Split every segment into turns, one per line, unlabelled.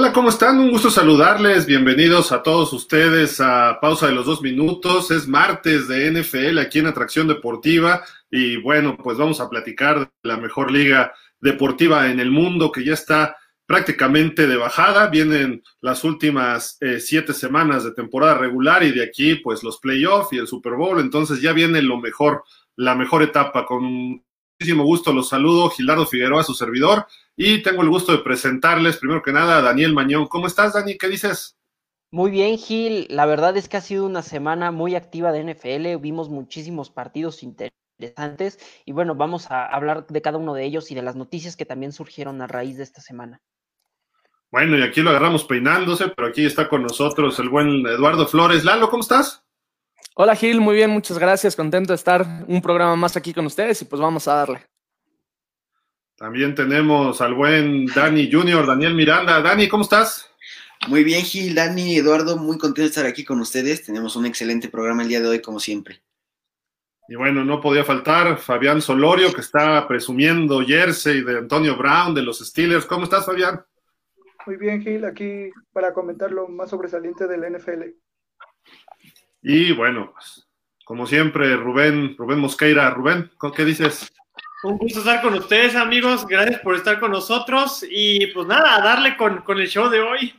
tal? ¿Cómo están? Un gusto saludarles. Bienvenidos a todos ustedes a Pausa de los Dos Minutos. Es martes de NFL aquí en Atracción Deportiva y bueno, pues vamos a platicar de la mejor liga deportiva en el mundo que ya está prácticamente de bajada. Vienen las últimas eh, siete semanas de temporada regular y de aquí pues los playoffs y el Super Bowl. Entonces ya viene lo mejor, la mejor etapa. Con muchísimo gusto los saludo, Gilardo Figueroa, su servidor. Y tengo el gusto de presentarles, primero que nada, a Daniel Mañón. ¿Cómo estás, Dani? ¿Qué dices?
Muy bien, Gil. La verdad es que ha sido una semana muy activa de NFL. Vimos muchísimos partidos interesantes y bueno, vamos a hablar de cada uno de ellos y de las noticias que también surgieron a raíz de esta semana.
Bueno, y aquí lo agarramos peinándose, pero aquí está con nosotros el buen Eduardo Flores. Lalo, ¿cómo estás?
Hola Gil, muy bien, muchas gracias. Contento de estar un programa más aquí con ustedes y pues vamos a darle.
También tenemos al buen Dani Junior, Daniel Miranda. Dani, ¿cómo estás?
Muy bien, Gil, Dani, Eduardo, muy contento de estar aquí con ustedes. Tenemos un excelente programa el día de hoy, como siempre.
Y bueno, no podía faltar Fabián Solorio, que está presumiendo jersey de Antonio Brown de los Steelers. ¿Cómo estás, Fabián?
Muy bien, Gil, aquí para comentar lo más sobresaliente del NFL.
Y bueno, pues, como siempre, Rubén, Rubén Mosqueira. Rubén, ¿qué dices?
Un gusto estar con ustedes, amigos. Gracias por estar con nosotros. Y pues nada, a darle con, el show de hoy.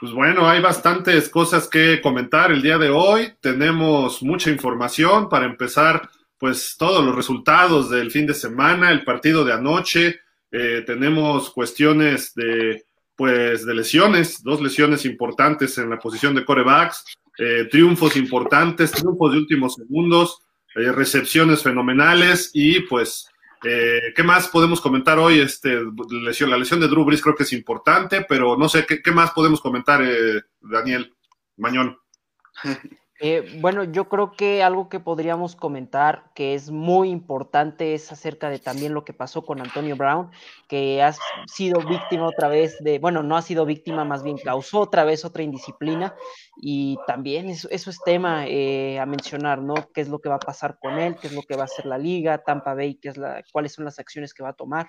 Pues bueno, hay bastantes cosas que comentar el día de hoy. Tenemos mucha información para empezar, pues todos los resultados del fin de semana, el partido de anoche. Eh, tenemos cuestiones de, pues, de lesiones, dos lesiones importantes en la posición de corebacks, eh, triunfos importantes, triunfos de últimos segundos. Eh, recepciones fenomenales y pues, eh, ¿qué más podemos comentar hoy? Este, lesión, la lesión de Drew Brees creo que es importante, pero no sé, ¿qué, más podemos comentar, eh, Daniel Mañón?
Eh, bueno, yo creo que algo que podríamos comentar que es muy importante es acerca de también lo que pasó con Antonio Brown, que ha sido víctima otra vez de, bueno, no ha sido víctima, más bien causó otra vez otra indisciplina y también eso, es tema eh, a mencionar, ¿no? ¿Qué es lo que va a pasar con él? ¿Qué es lo que va a hacer la liga? Tampa Bay, ¿qué es la, ¿cuáles son las acciones que va a tomar?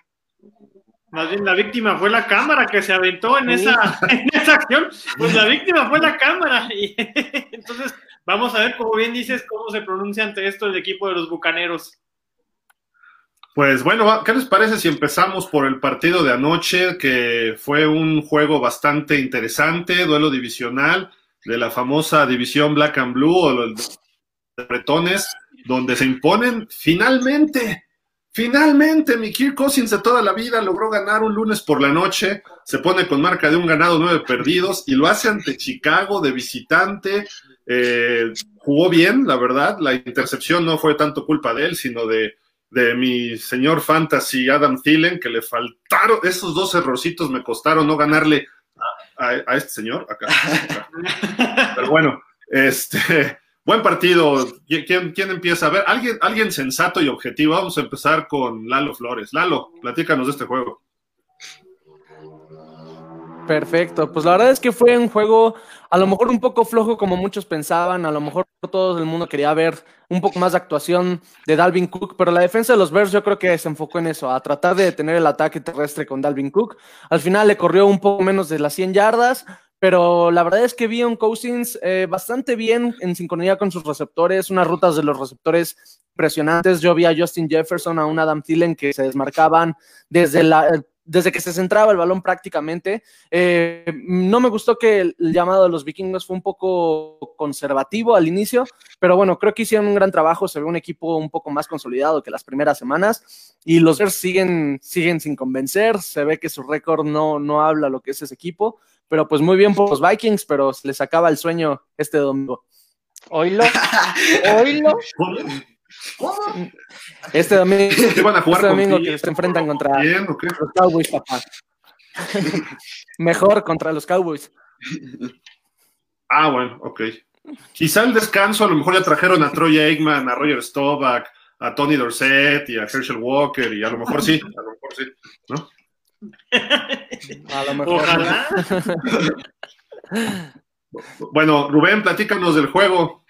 Más bien la víctima fue la cámara que se aventó en, esa, en esa acción. Pues la víctima fue la cámara. Y entonces vamos a ver, como bien dices, cómo se pronuncia ante esto el equipo de los Bucaneros.
Pues bueno, ¿qué les parece si empezamos por el partido de anoche, que fue un juego bastante interesante, duelo divisional de la famosa división Black and Blue o los bretones, donde se imponen finalmente Finalmente, mi Kirk Cousins de toda la vida logró ganar un lunes por la noche, se pone con marca de un ganado, nueve perdidos, y lo hace ante Chicago de visitante. Eh, jugó bien, la verdad, la intercepción no fue tanto culpa de él, sino de, mi señor fantasy Adam Thielen, que le faltaron, esos dos errorcitos me costaron no ganarle a, a este señor acá. Pero bueno, este Buen partido. ¿Quién, ¿Quién, empieza? A ver, alguien, alguien sensato y objetivo. Vamos a empezar con Lalo Flores. Lalo, platícanos de este juego.
Perfecto, pues la verdad es que fue un juego a lo mejor un poco flojo como muchos pensaban, a lo mejor todo el mundo quería ver un poco más de actuación de Dalvin Cook, pero la defensa de los Bears yo creo que se enfocó en eso, a tratar de detener el ataque terrestre con Dalvin Cook. Al final le corrió un poco menos de las 100 yardas, pero la verdad es que vi un Cousins eh, bastante bien en sincronía con sus receptores, unas rutas de los receptores impresionantes. Yo vi a Justin Jefferson, a un Adam Thielen que se desmarcaban desde la desde que se centraba el balón prácticamente. Eh, no me gustó que el, llamado de los vikingos fue un poco conservativo al inicio, pero bueno, creo que hicieron un gran trabajo, se ve un equipo un poco más consolidado que las primeras semanas y los Bears siguen, siguen sin convencer, se ve que su récord no, no habla lo que es ese equipo, pero pues muy bien por los Vikings, pero se les acaba el sueño este domingo.
Oílo, oílo.
Este domingo,
van a jugar
este domingo que se enfrentan contra los Cowboys, papá. Mejor contra los Cowboys.
Ah, bueno, ok. Quizá el descanso, a lo mejor ya trajeron a Troy Aikman, a Roger Staubach, a Tony Dorsett y a Herschel Walker, y a lo mejor sí, a lo mejor sí, ¿no?
A lo mejor.
Ojalá.
Bueno, Rubén, platícanos del juego.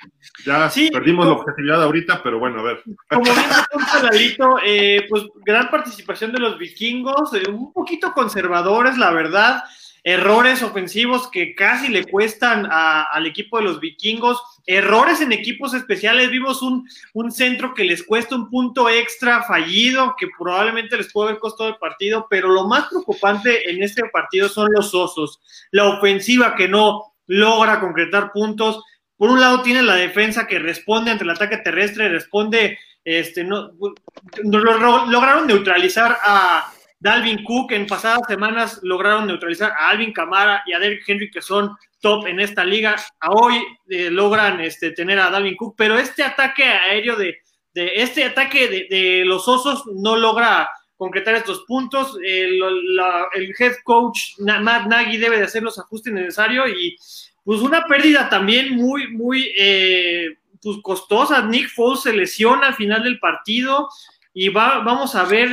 Ya
Sí,
perdimos la objetividad ahorita, pero bueno, a ver.
Como bien eh, pues gran participación de los vikingos, eh, un poquito conservadores, la verdad, errores ofensivos que casi le cuestan a- al equipo de los vikingos, errores en equipos especiales, vimos un, un centro que les cuesta un punto extra fallido, que probablemente les puede haber costado el partido, pero lo más preocupante en este partido son los osos, la ofensiva que no logra concretar puntos, por un lado tiene la defensa que responde ante el ataque terrestre, responde, este, no, no- lo- lograron neutralizar a Dalvin Cook, en pasadas semanas lograron neutralizar a Alvin Kamara y a Derrick Henry, que son top en esta liga, hoy eh, logran este, tener a Dalvin Cook, pero este ataque aéreo de, de este ataque de, los osos no logra concretar estos puntos, el, head coach Matt Nagy debe de hacer los ajustes necesarios y pues una pérdida también muy, muy eh, pues costosa. Nick Foles se lesiona al final del partido y va, vamos a ver,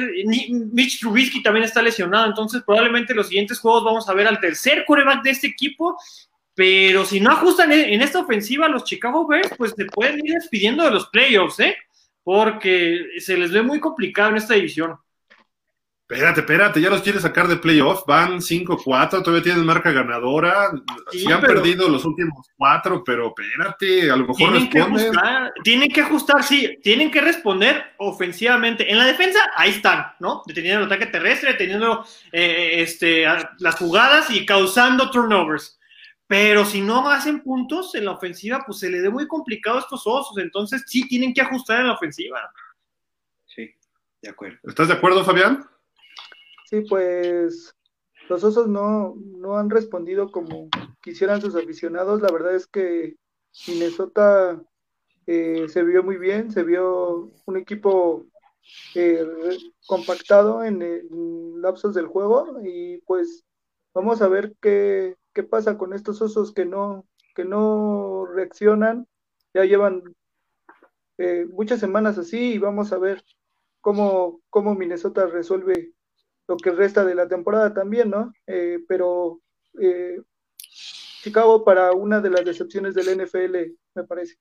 Mitch Trubisky también está lesionado, entonces probablemente los siguientes juegos vamos a ver al tercer coreback de este equipo, pero si no ajustan en, en esta ofensiva los Chicago Bears, pues se pueden ir despidiendo de los playoffs, ¿eh? Porque se les ve muy complicado en esta división.
Espérate, espérate, ya los quieres sacar de playoff. Van 5-4, todavía tienen marca ganadora.
Sí,
Sí, han
pero-
perdido los últimos cuatro, pero espérate, a lo mejor
Tienen que ajustar, tienen que ajustar, sí, tienen que responder ofensivamente. En la defensa, ahí están, ¿no? Deteniendo el ataque terrestre, deteniendo eh, este, las jugadas y causando turnovers. Pero si no hacen puntos en la ofensiva, pues se le ve muy complicado a estos osos. Entonces sí tienen que ajustar en la ofensiva.
Sí, de acuerdo.
¿Estás de acuerdo, Fabián?
Sí, pues los osos no, no han respondido como quisieran sus aficionados. La verdad es que Minnesota eh, se vio muy bien, se vio un equipo eh, compactado en, en lapsos del juego y pues vamos a ver qué, qué pasa con estos osos que no, que no reaccionan. Ya llevan eh, muchas semanas así y vamos a ver cómo, cómo Minnesota resuelve lo que resta de la temporada también, ¿no? Eh, pero eh, Chicago para una de las decepciones del NFL, me parece.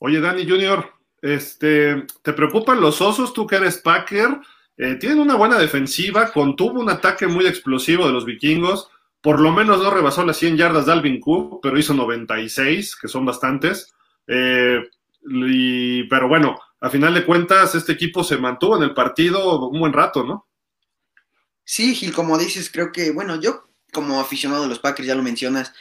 Oye, Dani Junior, este, ¿te preocupan los osos? Tú que eres Packer. Eh, tienen una buena defensiva, contuvo un ataque muy explosivo de los vikingos. Por lo menos no rebasó las 100 yardas de Alvin Cook, pero hizo 96, que son bastantes. Eh, pero bueno, a final de cuentas, este equipo se mantuvo en el partido un buen rato, ¿no?
Sí, Gil, como dices, creo que, bueno, yo como aficionado de los Packers, ya lo mencionas,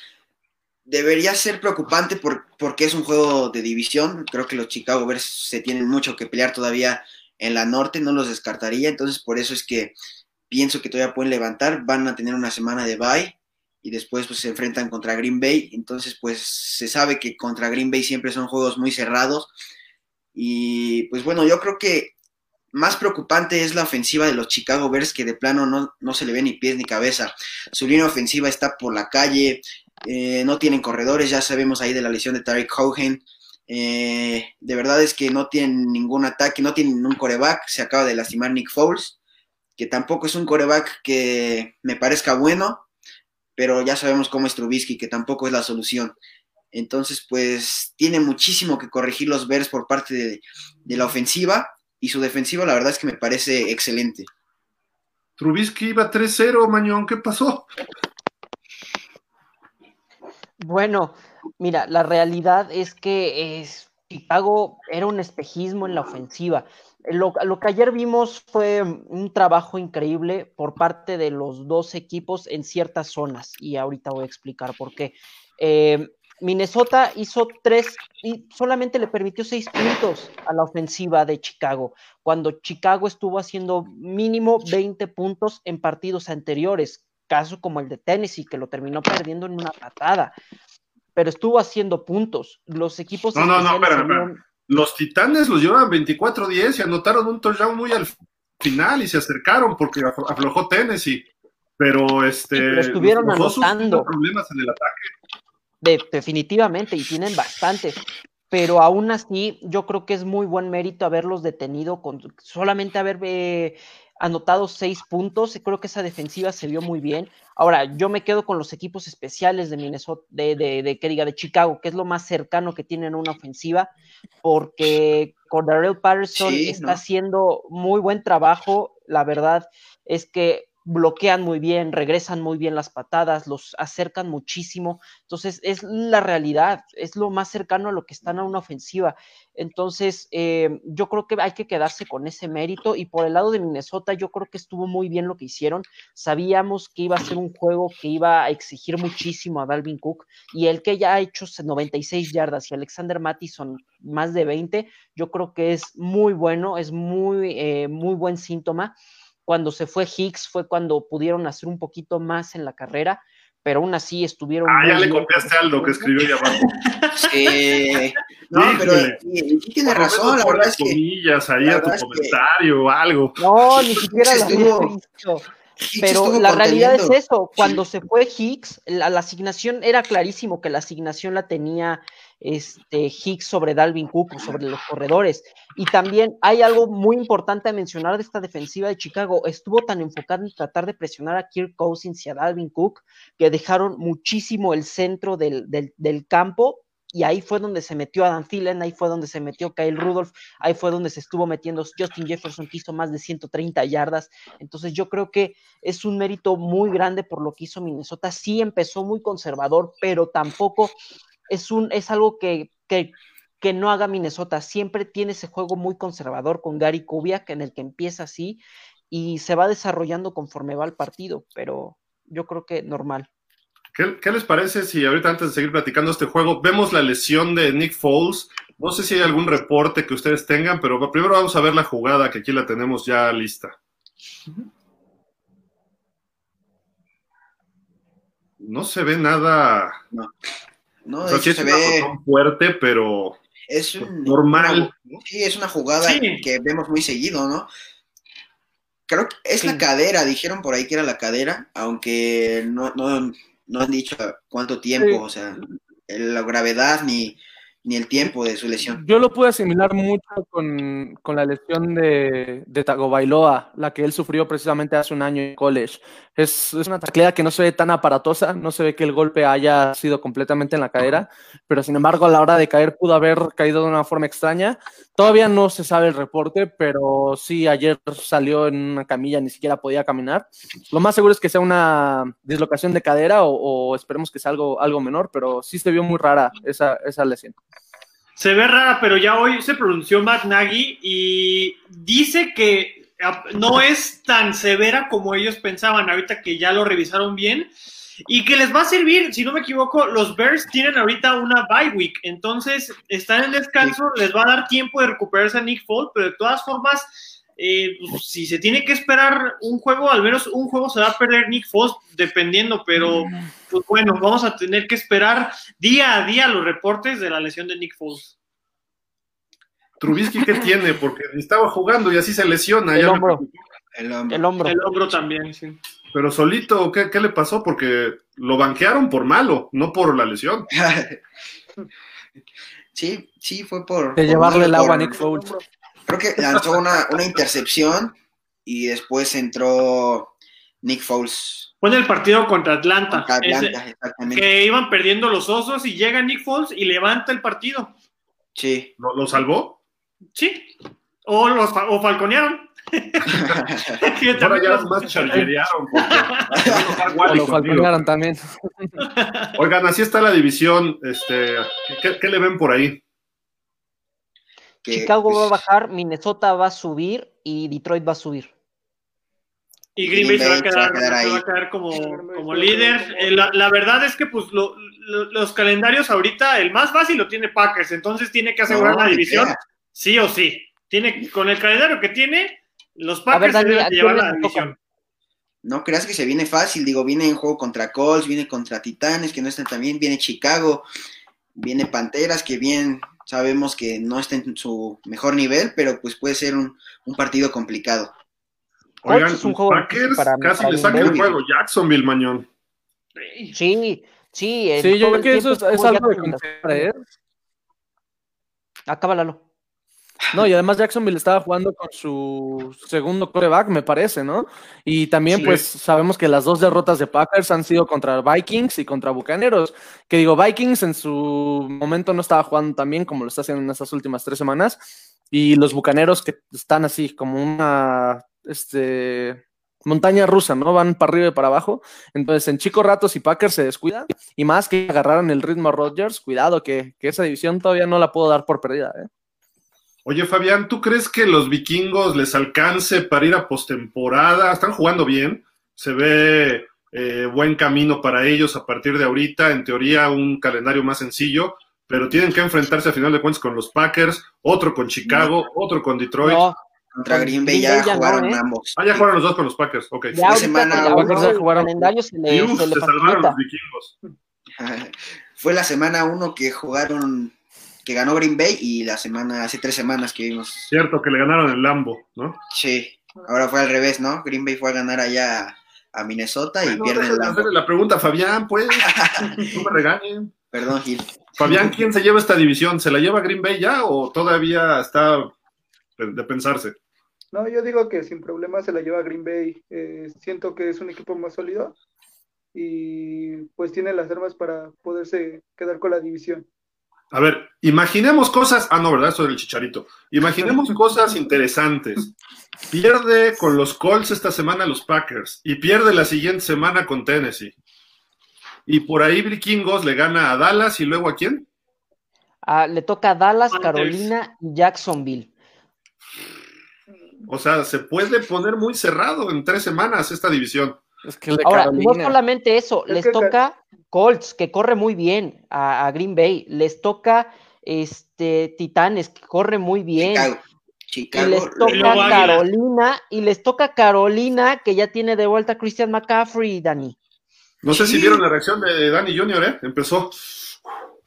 debería ser preocupante por, porque es un juego de división. Creo que los Chicago Bears se tienen mucho que pelear todavía en la norte, no los descartaría, entonces por eso es que pienso que todavía pueden levantar, van a tener una semana de bye y después pues se enfrentan contra Green Bay, entonces pues se sabe que contra Green Bay siempre son juegos muy cerrados y pues bueno, yo creo que más preocupante es la ofensiva de los Chicago Bears, que de plano no, no se le ve ni pies ni cabeza. Su línea ofensiva está por la calle, eh, no tienen corredores, ya sabemos ahí de la lesión de Tarek Cohen. Eh, de verdad es que no tienen ningún ataque, no tienen un coreback. Se acaba de lastimar Nick Foles, que tampoco es un coreback que me parezca bueno, pero ya sabemos cómo es Trubisky, que tampoco es la solución. Entonces, pues tiene muchísimo que corregir los Bears por parte de, de la ofensiva y su defensiva, la verdad es que me parece excelente.
Trubisky iba 3-0, Mañón, ¿qué pasó?
Bueno, mira, la realidad es que es, Chicago era un espejismo en la ofensiva. Lo, lo, que ayer vimos fue un trabajo increíble por parte de los dos equipos en ciertas zonas y ahorita voy a explicar por qué. Eh, Minnesota hizo tres y solamente le permitió seis puntos a la ofensiva de Chicago, cuando Chicago estuvo haciendo mínimo 20 puntos en partidos anteriores, caso como el de Tennessee, que lo terminó perdiendo en una patada, pero estuvo haciendo puntos. Los equipos.
No, no, no. Los Titanes los llevaban 24-10 y anotaron un touchdown muy al final y se acercaron porque aflojó Tennessee. Pero este.
Pero estuvieron anotando.
problemas en el ataque.
De, definitivamente, y tienen bastantes. Pero aún así, yo creo que es muy buen mérito haberlos detenido, con solamente haber, eh, anotado seis puntos. Creo que esa defensiva se vio muy bien. Ahora, yo me quedo con los equipos especiales de Minnesota, de, de, que diga, de Chicago, que es lo más cercano que tienen a una ofensiva, porque Cordarrelle Patterson está haciendo muy buen trabajo. La verdad es que bloquean muy bien, regresan muy bien las patadas, los acercan muchísimo. Entonces, es la realidad, es lo más cercano a lo que están a una ofensiva. Entonces, eh, yo creo que hay que quedarse con ese mérito. Y por el lado de Minnesota, yo creo que estuvo muy bien lo que hicieron. Sabíamos que iba a ser un juego que iba a exigir muchísimo a Dalvin Cook. Y el que ya ha hecho 96 yardas y Alexander Mattison más de 20, yo creo que es muy bueno, es muy, eh, muy buen síntoma. Cuando se fue Hicks fue cuando pudieron hacer un poquito más en la carrera, pero aún así estuvieron.
Ah, ya le copiaste algo que escribió ya abajo.
Sí. No, pero sí, tiene razón, la verdad es que.
comillas ahí a tu comentario o algo.
No, ni siquiera lo había visto. Pero la realidad es eso, cuando se fue Hicks, la, asignación era clarísimo que la asignación la tenía este, Hicks sobre Dalvin Cook, sobre los corredores. Y también hay algo muy importante a mencionar de esta defensiva de Chicago. Estuvo tan enfocada en tratar de presionar a Kirk Cousins y a Dalvin Cook que dejaron muchísimo el centro del, del, del campo y ahí fue donde se metió Adam Thielen, ahí fue donde se metió Kyle Rudolph, ahí fue donde se estuvo metiendo Justin Jefferson, que hizo más de 130 yardas. Entonces yo creo que es un mérito muy grande por lo que hizo Minnesota. Sí empezó muy conservador, pero tampoco es, un, es algo que, que, que no haga Minnesota. Siempre tiene ese juego muy conservador con Gary Kubiak, en el que empieza así y se va desarrollando conforme va el partido, pero yo creo que normal.
¿Qué, les parece si ahorita antes de seguir platicando este juego vemos la lesión de Nick Foles? No sé si hay algún reporte que ustedes tengan, pero primero vamos a ver la jugada que aquí la tenemos ya lista. No se ve nada.
No, no sí se
ve fuerte, pero
es un,
normal.
sí, es una jugada que vemos muy seguido, ¿no? Creo que es la cadera, dijeron por ahí que era la cadera, aunque no, no, no han dicho cuánto tiempo, o sea, la gravedad ni, ni el tiempo de su lesión.
Yo lo pude asimilar mucho con, la lesión de, de Tagovailoa, la que él sufrió precisamente hace un año en college. Es, una taclea que no se ve tan aparatosa, no se ve que el golpe haya sido completamente en la cadera, pero sin embargo a la hora de caer pudo haber caído de una forma extraña. Todavía no se sabe el reporte, pero sí, ayer salió en una camilla, ni siquiera podía caminar. Lo más seguro es que sea una dislocación de cadera o, esperemos que sea algo, algo menor, pero sí se vio muy rara esa, esa lesión.
Se ve rara, pero ya hoy se pronunció Matt Nagy y dice que no es tan severa como ellos pensaban ahorita que ya lo revisaron bien y que les va a servir, si no me equivoco, los Bears tienen ahorita una bye week, entonces están en descanso, les va a dar tiempo de recuperarse a Nick Foles, pero de todas formas eh, pues, si se tiene que esperar un juego, al menos un juego se va a perder Nick Foss, dependiendo, pero pues bueno, vamos a tener que esperar día a día los reportes de la lesión de Nick Foss.
Trubisky, ¿qué tiene? Porque estaba jugando y así se lesiona.
El, hombro.
el hombro. El hombro. también, sí.
Pero solito, ¿qué, ¿qué, le pasó? Porque lo banquearon por malo, no por la lesión.
sí, sí, fue por.
De llevarle el agua a Nick Foles.
Creo que lanzó una, intercepción y después entró Nick Foles.
Fue en el partido contra Atlanta. Que iban perdiendo los osos y llega Nick Foles y levanta el partido.
Sí.
¿Lo, salvó?
Sí. O, los, o falconearon.
Ahora ya más chargerearon.
lo también.
Oigan, así está la división. Este, ¿qué le ven por ahí?
Chicago va a pues, bajar, Minnesota va a subir y Detroit va a subir.
Y Green Bay se va a quedar, como, líder. Eh, la, verdad es que pues los calendarios ahorita, el más fácil lo tiene Packers, entonces tiene que asegurar la división, sí o sí. Tiene, con el calendario que tiene, los Packers se deben llevar la división.
No creas que se viene fácil, digo, viene en juego contra Colts, viene contra Titanes, que no están tan bien, viene Chicago, viene Panteras, que bien Sabemos que no está en su mejor nivel, pero pues puede ser un, partido complicado.
Oigan, es un juego para, casi le saca el juego Jacksonville, Mañón.
Sí, sí.
Sí, yo creo que eso es, algo de considerar, ¿eh?
Acábalalo.
No, y además Jacksonville estaba jugando con su segundo coreback, me parece, ¿no? Y también,
Sí.
pues, sabemos que las dos derrotas de Packers han sido contra Vikings y contra Bucaneros. Que digo, Vikings en su momento no estaba jugando tan bien como lo está haciendo en estas últimas tres semanas. Y los Bucaneros que están así como una este, montaña rusa, ¿no? Van para arriba y para abajo. Entonces, en Chico Ratos y Packers se descuida. Y más que agarraron el ritmo a Rodgers, cuidado, que, que esa división todavía no la puedo dar por perdida, ¿eh?
Oye, Fabián, ¿tú crees que los vikingos les alcance para ir a postemporada? Están jugando bien, se ve eh, buen camino para ellos a partir de ahorita, en teoría un calendario más sencillo, pero tienen que enfrentarse a final de cuentas con los Packers, otro con Chicago, otro con Detroit.
No,
Contra
Con
Green Bay
Green
ya
Bay ya no,
jugaron
¿eh?
ambos.
Ah, ya jugaron los dos con los Packers, ok.
ya ahorita
semana uno
se jugaron-
el calendario se le, se le
se salvaron los vikingos.
Fue la semana uno que jugaron, que ganó Green Bay y la semana, hace tres semanas que vimos.
Cierto que le ganaron el Lambo, ¿no?
Sí, ahora fue al revés, ¿no? Green Bay fue a ganar allá a Minnesota y
No,
pierden
déjame
la...
hacerle la pregunta a Fabián, pues. No me regañen.
Perdón, Gil.
Fabián, ¿quién se lleva esta división? ¿Se la lleva Green Bay ya o todavía está de de pensarse?
No, yo digo que sin problema se la lleva Green Bay. Eh, siento que es un equipo más sólido y pues tiene las armas para poderse quedar con la división.
A ver, imaginemos cosas. Ah, no, ¿verdad? Eso del chicharito. Imaginemos cosas interesantes. Pierde con los Colts esta semana los Packers y pierde la siguiente semana con Tennessee. Y por ahí Vikingos le gana a Dallas y luego a quién?
Ah, le toca a Dallas,
Panthers.
Carolina y Jacksonville.
O sea, se puede poner muy cerrado en tres semanas esta división.
Es que
Ahora,
Carolina.
no solamente eso,
Es
les toca Colts, que corre muy bien a, a Green Bay, les toca este Titanes, que corre muy bien,
Chicago.
y
Chicago.
les
le-
toca. Carolina, y les toca Carolina, que ya tiene de vuelta a Christian McCaffrey, Dani.
No sé si vieron la reacción de Danny Jr., ¿eh? Empezó.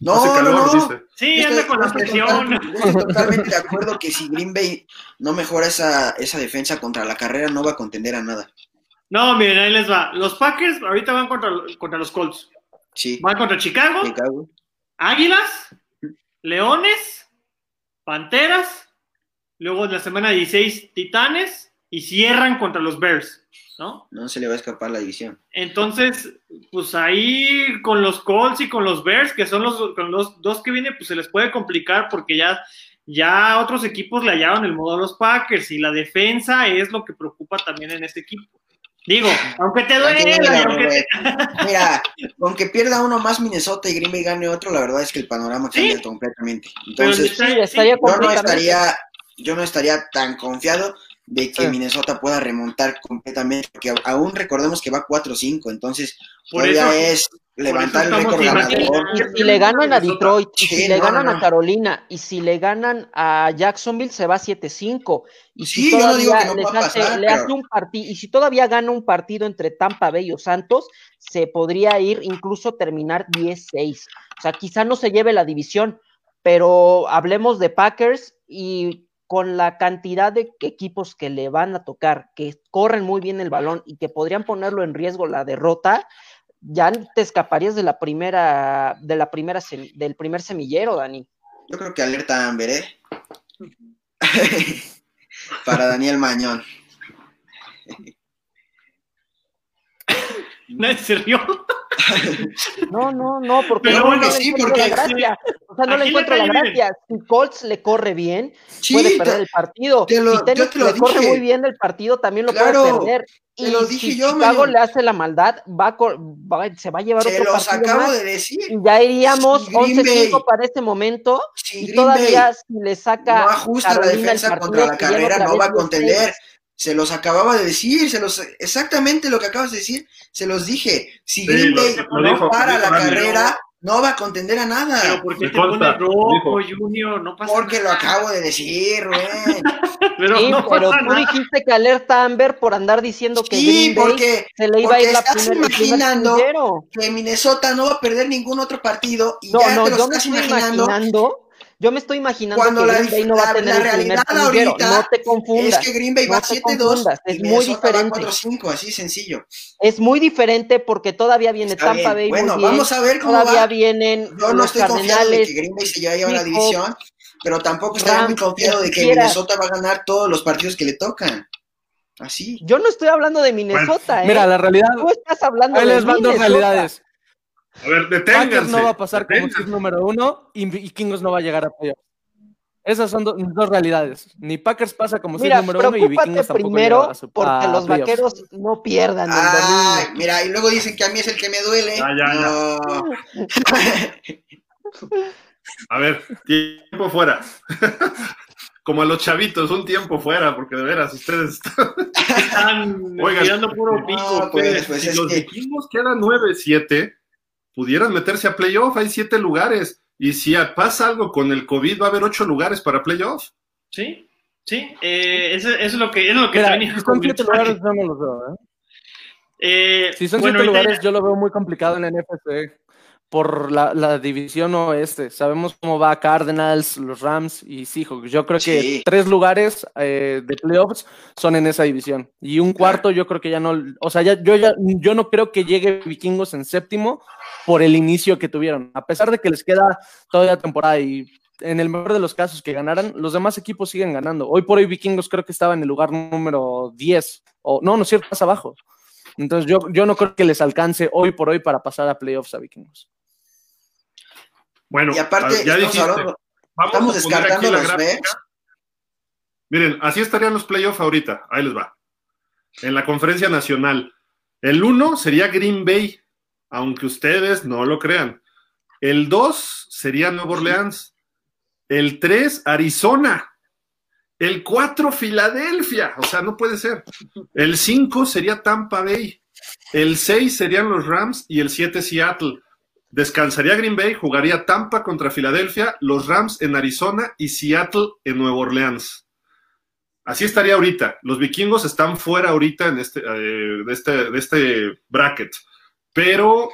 No,
hace
no,
calor,
no.
dice.
Sí, anda con la presión.
estoy totalmente de acuerdo que si Green Bay no mejora esa, esa defensa contra la carrera, no va a contender a nada.
No, miren, ahí les va. Los Packers ahorita van contra, contra los Colts.
Sí.
Van contra Chicago,
Chicago.
Águilas, Leones, Panteras, luego en la semana 16 Titanes y cierran contra los Bears, ¿no?
No se le va a escapar la división.
Entonces, pues ahí con los Colts y con los Bears, que son los, con los dos que vienen, pues se les puede complicar porque ya, ya otros equipos le hallaron el modo a los Packers y la defensa es lo que preocupa también en este equipo. Digo, aunque te duele, aunque te-
Mira, aunque pierda uno más Minnesota y Green Bay gane otro, la verdad es que el panorama cambia completamente. Entonces,
está-
Sí, estaría
yo no estaría, yo no estaría tan confiado de que
Sí.
Minnesota pueda remontar completamente, porque aún recordemos que va 4-5, entonces
Por
todavía
eso-
es levantar el récord ganador.
Y si le ganan a Detroit, y si le ganan
no,
a. Carolina, y si le ganan a Jacksonville, se va 7-5. Y si
Sí, yo no digo
todavía
que no
les
pueda
hace,
pasar,
le
pero-
hace un partido, y si todavía gana un partido entre Tampa Bay o Santos, se podría ir incluso terminar 10-6. O sea, quizá no se lleve la división, pero hablemos de Packers y con la cantidad de equipos que le van a tocar, que corren muy bien el balón y que podrían ponerlo en riesgo la derrota, ya te escaparías de la primera, de la primera del primer semillero, Dani.
Yo creo que alerta Amber, ¿eh? Para Daniel Mañón.
Nadie se rió.
No, no, no, porque
Pero
no,
bueno,
no
sí, porque-
la gracia. O sea, no
¿A
le encuentro la gracia. Si Colts le corre bien,
Sí,
puede
te-
perder el partido.
te lo-
si Tennessee le corre
dije.
muy bien el partido, también lo
Claro,
puede perder.
te
Y
lo dije
si
yo,
Chicago
Mario.
le hace la maldad, va, va- se va a llevar
se
otro
los
partido
acabo
más.
de decir.
Y ya iríamos
Si Green
11-5
Bay-
para ese momento.
Si
y
Green
todavía
Bay
si le saca
no ajusta la
Carolina el
defensa contra la carrera, no va a
10-6.
Se los acababa de decir, se los exactamente lo que acabas de decir, se los dije. Si
Sí,
Green
lo-
Bay
lo
no
dijo-
para la carrera, no va a contender a
Pero
nada.
¿por qué te pones rojo. Junior? No pasa
Porque lo acabo de decir, Rubén.
Pero
Sí,
no
pero
pasa
tú
nada.
dijiste que alerta Amber por andar diciendo que
Sí,
Green Bay
porque,
se le iba a ir la
estás
primer, el primer
imaginando que Minnesota no va a perder ningún otro partido y
No,
ya
no,
te lo estás imaginando,
yo me estoy imaginando
Cuando
que
la
Green Bay no va
la-
a tener
la
el primer
realidad
semillero.
ahorita
No te confundas.
Es que Green Bay
no
va
te
7-2
confundas,
y
es muy
Minnesota va
diferente.
4-5, así sencillo.
Es muy diferente porque todavía viene
Está
Tampa
bien.
Bay
Bueno,
muy bien.
vamos a ver cómo
todavía
va.
vienen
Yo no
los
estoy confiado de que Green Bay se lleve a la división, pero tampoco está muy confiado de que. Minnesota va a ganar todos los partidos que le tocan. Así.
Yo no estoy hablando de Minnesota, ¿eh?
Mira, la realidad,
Tú estás hablando
ahí
de
les van dos
Minnesota.
realidades.
A ver,
Packers
deténganse.
no va a pasar como
deténganse.
seed número uno y Vikingos no va a llegar a playoffs. Esas son do- dos realidades. Ni Packers pasa como
Mira,
número uno y Vikingos tampoco
primero
a su-
porque
a
los
playoffs.
vaqueros no pierdan el
Ay,
domingo.
mira, y luego dicen que a mí es el que me duele.
Ya, ya, ya.
No.
A ver, tiempo fuera. Como a los chavitos, un tiempo fuera, porque de veras, ustedes están. Oigan,
puro
no,
pico.
pues,
ustedes.
pues,
si
es
los
que-
vikingos quedan 9-7, pudieran meterse a playoff, hay 7 lugares. Y si pasa algo con el COVID, va a haber 8 lugares para playoff.
Sí, sí. eh, eso, eso es lo que, es lo que
Mira, si son siete lugares, yo no los veo. ¿eh?
Eh,
Si son
bueno,
siete lugares, yo lo veo muy complicado en la NFC por la, la división oeste. Sabemos cómo va Cardinals, los Rams y Seahawks. Yo creo que
Sí.
tres lugares eh, de playoffs son en esa división. Y un cuarto, yo creo que ya no. O sea, ya, yo, ya, yo no creo que llegue Vikingos en séptimo por el inicio que tuvieron. A pesar de que les queda todavía temporada y en el mejor de los casos que ganaran, los demás equipos siguen ganando. Hoy por hoy Vikingos creo que estaba en el lugar número 10. O no, no es cierto, más abajo. Entonces yo, yo no creo que les alcance hoy por hoy para pasar a playoffs a Vikingos.
Bueno,
Y aparte,
ya
estamos
dijiste.
hablando-
Vamos
estamos descartando
la
los. Bears.
Miren, así estarían los playoffs ahorita. Ahí les va. En la conferencia nacional. El 1 sería Green Bay, aunque ustedes no lo crean. El 2 sería Nueva Orleans. El 3, Arizona. El 4, Filadelfia. O sea, no puede ser. El 5 sería Tampa Bay. El 6 serían los Rams y el 7 Seattle. Descansaría Green Bay, jugaría Tampa contra Filadelfia, los Rams en Arizona y Seattle en Nueva Orleans. Así estaría ahorita. Los vikingos están fuera ahorita en este, eh, de, este, de este bracket, pero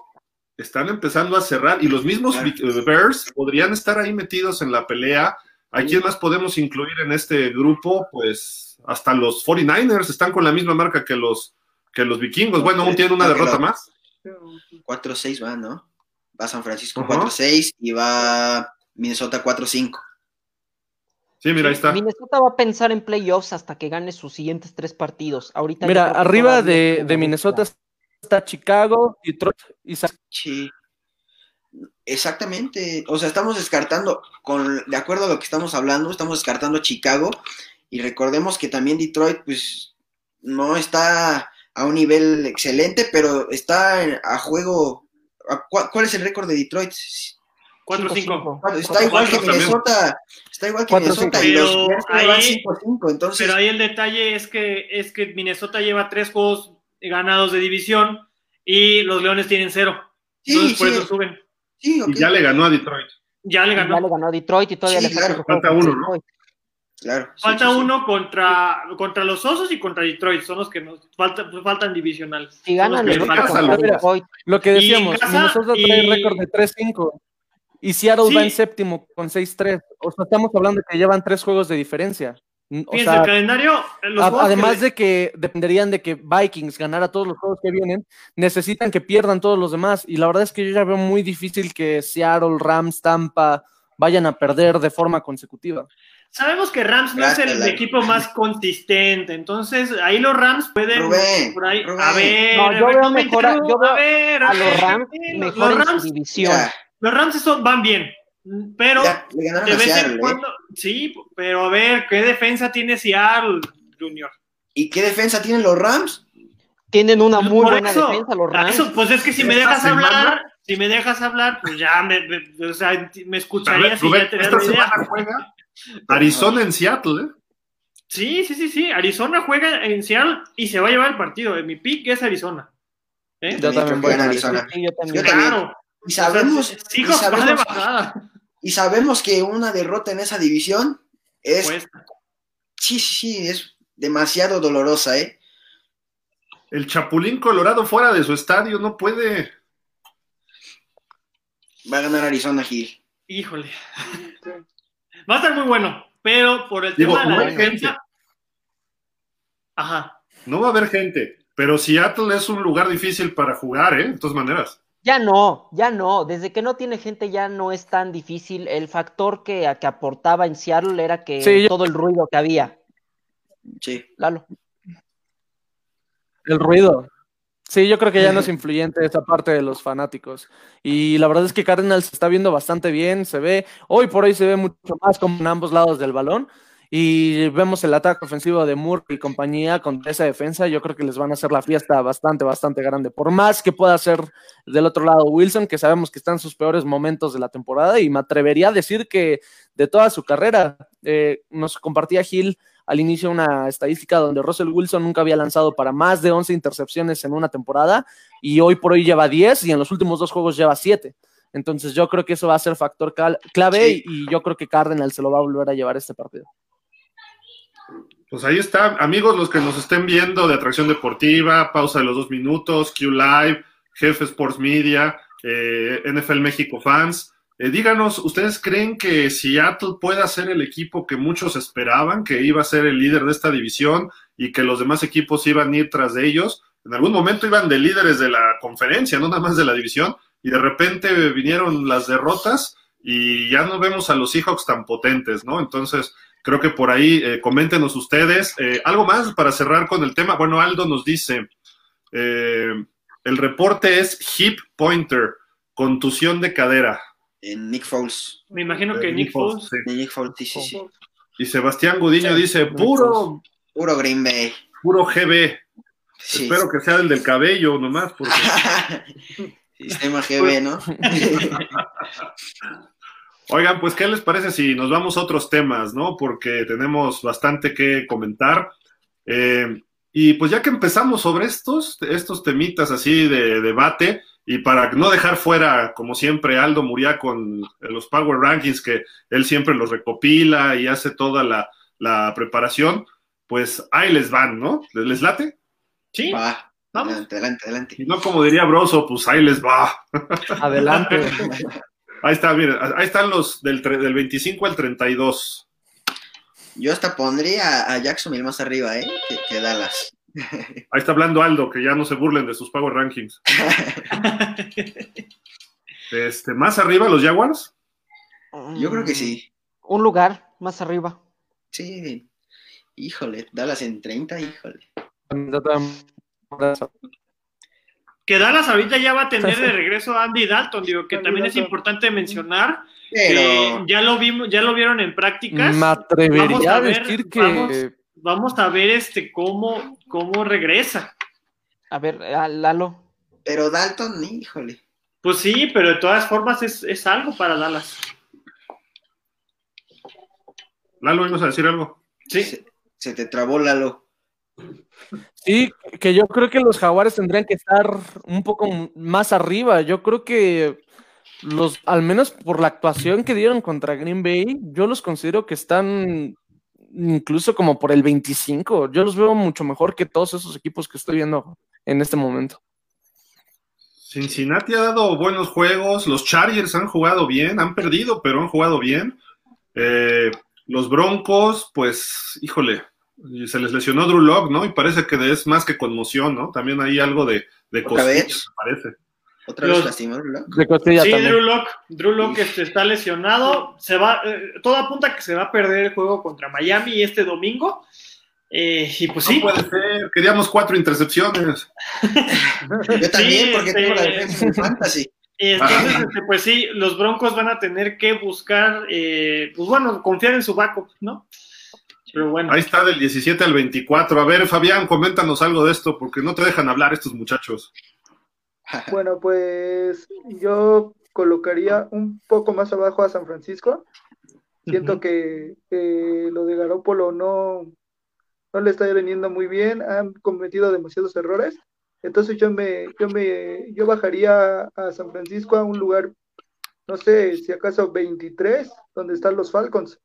están empezando a cerrar y los mismos eh, Bears podrían estar ahí metidos en la pelea. ¿A quién más podemos incluir en este grupo? Pues hasta los 49ers están con la misma marca que los, que los vikingos. Bueno, aún tienen una derrota más.
4-6 va, ¿no? Va San Francisco
Ajá.
4-6 y va Minnesota 4-5.
Sí, mira, ahí está.
Minnesota va a pensar en playoffs hasta que gane sus siguientes tres partidos. Ahorita
Mira, arriba de Minnesota está Chicago, Detroit y San
Sí. Exactamente. O sea, estamos descartando, con, de acuerdo a lo que estamos hablando, estamos descartando a Chicago. Y recordemos que también Detroit, pues, no está a un nivel excelente, pero está en- a juego. a- ¿cuál, cuál es el récord de Detroit?
4-5.
Está igual que. Minnesota. Está igual que
Cuatro,
Minnesota.
cinco.
Y los
Pero ahí-
5-5. Entonces,
Pero ahí el detalle es que, es que Minnesota lleva tres juegos ganados de división y los Leones tienen cero.
sí,
Entonces por
sí,
eso suben.
sí,
Y ya le ganó a Detroit.
Ya le
Ya
ganó.
le ganó a Detroit y todavía
Sí,
le falta
claro.
Falta uno, ¿no?
Claro.
Falta
sí, sí.
uno contra, contra los Osos y contra Detroit. Son los que nos falta, faltan divisionales.
Si ganan,
que.
Detroit.
Lo que decíamos, Minnesota trae
y-
récord de 3-5 y Seattle
Sí.
va en séptimo con 6-3. O sea, estamos hablando de que llevan tres juegos de diferencia. O
Fíjense,
sea,
el calendario. los
a-
juegos que
además de que dependerían de que Vikings ganara todos los juegos que vienen, necesitan que pierdan todos los demás. Y la verdad es que yo ya veo muy difícil que Seattle, Rams, Tampa vayan a perder de forma consecutiva.
Sabemos que Rams no es el equipo más consistente, entonces ahí los Rams pueden
Rubén,
por ahí
Rubén.
a ver,
No, yo
a ver,
veo mejor yo veo
a ver,
A
ver,
los Rams
los-
mejor
los
en su
Rams,
división.
Ya,
los Rams son- van bien, pero
ya, le ganaron
de
a
vez
Seattle,
en
¿eh?
cuando, sí, pero a ver, ¿qué defensa tiene Seattle, Junior?
¿Y qué defensa tienen los Rams?
Tienen una muy
Por
buena
eso,
defensa los Rams.
eso, pues es que si me dejas
semana-
hablar, si me dejas hablar, pues ya me, me- o sea, me escucharías
Rubén,
ya tenías
esta
la idea.
semana juega Arizona en Seattle, ¿eh?
Sí, sí, sí, sí. Arizona juega en Seattle y se va a llevar el partido. Mi pick es Arizona. ¿Eh?
Yo también voy a
Arizona.
Sí, yo también.
Yo también.
Claro.
Y sabemos,
O sea,
y sabemos,
bajada.
Y sabemos que una derrota en esa división es, sí, sí, sí, es demasiado dolorosa, ¿eh?
El Chapulín Colorado fuera de su estadio no puede.
Va a ganar Arizona Gil.
híjole. Va a estar muy bueno, pero por el
Digo,
tema de
no
la defensa.
gente.
Ajá.
No va a haber gente. Pero Seattle es un lugar difícil para jugar, ¿eh? De todas maneras.
Ya no, ya no. Desde que no tiene gente ya no es tan difícil. El factor que, que aportaba en Seattle era que
Sí, yo-
todo el ruido que había.
Sí.
Lalo.
El ruido. Sí, yo creo que ya no es influyente esa parte de los fanáticos. Y la verdad es que Cardinals se está viendo bastante bien, se ve, hoy por hoy se ve mucho más como en ambos lados del balón. Y vemos el ataque ofensivo de Moore y compañía contra esa defensa. Yo creo que les van a hacer la fiesta bastante, bastante grande. Por más que pueda hacer del otro lado Wilson, que sabemos que está en sus peores momentos de la temporada. Y me atrevería a decir que de toda su carrera, eh, nos compartía Gil al inicio una estadística donde Russell Wilson nunca había lanzado para más de 11 intercepciones en una temporada y hoy por hoy lleva 10 y en los últimos dos juegos lleva 7. Entonces yo creo que eso va a ser factor clave
Sí.
y yo creo que Cardinals se lo va a volver a llevar este partido.
Pues ahí está, amigos, los que nos estén viendo de Atracción Deportiva, Pausa de los Dos Minutos, Q Live, Jefe Sports Media, eh, NFL México Fans. eh, díganos, ¿ustedes creen que Seattle pueda ser el equipo que muchos esperaban, que iba a ser el líder de esta división y que los demás equipos iban a ir tras de ellos? En algún momento iban de líderes de la conferencia, no nada más de la división, y de repente vinieron las derrotas y ya no vemos a los Seahawks tan potentes, ¿no? Entonces, Creo que por ahí, eh, coméntenos ustedes. Eh, algo más para cerrar con el tema. Bueno, Aldo nos dice, eh, el reporte es hip pointer, contusión de cadera.
En Nick Foles.
Me imagino
Eh,
que Nick Foles.
sí.
De Nick Foles, sí, sí, sí.
Y Sebastián Gudiño dice, puro,
Puro Green Bay.
puro GB.
Sí.
Espero que sea el del cabello nomás, porque
Sistema GB, ¿no?
Oigan, pues, ¿qué les parece si nos vamos a otros temas, no? Porque tenemos bastante que comentar. Eh, y pues ya que empezamos sobre estos, estos temitas así de debate, y para no dejar fuera, como siempre, Aldo Muria con los Power Rankings, que él siempre los recopila y hace toda la, la preparación, pues ahí les van, ¿no? ¿Les, les late?
Sí,
Va.
Vamos.
Adelante, adelante, adelante.
Y no como diría Broso, pues ahí les va.
Adelante.
Ahí está, miren, ahí están los del, del 25 al 32.
Yo hasta pondría a Jacksonville más arriba, ¿eh? Que, que Dallas.
Ahí está hablando Aldo, que ya no se burlen de sus Power Rankings. Este, más arriba, los Jaguars.
Yo creo que sí.
Un lugar más arriba.
Sí. Híjole, Dallas en 30, híjole.
Que Dallas ahorita ya va a tener de regreso a Andy Dalton, digo que también es importante mencionar
Pero
que ya lo vimos, ya lo vieron en prácticas.
Me
Vamos
atrevería
a
a
ver,
decir que
vamos. Vamos a ver este cómo, cómo regresa.
A ver, Lalo.
pero Dalton, híjole.
Pues sí, pero de todas formas es, es algo para Dallas.
Lalo, ¿ibas a decir algo?
Sí.
Se, se te trabó Lalo.
Sí, que yo creo que los jaguares tendrían que estar un poco más arriba. Yo creo que los, al menos por la actuación que dieron contra Green Bay, yo los considero que están incluso como por el 25. Yo los veo mucho mejor que todos esos equipos que estoy viendo en este momento.
Cincinnati ha dado buenos juegos, los Chargers han jugado bien, han perdido, pero han jugado bien. Eh, los Broncos, pues, híjole, se les lesionó Drew Lock, ¿no? Y parece que es más que conmoción, ¿no? También hay algo de, de
¿Otra
costillas,
vez?
me parece.
Otra
Los-
vez ¿verdad?
De costilla
Sí,
también.
Drew Lock, Drew Lock este, está lesionado. Se va, eh, todo apunta a que se va a perder el juego contra Miami este domingo. Eh, y pues sí,
No puede ser, queríamos cuatro intercepciones.
Yo también,
Sí,
porque
este-
tengo la defensa en fantasy.
Entonces, este, pues sí, los Broncos van a tener que buscar, eh, pues bueno, confiar en su backup, ¿no? Pero bueno,
Ahí está del 17 al 24. A ver, Fabián, coméntanos algo de esto, porque no te dejan hablar estos muchachos.
Bueno, pues yo colocaría un poco más abajo a San Francisco. Siento que eh, lo de Garópolo no, no le está veniendo muy bien, han cometido demasiados errores. Entonces yo me, yo me, yo bajaría a San Francisco a un lugar, no sé, si acaso 23, donde están los Falcons.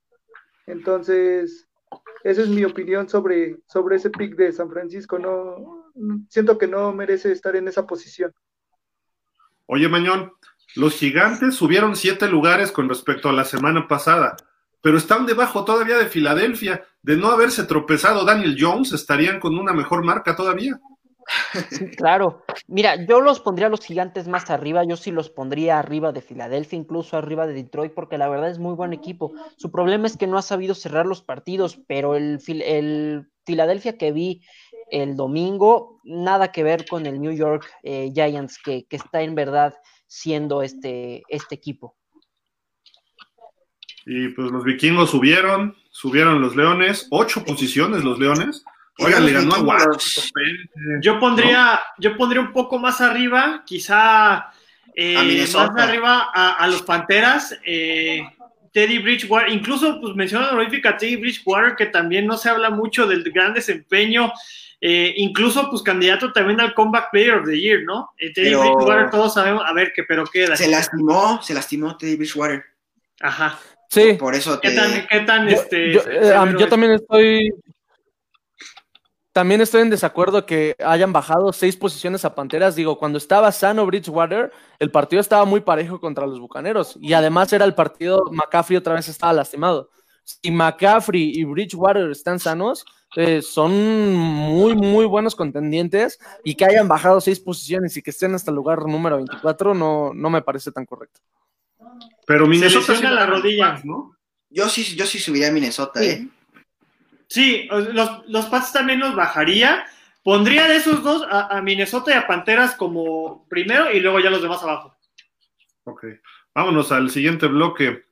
Entonces, esa es mi opinión sobre, sobre ese pick de San Francisco. No, siento que no merece estar en esa posición.
Oye, Mañón, los gigantes subieron siete lugares con respecto a la semana pasada, pero están debajo todavía de Filadelfia. De no haberse tropezado Daniel Jones, estarían con una mejor marca todavía.
Sí, claro. Mira, yo los pondría a los gigantes más arriba, yo sí los pondría arriba de Filadelfia, incluso arriba de Detroit, porque la verdad es muy buen equipo. Su problema es que no ha sabido cerrar los partidos, pero el, el Filadelfia que vi el domingo, nada que ver con el New York eh, Giants, que, que, está en verdad siendo este, este equipo.
Y pues los vikingos subieron, subieron los leones, ocho posiciones los leones. Oigan, le ganó a Washington.
Yo pondría, ¿no? yo pondría un poco más arriba, quizá eh, más arriba a, a, los Panteras. Eh, Teddy Bridgewater, incluso pues menciona honorífica a Teddy Bridgewater, que también no se habla mucho del gran desempeño, eh, incluso pues candidato también al Comeback Player of the Year, ¿no? Eh, Teddy pero Bridgewater, todos sabemos, a ver, que pero qué
Se lastimó, se lastimó Teddy Bridgewater.
Ajá.
Sí.
Por eso
¿Qué tan, qué tan
yo,
este,
yo, eh, yo también estoy también estoy en desacuerdo que hayan bajado seis posiciones a Panteras. Digo, cuando estaba sano Bridgewater, el partido estaba muy parejo contra los Bucaneros. Y además era el partido, McCaffrey otra vez estaba lastimado. Si McCaffrey y Bridgewater están sanos, eh, son muy, muy buenos contendientes. Y que hayan bajado seis posiciones y que estén hasta el lugar número 24, no, no me parece tan correcto.
Pero Minnesota
se la rodilla,
¿no?
Yo sí, yo sí subiría a Minnesota,
Sí.
¿eh?
Sí, los, los Pats también los bajaría. Pondría de esos dos a, a, Minnesota y a Panteras como primero y luego ya los demás abajo.
Ok. Vámonos al siguiente bloque.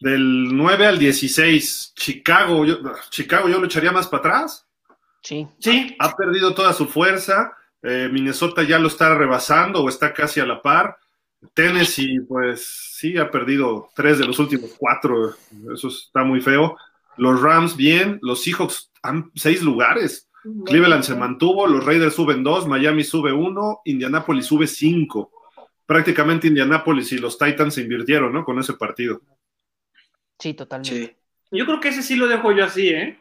Del 9 al 16, Chicago, yo, Chicago yo lo echaría más para atrás.
Sí.
Sí.
Ha perdido toda su fuerza. Eh, Minnesota ya lo está rebasando o está casi a la par. Tennessee, pues sí, ha perdido tres de los últimos cuatro. Eso está muy feo. Los Rams bien, los Seahawks han seis lugares. Cleveland se mantuvo, los Raiders suben dos, Miami sube uno, Indianapolis sube cinco. Prácticamente Indianapolis y los Titans se invirtieron, ¿no? Con ese partido.
Sí, totalmente.
Sí.
Yo creo que ese sí lo dejo yo así, ¿eh?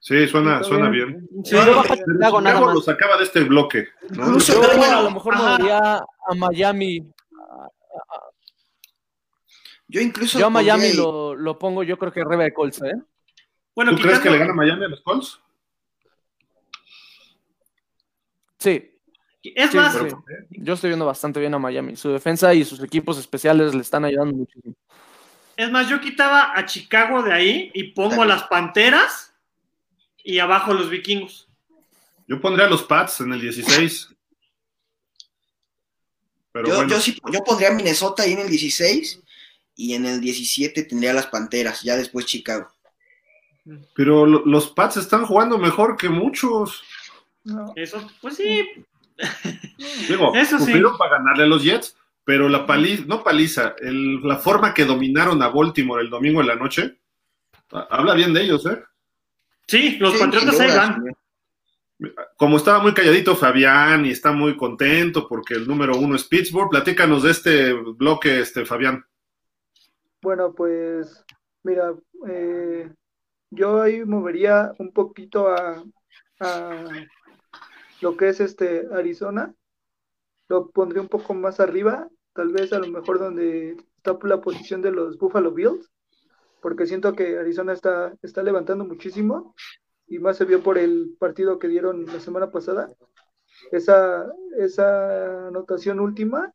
Sí, suena, suena bien.
Sí.
Más.
lo sacaba de este bloque. ¿no?
Incluso-
Yo
bueno,
a lo mejor daría a Miami.
Yo incluso.
Yo a Miami lo, lo pongo, yo creo que arriba de Colts, ¿eh?
Bueno,
¿Tú crees que le gana Miami a los Colts?
Sí,
Es
Sí,
más,
sí. yo estoy viendo bastante bien a Miami. Su defensa y sus equipos especiales le están ayudando muchísimo.
es más, yo quitaba a Chicago de ahí y pongo a las Panteras y abajo los vikingos.
Yo pondría a los Pats en el 16. Pero
Yo,
bueno,
yo sí, yo pondría a Minnesota ahí en el 16 y en el 17 tendría las Panteras, ya después Chicago.
pero lo- los Pats están jugando mejor que muchos.
No,
Eso, pues sí.
Digo,
Eso sí.
para ganarle a los Jets, pero la paliza, no paliza, el- la forma que dominaron a Baltimore el domingo en la noche, ha- habla bien de ellos, ¿eh?
Sí, los
Sí,
Patriotas ahí van.
Como estaba muy calladito Fabián y está muy contento porque el número uno es Pittsburgh, platícanos de este bloque, este Fabián.
Bueno, pues mira, eh, yo ahí movería un poquito a, lo que es este Arizona. Lo pondría un poco más arriba, tal vez a lo mejor donde está la posición de los Buffalo Bills, porque siento que Arizona está, está levantando muchísimo y más se vio por el partido que dieron la semana pasada. Esa, esa anotación última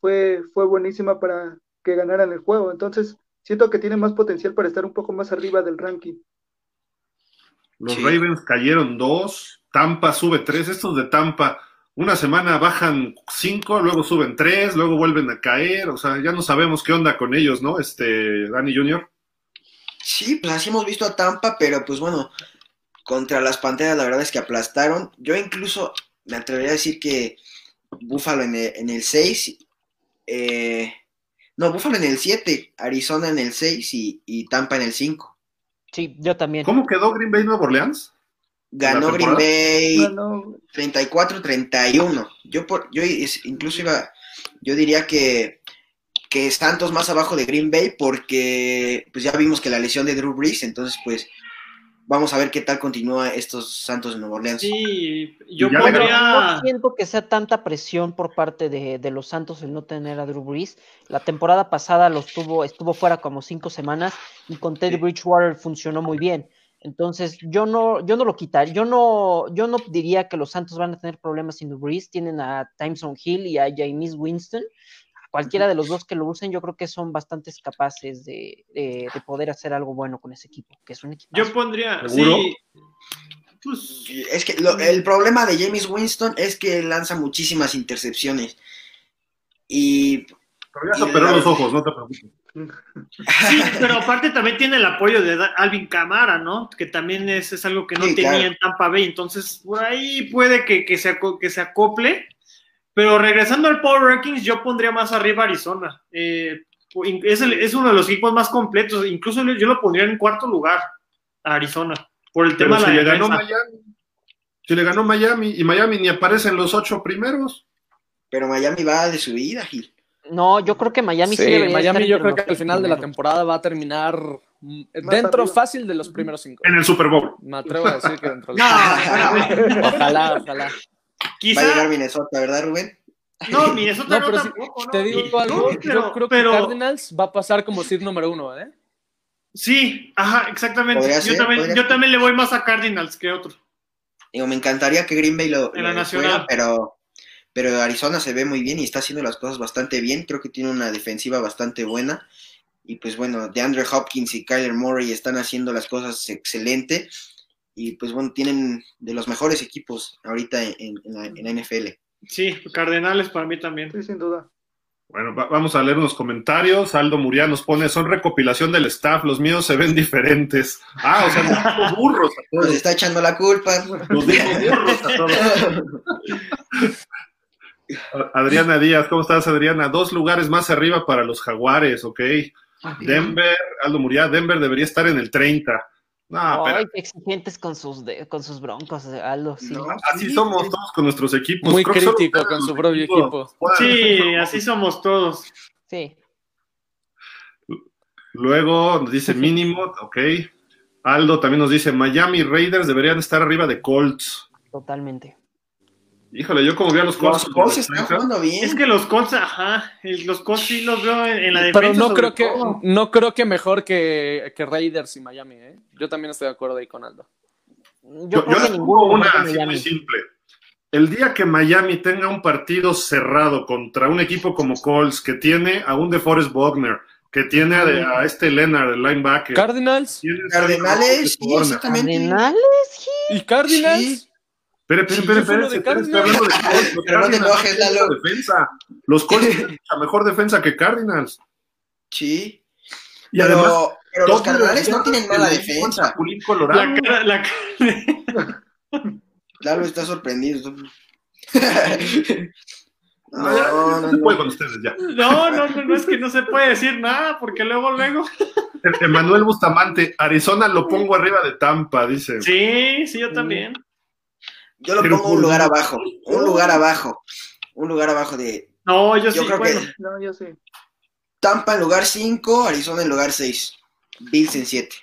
fue, fue buenísima para que ganaran el juego. Entonces, siento que tiene más potencial para estar un poco más arriba del ranking.
Los
Sí.
Ravens cayeron dos, Tampa sube tres, estos de Tampa, una semana bajan cinco, luego suben tres, luego vuelven a caer, o sea, ya no sabemos qué onda con ellos, ¿no? Este, Danny Jr.
Sí, pues así hemos visto a Tampa, pero pues bueno, contra las Panteras la verdad es que aplastaron. Yo incluso me atrevería a decir que Búfalo en el, en el 6, eh, no, Búfalo en el 7, Arizona en el 6 y, y Tampa en el 5.
Sí, yo también.
¿Cómo quedó Green Bay Nueva Orleans?
Ganó
¿La
Green? Bay
Bueno,
34-31. Yo por, yo incluso iba, yo diría que, que Santos más abajo de Green Bay porque pues ya vimos que la lesión de Drew Brees, entonces pues vamos a ver qué tal continúa estos Santos de Nueva Orleans.
Sí, yo
ya
pondría.
no siento que sea tanta presión por parte de, de los Santos el no tener a Drew Brees. La temporada pasada los tuvo, estuvo fuera como cinco semanas y con Teddy Bridgewater funcionó muy bien. Entonces, yo no, yo no lo quitaría, yo no, yo no diría que los Santos van a tener problemas sin Breeze, tienen a Timeson Hill y a James Winston, cualquiera de los dos que lo usen, yo creo que son bastante capaces de, de, de poder hacer algo bueno con ese equipo, que es un equipo.
Yo pondría,
¿Seguro?
sí, pues,
Es que lo- el problema de James Winston es que lanza muchísimas intercepciones. Y
Pero ya se operó los ojos, no te preocupes.
sí, pero aparte también tiene el apoyo de Alvin Camara, ¿no? Que también es, es algo que no
Sí,
tenía
claro.
en Tampa Bay, entonces por ahí puede que, que, se, que se acople, pero regresando al Power Rankings, yo pondría más arriba Arizona. Eh, es, el- es uno de los equipos más completos, incluso yo lo pondría en cuarto lugar a Arizona, por el
Pero
tema
si
de
le
la
ganó. Miami. Si le ganó Miami y Miami ni aparece en los ocho primeros.
pero Miami va de subida, Gil.
No, yo creo que Miami sí,
Sí,
debería
Miami
estar
yo creo que al final de la temporada va a terminar mm, dentro fácil de los primeros cinco.
En el Super Bowl.
Me atrevo a decir que dentro de
No, espérame.
Ojalá,
Va a llegar Minnesota, ¿verdad, Rubén?
no, Minnesota
No,
no,
pero
tampoco, ¿no?
Te digo
Y-
algo,
no, pero-
yo creo que
pero-
Cardinals va a pasar como seed número uno, ¿eh?
Sí, ajá, exactamente. Yo
ser,
también, yo también le voy más a Cardinals que otro.
Digo, me encantaría que Green Bay lo,
En la
lo
nacional.
fuera, pero, pero Arizona se ve muy bien y está haciendo las cosas bastante bien. Creo que tiene una defensiva bastante buena. Y pues bueno, de Andrew Hopkins y Kyler Murray están haciendo las cosas excelente. Y pues bueno, tienen de los mejores equipos ahorita en, la, en la NFL.
Sí, Cardenales para mí también.
Sí, sin duda.
Bueno, va- vamos a leer unos comentarios. Aldo Murián nos pone, son recopilación del staff, los míos se ven diferentes. Ah, o sea, nos dijo burros a
Nos
todos.
está echando la culpa.
Nos dijo burros a todos. Adriana Díaz, ¿cómo estás, Adriana? Dos lugares más arriba para los jaguares, ok. Denver, Aldo Murián, Denver debería estar en el 30. No, pero
exigentes con sus, de- con sus broncos, Aldo. Sí.
No.
así somos todos con nuestros equipos.
Muy
Creo
crítico con su propio equipo.
puedan-
Sí, así somos todos.
Sí.
Luego nos dice mínimo, ok. Aldo también nos dice Miami Raiders deberían estar arriba de Colts.
totalmente.
Híjole, yo como vi a los Colts.
Los Colts están jugando bien.
Es que los Colts, ajá, los Colts sí los veo en, en la defensa.
Pero no creo que
todo.
no creo que mejor que, que Raiders y Miami, ¿eh? Yo también estoy de acuerdo ahí con Aldo.
Yo,
Yo,
creo
yo
que ninguno
una así muy
Miami.
simple. El día que Miami tenga un partido cerrado contra un equipo como Colts, que tiene a un DeForest Buckner, que tiene a, de- a este Leonard, el linebacker.
Cardinals
Cardenales, sí, exactamente.
¿Cardenales?
y Cardinals.
Sí.
Espere, espere, hablando de Colts. Los
Pero no te
Cardinals
enojes,
tienen
Lalo.
mucha defensa. Los Colts tienen la mejor defensa que Cardinals.
Sí.
Y además,
Pero, pero los Cardenales no tienen mala defensa.
Colorado.
La cara, la cara-
Lalo está sorprendido.
No,
No,
no
no,
se puede
no.
con ustedes ya.
No, no, no, no, es que no se puede decir nada, porque luego, luego.
Emanuel Bustamante, Arizona lo pongo arriba de Tampa, dice.
Sí, sí, yo también.
Yo lo
Pero
pongo un lugar abajo. Un lugar abajo. Un lugar abajo de
No, yo,
Yo
sí,
creo
bueno.
que
No, yo sí.
Tampa en lugar 5, Arizona en lugar 6. Bills en 7.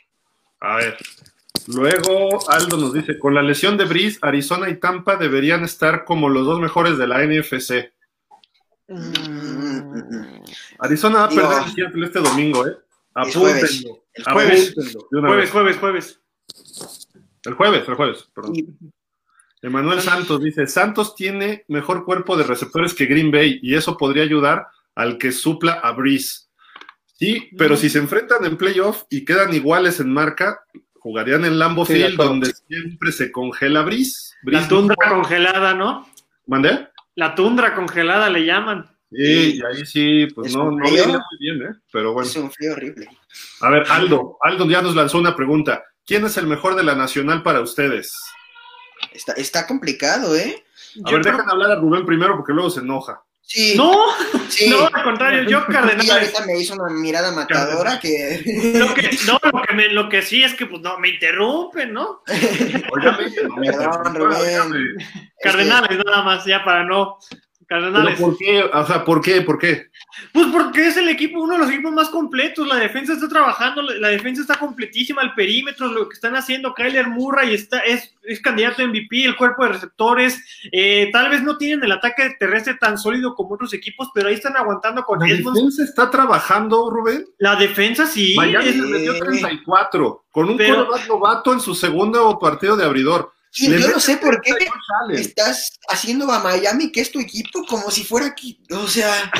A ver. Luego Aldo nos dice, con la lesión de Breeze, Arizona y Tampa deberían estar como los dos mejores de la NFC.
Mm,
Arizona va a perder Seattle este domingo, ¿eh?
jueves.
Apúntenlo.
El
jueves.
apúntenlo
Jueves,
vez.
jueves, jueves.
El jueves, el jueves, perdón.
Y-
Emanuel Santos dice, Santos tiene mejor cuerpo de receptores que Green Bay y eso podría ayudar al que supla a Breeze. Sí, pero si se enfrentan en playoff y quedan iguales en marca, jugarían en
de
Field, donde siempre se congela Breeze.
La tundra
no-
congelada, ¿no?
¿Mandé?
La tundra congelada le llaman.
Sí, y ahí sí, pues
¿Es
no, no viene muy bien, ¿eh? Pero bueno.
Es un frío horrible.
A ver, Aldo, Aldo ya nos lanzó una pregunta. ¿Quién es el mejor de la nacional para ustedes?
Está, está complicado, ¿eh?
A
Yo
ver,
creo-
dejan hablar a Rubén primero porque luego se enoja.
Sí.
No,
sí.
no, al contrario, yo Cardenales.
ahorita me hizo una mirada matadora que.
Lo que, no, lo que, me- lo que sí es que pues no, me interrumpen, ¿no?
Me
Perdón, Rubén.
óigame.
Es que-
Cardenales nada más, ya para no. Cardenales.
¿Pero ¿Por qué? O sea, ¿por qué? ¿Por qué?
Pues porque es el equipo, uno de los equipos más completos. La defensa está trabajando, la, defensa está completísima, el perímetro, lo que están haciendo. Kyler Murray está, es, es candidato a MVP, el cuerpo de receptores. eh, tal vez no tienen el ataque terrestre tan sólido como otros equipos, pero ahí están aguantando con
¿La
Edmonds.
defensa está trabajando, Rubén?
La defensa sí.
Miami
es-
metió 34 con un
Pero-
novato en su segundo partido de abridor.
Gil,
Le
yo no sé por qué
32 Allen.
estás haciendo a Miami, que es tu equipo, como si fuera aquí. O sea,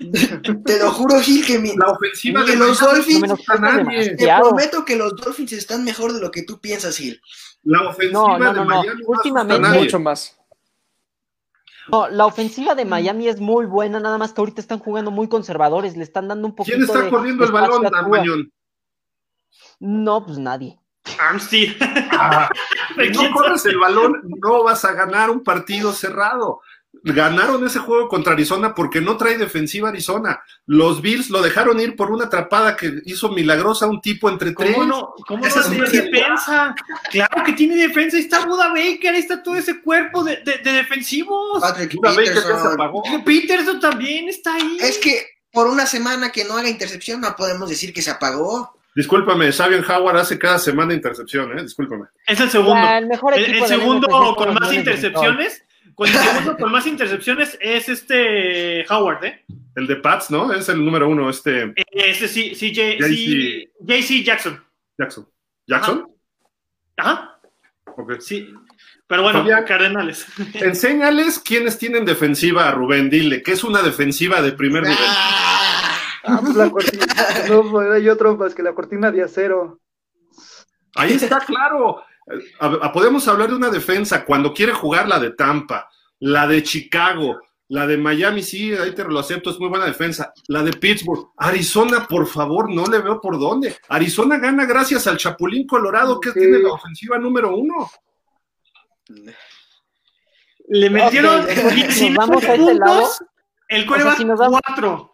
te lo juro, Gil, que mi-
La ofensiva de
los
Miami
Dolphins,
No
te prometo que los Dolphins están mejor de lo que tú piensas, Gil.
La ofensiva
No, no,
de. Miami
Últimamente-.
Mucho más.
No, la ofensiva de Miami es muy buena, nada más que ahorita están jugando muy conservadores, le están dando un poquito
¿Quién está
de
corriendo el balón. Mañón?
No, pues nadie.
Armstead.
Ah,
¿De
si
quién
no corres el balón, no vas a ganar un partido cerrado. Ganaron ese juego contra Arizona porque no trae defensiva Arizona. Los Bills lo dejaron ir por una atrapada que hizo milagrosa un tipo entre tres.
¿Cómo no? ¿Cómo no
Esa es
tiene defensa? Claro que tiene defensa. Ahí está Buda Baker, ahí está todo ese cuerpo de, de- de defensivos.
Patrick
se apagó.
Peterson también está ahí.
Es que por una semana que no haga intercepción no podemos decir que se apagó.
Discúlpame, Xavier Howard hace cada semana intercepción, ¿eh? Discúlpame.
Es el segundo.
Ah, el mejor
El,
equipo
el
del
segundo con más intercepciones. Con el segundo con más intercepciones es este Howard, ¿eh?
El de Pats, ¿no? Es el número uno, este
Ese sí, sí,
JC.
Jackson.
Jackson. ¿Jackson?
Ajá,
Ok.
sí. Pero bueno,
Fabián.
Cardenales.
Enséñales quiénes tienen defensiva a Rubén. Dile que es una defensiva de primer nivel.
Ah,
pues la cortina. No, pues, hay otro más que la cortina de acero.
Ahí está claro. A- a- podemos hablar de una defensa cuando quiere jugar la de Tampa, la de Chicago, la de Miami, sí, ahí te lo acepto, es muy buena defensa. La de Pittsburgh, Arizona, por favor, no le veo por dónde. Arizona gana gracias al Chapulín Colorado, que
Sí.
tiene la ofensiva número uno.
Le metieron
Ok, entonces,
19
nos vamos a lado.
El coreback
si nos vamos-
4.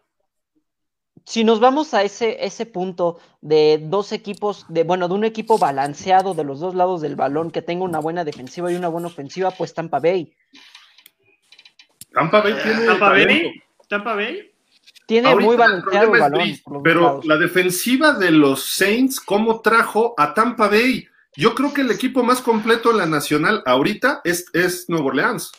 Si nos vamos a ese, ese punto de dos equipos, de bueno, de un equipo balanceado de los dos lados del balón, que tenga una buena defensiva y una buena ofensiva, pues Tampa Bay.
Tampa Bay tiene
Tampa. Bay. Tampa Bay.
Tiene
Ahorita
muy balanceado el balón.
Pero
lados.
la defensiva de los Saints, ¿cómo trajo a Tampa Bay? Yo creo que el equipo más completo en la nacional ahorita es, es Nuevo Orleans.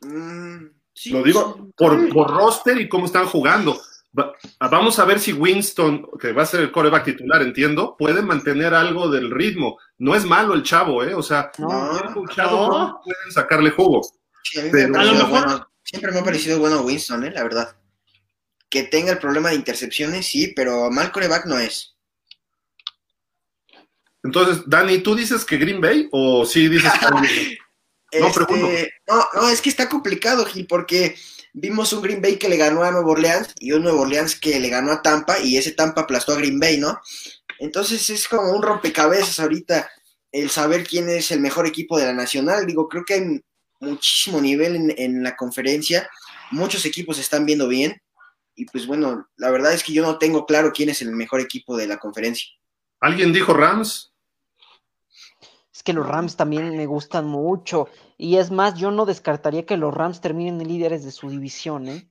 mm,
Sí,
Lo digo por, por roster y cómo están jugando. Va- Vamos a ver si Winston, que va a ser el coreback titular, entiendo, puede mantener algo del ritmo. No es malo el chavo, ¿eh? O sea,
No,
no,
pueden sacarle jugo.
sí, a mí
Pero-
A lo mejor-
bueno. Siempre me ha parecido bueno Winston, ¿eh? la verdad. Que tenga el problema de intercepciones, sí, pero mal coreback no es.
Entonces, Dani, ¿tú dices que Green Bay o sí dices que... No,
Este, no, no, es que está complicado, Gil, porque vimos un Green Bay que le ganó a Nueva Orleans y un Nueva Orleans que le ganó a Tampa y ese Tampa aplastó a Green Bay, ¿no? Entonces es como un rompecabezas ahorita el saber quién es el mejor equipo de la nacional. Digo, creo que hay muchísimo nivel en, en la conferencia, muchos equipos se están viendo bien y pues bueno, la verdad es que yo no tengo claro quién es el mejor equipo de la conferencia.
¿Alguien dijo Rams?
Es que los Rams también me gustan mucho. Y es más, yo no descartaría que los Rams terminen líderes de su división, ¿eh?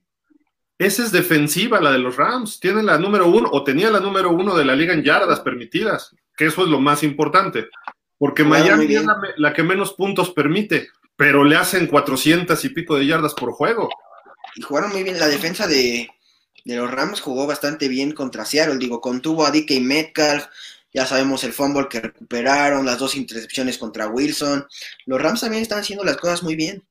Esa es defensiva, la de los Rams. Tiene la número uno, o tenía la número uno de la liga en yardas permitidas, que eso es lo más importante. Porque Miami es la que menos puntos permite, pero le hacen 400 y pico de yardas por juego.
y jugaron muy bien. La defensa de, de los Rams jugó bastante bien contra Seattle. Digo, contuvo a DK Metcalf. Ya sabemos el fumble que recuperaron, las dos intercepciones contra Wilson. Los Rams también están haciendo las cosas muy bien.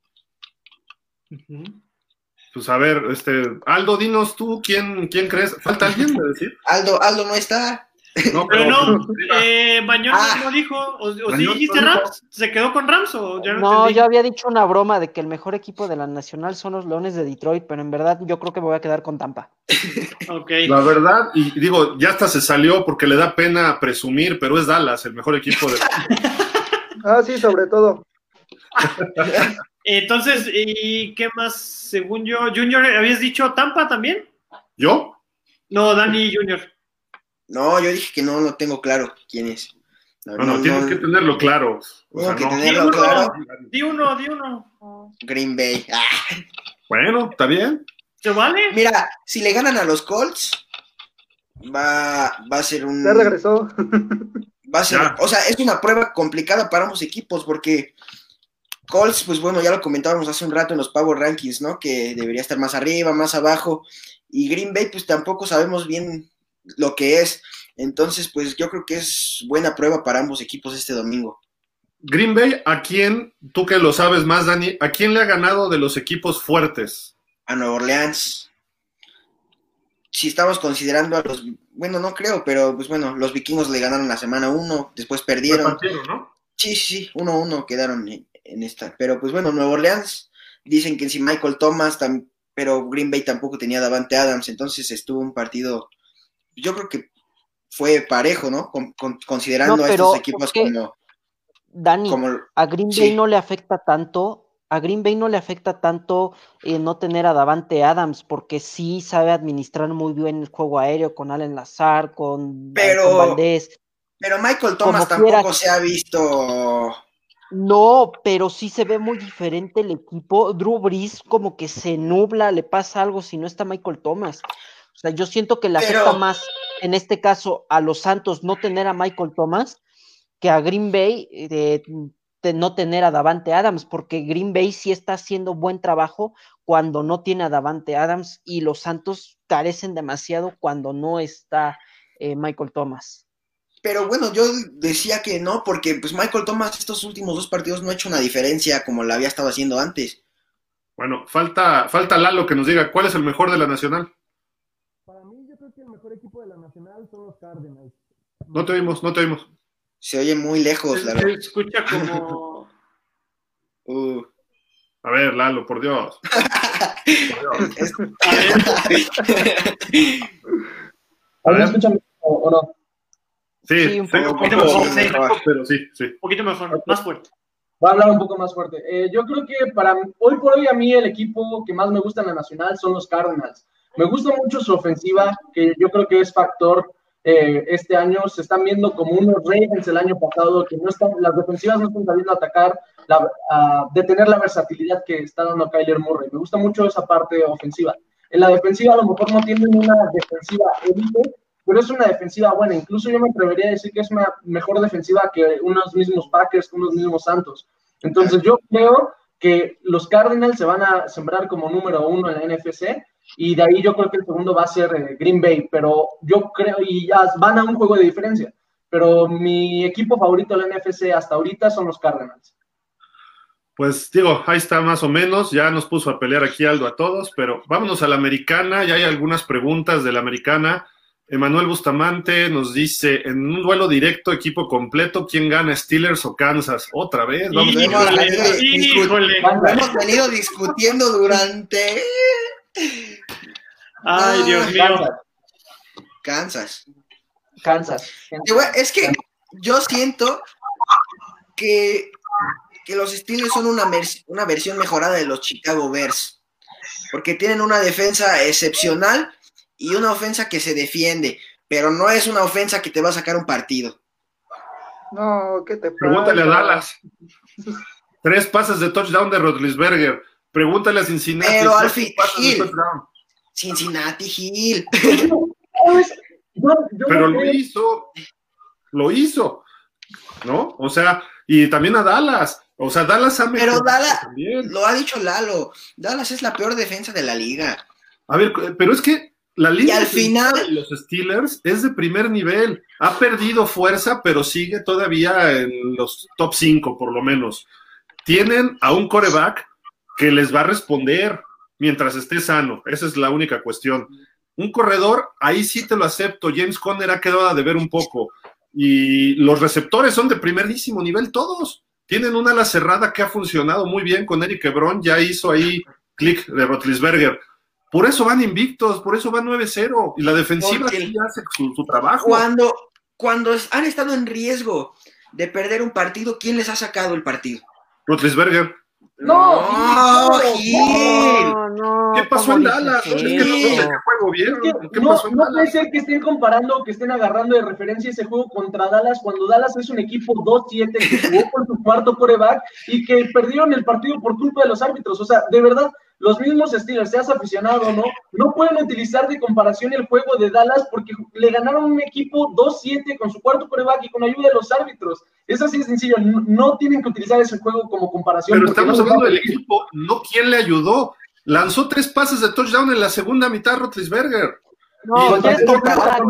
Pues a ver, este, Aldo, dinos tú, ¿quién, quién crees? ¿Falta alguien de decir?
Aldo, Aldo no está.
No,
Pero no, eh, Bañón
Ah.
no dijo. ¿O, o sí dijiste
no.
Rams? ¿Se quedó con Rams o ya no,
No,
entendí?
yo había dicho una broma de que el mejor equipo de la Nacional son los Leones de Detroit, pero en verdad yo creo que me voy a quedar con Tampa.
Ok.
La verdad, y digo, ya hasta se salió porque le da pena presumir, pero es Dallas, el mejor equipo de...
Ah, sí, sobre todo.
Entonces, ¿y qué más? Según yo, Junior, ¿habías dicho Tampa también?
¿Yo?
No, Dani Junior.
No, yo dije que no, no tengo claro quién es. No,
No, no,
no,
tienes
no,
que tenerlo claro. O sea,
que
no.
Di
tenerlo
uno,
claro.
di uno, di uno.
Green Bay. Ah,
Bueno, está bien.
¿Se vale?
Mira, si le ganan a los Colts, va, va a ser un.
Ya regresó.
Va a ser,
Ya.
o sea, es una prueba complicada para ambos equipos porque Colts, pues bueno, ya lo comentábamos hace un rato en los Power Rankings, ¿no? Que debería estar más arriba, más abajo. Y Green Bay, pues tampoco sabemos bien lo que es. Entonces, pues yo creo que es buena prueba para ambos equipos este domingo.
Green Bay, ¿a quién, tú que lo sabes más, Dani, ¿a quién le ha ganado de los equipos fuertes?
A Nueva Orleans. Si estamos considerando a los, bueno, no creo, pero pues bueno, los vikingos le ganaron la semana 1, después perdieron.
Partido, ¿no?
Sí, sí, sí, 1-1 quedaron en, en esta. Pero pues bueno, Nueva Orleans dicen que si Michael Thomas, tam- pero Green Bay tampoco tenía Davante Adams, entonces estuvo un partido, yo creo que fue parejo, ¿no? Con- con- considerando
No,
a estos equipos como,
Dani,
como
a Green
sí.
Bay no le afecta tanto, a Green Bay no le afecta tanto eh, no tener a Davante Adams, porque sí sabe administrar muy bien el juego aéreo con Allen Lazar, con,
Pero-
con Valdés.
Pero Michael Thomas
Como
tampoco
quiera.
se ha visto.
No, pero sí se ve muy diferente el equipo. Drew Brees como que se nubla, le pasa algo si no está Michael Thomas. O sea, yo siento que le
Pero-
afecta más, en este caso, a los Santos no tener a Michael Thomas que a Green Bay eh, de, de no tener a Davante Adams, porque Green Bay sí está haciendo buen trabajo cuando no tiene a Davante Adams y los Santos carecen demasiado cuando no está eh, Michael Thomas.
Pero bueno, yo decía que no, porque pues Michael Thomas estos últimos dos partidos no ha hecho una diferencia como la había estado haciendo antes.
Bueno, falta, falta Lalo que nos diga cuál es el mejor de la Nacional.
Para mí, yo creo que el mejor equipo de la Nacional son los Cardinals.
No te oímos, no te oímos.
Se oye muy lejos, la
Se
verdad.
escucha como.
Uh,
A ver, Lalo, por Dios. Por Dios.
A ver,
A
¿Me
ver.
escuchan o, o no?
Sí,
Sí, un
sí,
poco.
un poco,
mejor,
sí,
sí.
pero sí, sí.
un poquito mejor, más fuerte.
Voy a hablar un poco más fuerte. Eh, yo creo que para hoy por hoy a mí el equipo que más me gusta en la Nacional son los Cardinals. Me gusta mucho su ofensiva, que yo creo que es factor eh, este año. Se están viendo como unos Ravens el año pasado, que no están, las defensivas no están sabiendo atacar, la, detener la versatilidad que está dando Kyler Murray. Me gusta mucho esa parte ofensiva. En la defensiva a lo mejor no tienen una defensiva élite, pero es una defensiva buena. Incluso yo me atrevería a decir que es una mejor defensiva que unos mismos Packers, que unos mismos Santos. Entonces yo creo que los Cardinals se van a sembrar como número uno en la NFC y de ahí yo creo que el segundo va a ser eh, Green Bay, pero yo creo, y ya van a un juego de diferencia, pero mi equipo favorito de la NFC hasta ahorita son los Cardinals.
Pues digo, ahí está más o menos, ya nos puso a pelear aquí Aldo a todos, pero vámonos a la americana, ya hay algunas preguntas de la americana. Emanuel Bustamante nos dice, en un duelo directo, equipo completo, ¿quién gana, Steelers o Kansas? Otra vez, vamos a
Híjole.
Híjole, híjole.
Lo hemos venido discutiendo durante
Ay, Dios mío.
Kansas.
Kansas. Es que yo siento que, que los Steelers son una, una versión mejorada de los Chicago Bears. Porque tienen una defensa excepcional y una ofensa que se defiende. Pero no es una ofensa que te va a sacar un partido.
No, ¿qué te pasa?
Pregúntale a Dallas. Tres pases de touchdown de Rodlisberger. Pregúntale a Cincinnati.
Pero, Gil.
touchdown.
Cincinnati Hill.
Pero lo hizo. Lo hizo. ¿No? O sea, y también a Dallas. O sea, Dallas ha
Pero Dallas-
también.
Lo ha dicho Lalo. Dallas es la peor defensa de la liga.
A ver, pero es que la
Y al final-
de los Steelers es de primer nivel. Ha perdido fuerza, pero sigue todavía en los top 5, por lo menos. Tienen a un coreback que les va a responder mientras esté sano. Esa es la única cuestión. Un corredor, ahí sí te lo acepto. James Conner ha quedado a deber un poco. Y los receptores son de primerísimo nivel todos. Tienen una ala cerrada que ha funcionado muy bien con Eric Hebron. Ya hizo ahí clic de Rotlisberger. Por eso van invictos, por eso van 9-0. Y la defensiva sí hace su, su trabajo.
Cuando, cuando han estado en riesgo de perder un partido, ¿quién les ha sacado el partido?
Rotlisberger.
No,
No,
no,
Gil.
No, no,
¿Qué pasó en Dallas? Es que no sé qué juego vieron.
Es que
¿Qué
no,
pasó en
no puede ser que estén comparando que estén agarrando de referencia ese juego contra Dallas cuando Dallas es un equipo 2-7 que jugó con su cuarto coreback y que perdieron el partido por culpa de los árbitros. O sea, de verdad, los mismos Steelers, seas aficionado o no, no pueden utilizar de comparación el juego de Dallas porque le ganaron un equipo 2-7 con su cuarto coreback y con ayuda de los árbitros. Es así de sencillo, no, no tienen que utilizar ese juego como comparación.
Pero estamos
no
hablando del equipo, no quién le ayudó. Lanzó tres pases de touchdown en la segunda mitad Rotlisberger.
No,
Y-
quieres
contra-
comparar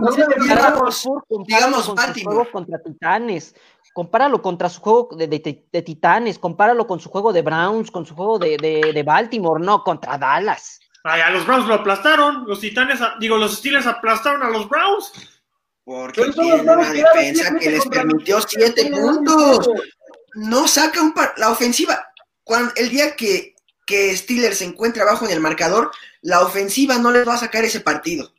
digamos- Baltimore.
juego contra Titanes, compáralo contra su juego de, de- de Titanes, compáralo con su juego de Browns, con su juego de, de- de Baltimore, no, contra Dallas.
Ay, a los Browns lo aplastaron. Los Titanes, a- digo, los Steelers aplastaron a los Browns.
Porque
Pero son los
tiene una defensa que les permitió
los-
siete puntos. No saca un par- la ofensiva. Cuando, el día que, que Steelers se encuentra abajo en el marcador, la ofensiva no les va a sacar ese partido.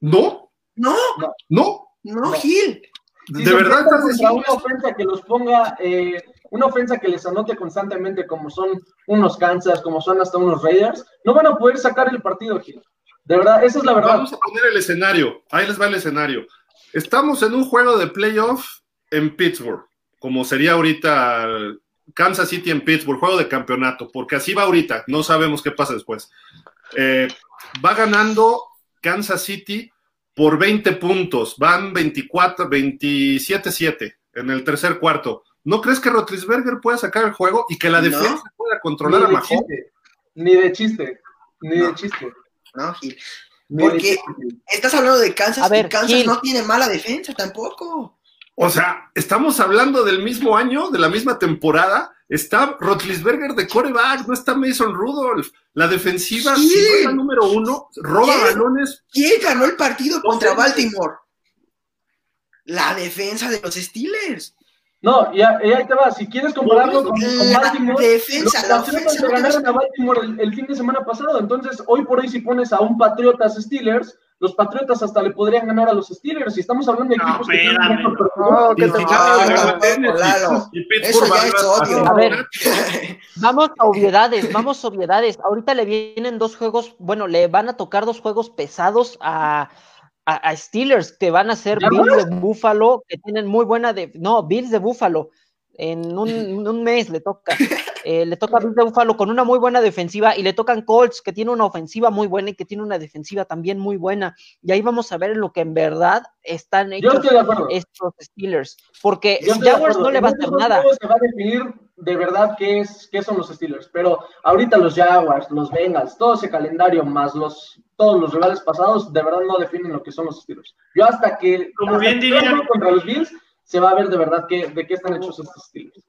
No,
No,
no.
no,
No.
Gil.
Si
¿De verdad estás diciendo
una ofensa que los ponga, eh, una ofensa que les anote constantemente, como son unos Kansas, como son hasta unos Raiders, no van a poder sacar el partido, Gil. De verdad, esa es la verdad.
Vamos a poner el escenario. Ahí les va el escenario. Estamos en un juego de playoff en Pittsburgh, como sería ahorita Kansas City en Pittsburgh, juego de campeonato, porque así va ahorita, no sabemos qué pasa después. Eh, va ganando Kansas City por 20 puntos, van 24, 27-7 en el tercer cuarto. ¿No crees que Rotlisberger pueda sacar el juego y que la
No.
defensa pueda
Ni
controlar a Mahomes?
chiste. Ni de chiste. Ni de
No.
chiste.
No, Gil. Porque-
chiste.
Estás hablando de Kansas
A ver,
y Kansas
Gil.
no tiene mala defensa tampoco.
O sea, estamos hablando del mismo año, de la misma temporada. Está Rotlisberger de coreback, no está Mason Rudolph. La defensiva,
Sí.
si no es la número uno, roba
¿Quién?
balones.
¿Quién ganó el partido contra. Baltimore? La defensa de los Steelers.
No, y, ahí te va. Si quieres compararlo con, con
La
Baltimore,
defensa,
los
la
Patriotas
ofensa.
ganaron a Baltimore el, el fin de semana pasado. Entonces, hoy por hoy, si pones a un Patriotas Steelers, los Patriotas hasta le podrían ganar a los Steelers. Y estamos hablando de
No,
equipos que
espérame, no.
que
a-
ver. Vamos a obviedades, vamos a obviedades. Ahorita le vienen dos juegos, bueno, le van a tocar dos juegos pesados a, a, a Steelers, que van a ser
¿Ya
Bills de Buffalo, que tienen muy buena de, no, Bills de Buffalo. En un, en un mes le toca. Eh, le toca a Bills de Buffalo con una muy buena defensiva y le tocan Colts, que tiene una ofensiva muy buena y que tiene una defensiva también muy buena. Y ahí vamos a ver en lo que en verdad están hechos estos Steelers. Porque
de
Jaguars no le va a hacer nada.
Se va a definir de verdad qué, es, qué son los Steelers. Pero ahorita los Jaguars, los Bengals, todo ese calendario más los todos los rivales pasados, de verdad no definen lo que son los Steelers. Yo hasta que,
Como
hasta
bien
que
diría-
jueguen contra los Bills, se va a ver de verdad qué, de qué están hechos estos Steelers.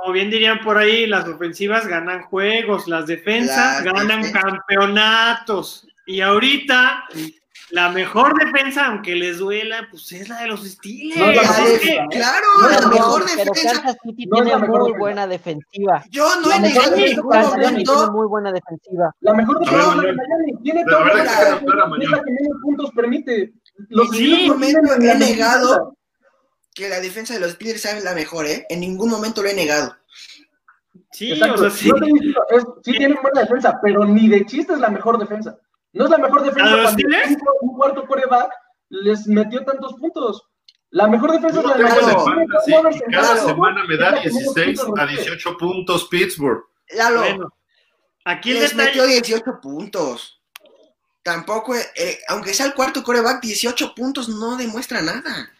Como bien dirían por ahí, las ofensivas ganan juegos, las defensas ganan campeonatos. Y ahorita, la mejor defensa, aunque les duela, pues es la de los Steelers.
No, la
La
mejor
Es que-
defensa.
claro,
No,
la
no,
mejor defensa.
Kansas City
la
tiene
mejor
muy
defensa.
buena defensiva.
Yo no
La
he negado
defensa
tiene muy buena defensiva.
La mejor defensa la de. Miami. Tiene todo
a ver,
lo
déjame
que-
hablar a
es
Manuel.
la que menos puntos permite. Los
Sí,
la
he negado
defensa.
Que la defensa de los Steelers es la mejor, ¿eh? En ningún momento lo he negado.
Sí,
Exacto.
o sea, sí.
No te digo, es- sí tienen buena defensa, pero ni de chiste es la mejor defensa. No es la mejor defensa
¿A los Steelers?
un, un cuarto coreback les metió tantos puntos. La mejor defensa
Yo
es la
y
en
cada semana me da
la que menos
16
puntos
a
recibe.
18 puntos Pittsburgh.
Lalo,
Bueno, aquí
les
detalle.
metió 18 puntos. Tampoco, eh, aunque sea el cuarto coreback, 18 puntos no demuestra nada.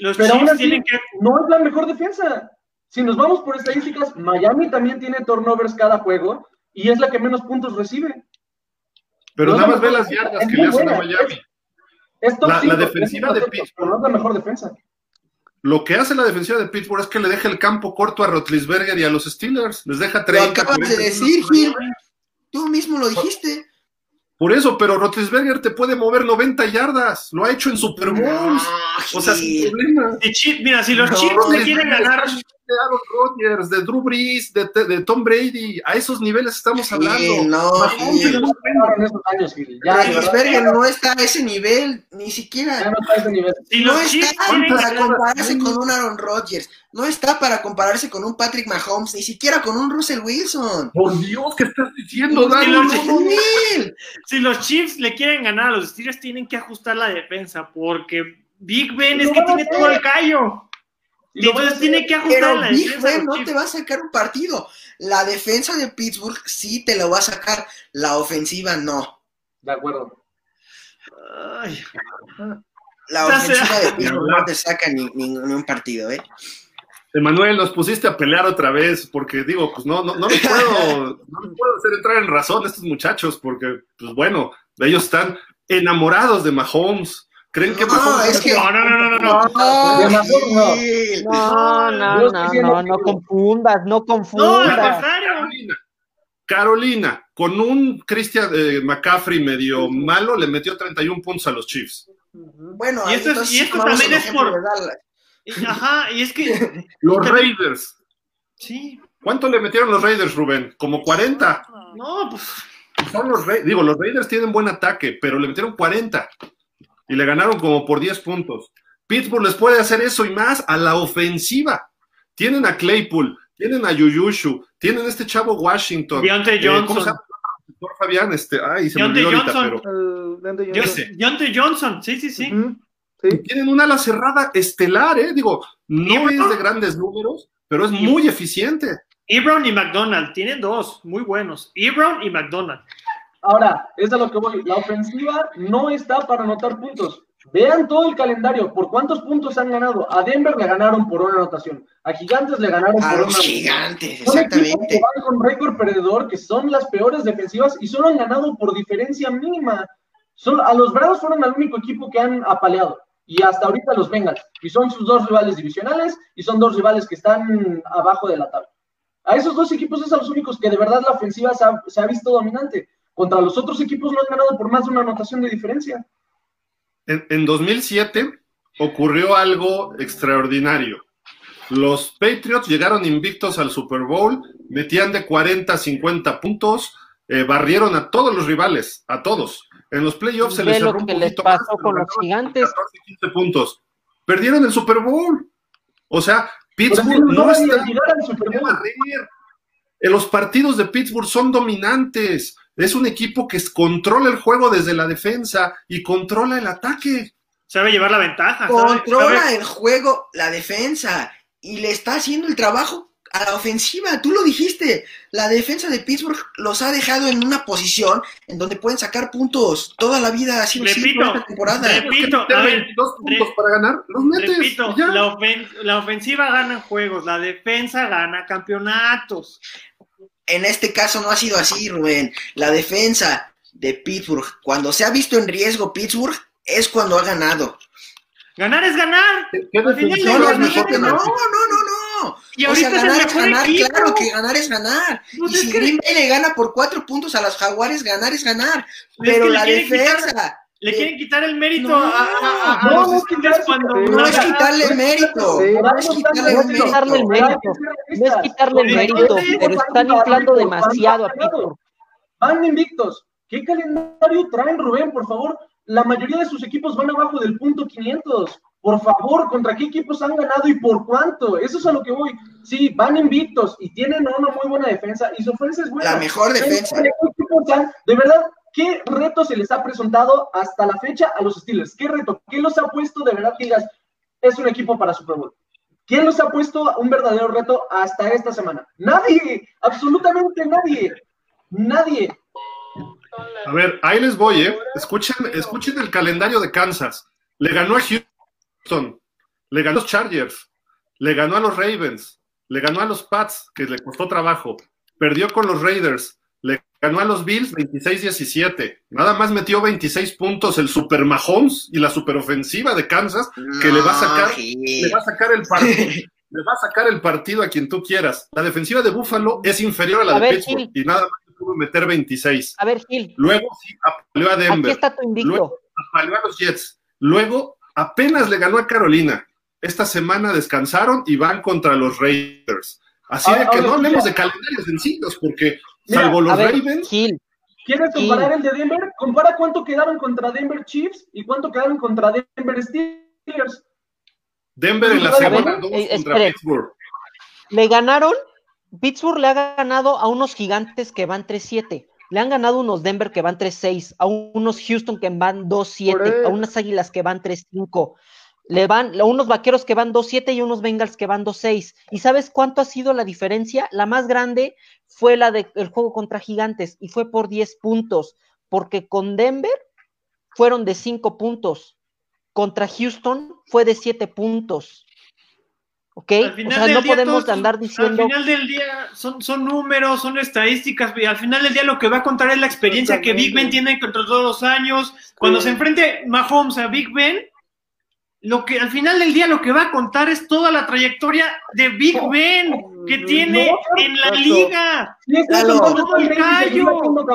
Los
Pero aún
Chiefs
así,
tienen que.
no es la mejor defensa. Si nos vamos por estadísticas, Miami también tiene turnovers cada juego y es la que menos puntos recibe.
Pero
No,
nada más ve las yardas que le hacen a Miami.
Es
La- defensiva de Pittsburgh.
Pero no es la mejor defensa.
Lo que hace la defensiva de Pittsburgh es que le deja el campo corto a Rotlisberger y a los Steelers. Les deja
Lo
30.
acabas de
40
decir. Gil. Tú mismo lo dijiste.
Por eso, pero Rotlisberger te puede mover 90 yardas. Lo ha hecho en Super Bowls. O sea, sin problema.
mira, si los
No,
Chiefs le quieren ganar,
De Aaron Rodgers, de Drew Brees, de, de Tom Brady. A esos niveles estamos hablando.
Gil, no, no está a ese nivel, ni
ya
siquiera.
no está a ese nivel.
si
No está para compararse con un Aaron Rodgers. No está para compararse con un Patrick Mahomes, ni siquiera con un Russell Wilson.
Por Dios, ¿qué estás diciendo,
Sí,
Dani?
si si los Chiefs le quieren ganar a los Steelers, tienen que ajustar la defensa, porque Big Ben es que tiene todo el callo. Entonces tiene que ajustar
Pero
la
Big. Ben no te va a sacar un partido. La defensa de Pittsburgh sí te lo va a sacar. La ofensiva no.
De acuerdo.
Ay,
La ofensiva de Pittsburgh no te saca ni, ni- ni un partido, ¿eh?
Emanuel, nos pusiste a pelear otra vez, porque digo, pues no, no, no les puedo, no les puedo hacer entrar en razón a estos muchachos, porque, pues bueno, ellos están enamorados de Mahomes. ¿Creen que
No,
Mahomes
es que-
No, no, no, no, no, no.
No,
no.
No, no, no, no, no confundas, no
No, al
confundas.
contrario.
Carolina, Carolina, con un Christian eh, McCaffrey medio malo, le metió 31 puntos a los Chiefs.
Bueno,
Y esto es-
entonces
y esto
tomamos
también es por- Ajá, y es que.
Los Raiders,
Sí.
¿cuánto le metieron los Raiders, Rubén? Como 40.
No, pues.
Son los Ra- digo, los Raiders tienen buen ataque, pero le metieron 40 y le ganaron como por 10 puntos. Pittsburgh les puede hacer eso y más a la ofensiva. Tienen a Claypool, tienen a Yuyushu, tienen a este chavo Washington.
Deontay
Eh, ¿Cómo
Johnson.
se llama? Doctor Fabián, este, ay, se me ahorita,
Johnson.
pero
El Deontay
Yo-
Johnson.
Ese.
Deontay Johnson, sí, sí, sí.
Sí.
tienen una ala cerrada estelar, ¿eh? Digo, no
¿Y
es de grandes números, pero es
¿Y-
muy eficiente.
Ebron y McDonald, tienen dos muy buenos. Ebron y McDonald.
Ahora, es a lo que voy. La ofensiva no está para anotar puntos. Vean todo el calendario. ¿Por cuántos puntos han ganado? A Denver le ganaron por una anotación. A Gigantes le ganaron
A
por
los
una
gigantes,
Son equipos que
exactamente.
van con récord perdedor, que son las peores defensivas y solo han ganado por diferencia mínima. Son, a los Bravos fueron el único equipo que han apaleado. Y hasta ahorita los Bengals. Y son sus dos rivales divisionales y son dos rivales que están abajo de la tabla. A esos dos equipos es a los únicos que de verdad la ofensiva se ha, se ha visto dominante. Contra los otros equipos no han ganado por más de una anotación de diferencia.
En, en 2007 ocurrió algo extraordinario. Los Patriots llegaron invictos al Super Bowl, metían de 40 a 50 puntos, eh, barrieron a todos los rivales, a todos. En los playoffs se les
lo
cerró un
que les
poquito
pasó
más,
con los gigantes.
14, 15 puntos. Perdieron el Super Bowl. O sea, Pittsburgh
no
no está
llegar al Super Bowl.
barrer. Eh, Los partidos de Pittsburgh son dominantes. Es un equipo que controla el juego desde la defensa y controla el ataque.
Sabe llevar la ventaja.
Controla
sabe-
el juego, la defensa, y le está haciendo el trabajo a la ofensiva. Tú lo dijiste, la defensa de Pittsburgh los ha dejado en una posición en donde pueden sacar puntos. Toda la vida ha sido así
Repito,
toda esta temporada.
repito, a ver,
22 puntos
re-
para ganar, los metes.
repito, la, ofen- la ofensiva gana juegos, la defensa gana campeonatos.
En este caso no ha sido así, Rubén. La defensa de Pittsburgh, cuando se ha visto en riesgo Pittsburgh, es cuando ha ganado.
Ganar es ganar.
¿Qué-
No,
es mejor que
no, no, no, no.
Y
o sea,
es
ganar es ganar,
equipo.
claro que ganar es ganar.
Pues
y
es
si
que-
Green Bay le gana por cuatro puntos a los Jaguares, ganar es ganar.
Es
Pero
que
la
quitar-
defensa
Le quieren quitar el mérito
No,
a, a-
no,
los
no,
cuando
es quitarle mérito,
Sí.
no es quitarle el
el
mérito.
mérito. No es quitarle el mérito, pero están inflando demasiado a Pittsburgh.
Van invictos. ¿Qué calendario traen, Rubén? Por favor, la mayoría de sus equipos van abajo del punto 500. Por favor, ¿contra qué equipos han ganado y por cuánto? Eso es a lo que voy. Sí, van invictos y tienen una muy buena defensa y su ofensa es buena.
La mejor defensa.
¿Qué equipos han- De verdad, ¿qué reto se les ha presentado hasta la fecha a los Steelers? ¿Qué reto? ¿Qué los ha puesto de verdad que digas, es un equipo para Super Bowl? ¿Quién los ha puesto un verdadero reto hasta esta semana? Nadie, absolutamente nadie. Nadie.
A ver, ahí les voy, ¿eh? Escuchen, escuchen el calendario de Kansas. Le ganó a Houston, le ganó a los Chargers, le ganó a los Ravens, le ganó a los Pats, que le costó trabajo, perdió con los Raiders, ganó a los Bills 26-17. Nada más metió 26 puntos el Super Mahomes y la superofensiva de Kansas, que le va a sacar- le va a sacar el partido. Le va a sacar el partido a quien tú quieras. La defensiva de Buffalo es inferior a la
A
de
ver,
Pittsburgh
Gil.
y nada más pudo meter 26.
A ver, Gil,
Luego sí apaleó a
aquí
Denver,
está tu invicto.
Luego- apaleó a los Jets. Luego apenas le ganó a Carolina. Esta semana descansaron y van contra los Raiders. Así de que
ahora,
no hablemos
mira.
de calendarios sencillos, porque salvo los
ver,
Ravens,
Gil,
¿Quieres comparar el de Denver? Compara cuánto quedaron contra Denver Chiefs y cuánto quedaron contra Denver Steelers.
Denver en la semana 2
eh,
contra. Pittsburgh.
le ganaron, Pittsburgh le ha ganado a unos gigantes que van 3-7. Le han ganado unos Denver que van 3-6, a unos Houston que van 2-7, a unas Águilas que van 3-5. Le van unos vaqueros que van 2-7 y unos Bengals que van 2-6. ¿Y sabes cuánto ha sido la diferencia? La más grande fue la del juego contra Gigantes y fue por 10 puntos, porque con Denver fueron de 5 puntos, contra Houston fue de 7 puntos. ¿Ok? O sea, no podemos andar diciendo.
Al final del día son, son números, son estadísticas, y al final del día lo que va a contar es la experiencia que Big Ben tiene contra todos los años. Cuando se enfrente Mahomes a Big Ben, lo que al final del día lo que va a contar es toda la trayectoria de Big Ben que tiene en la liga.
Claro.
Todo el.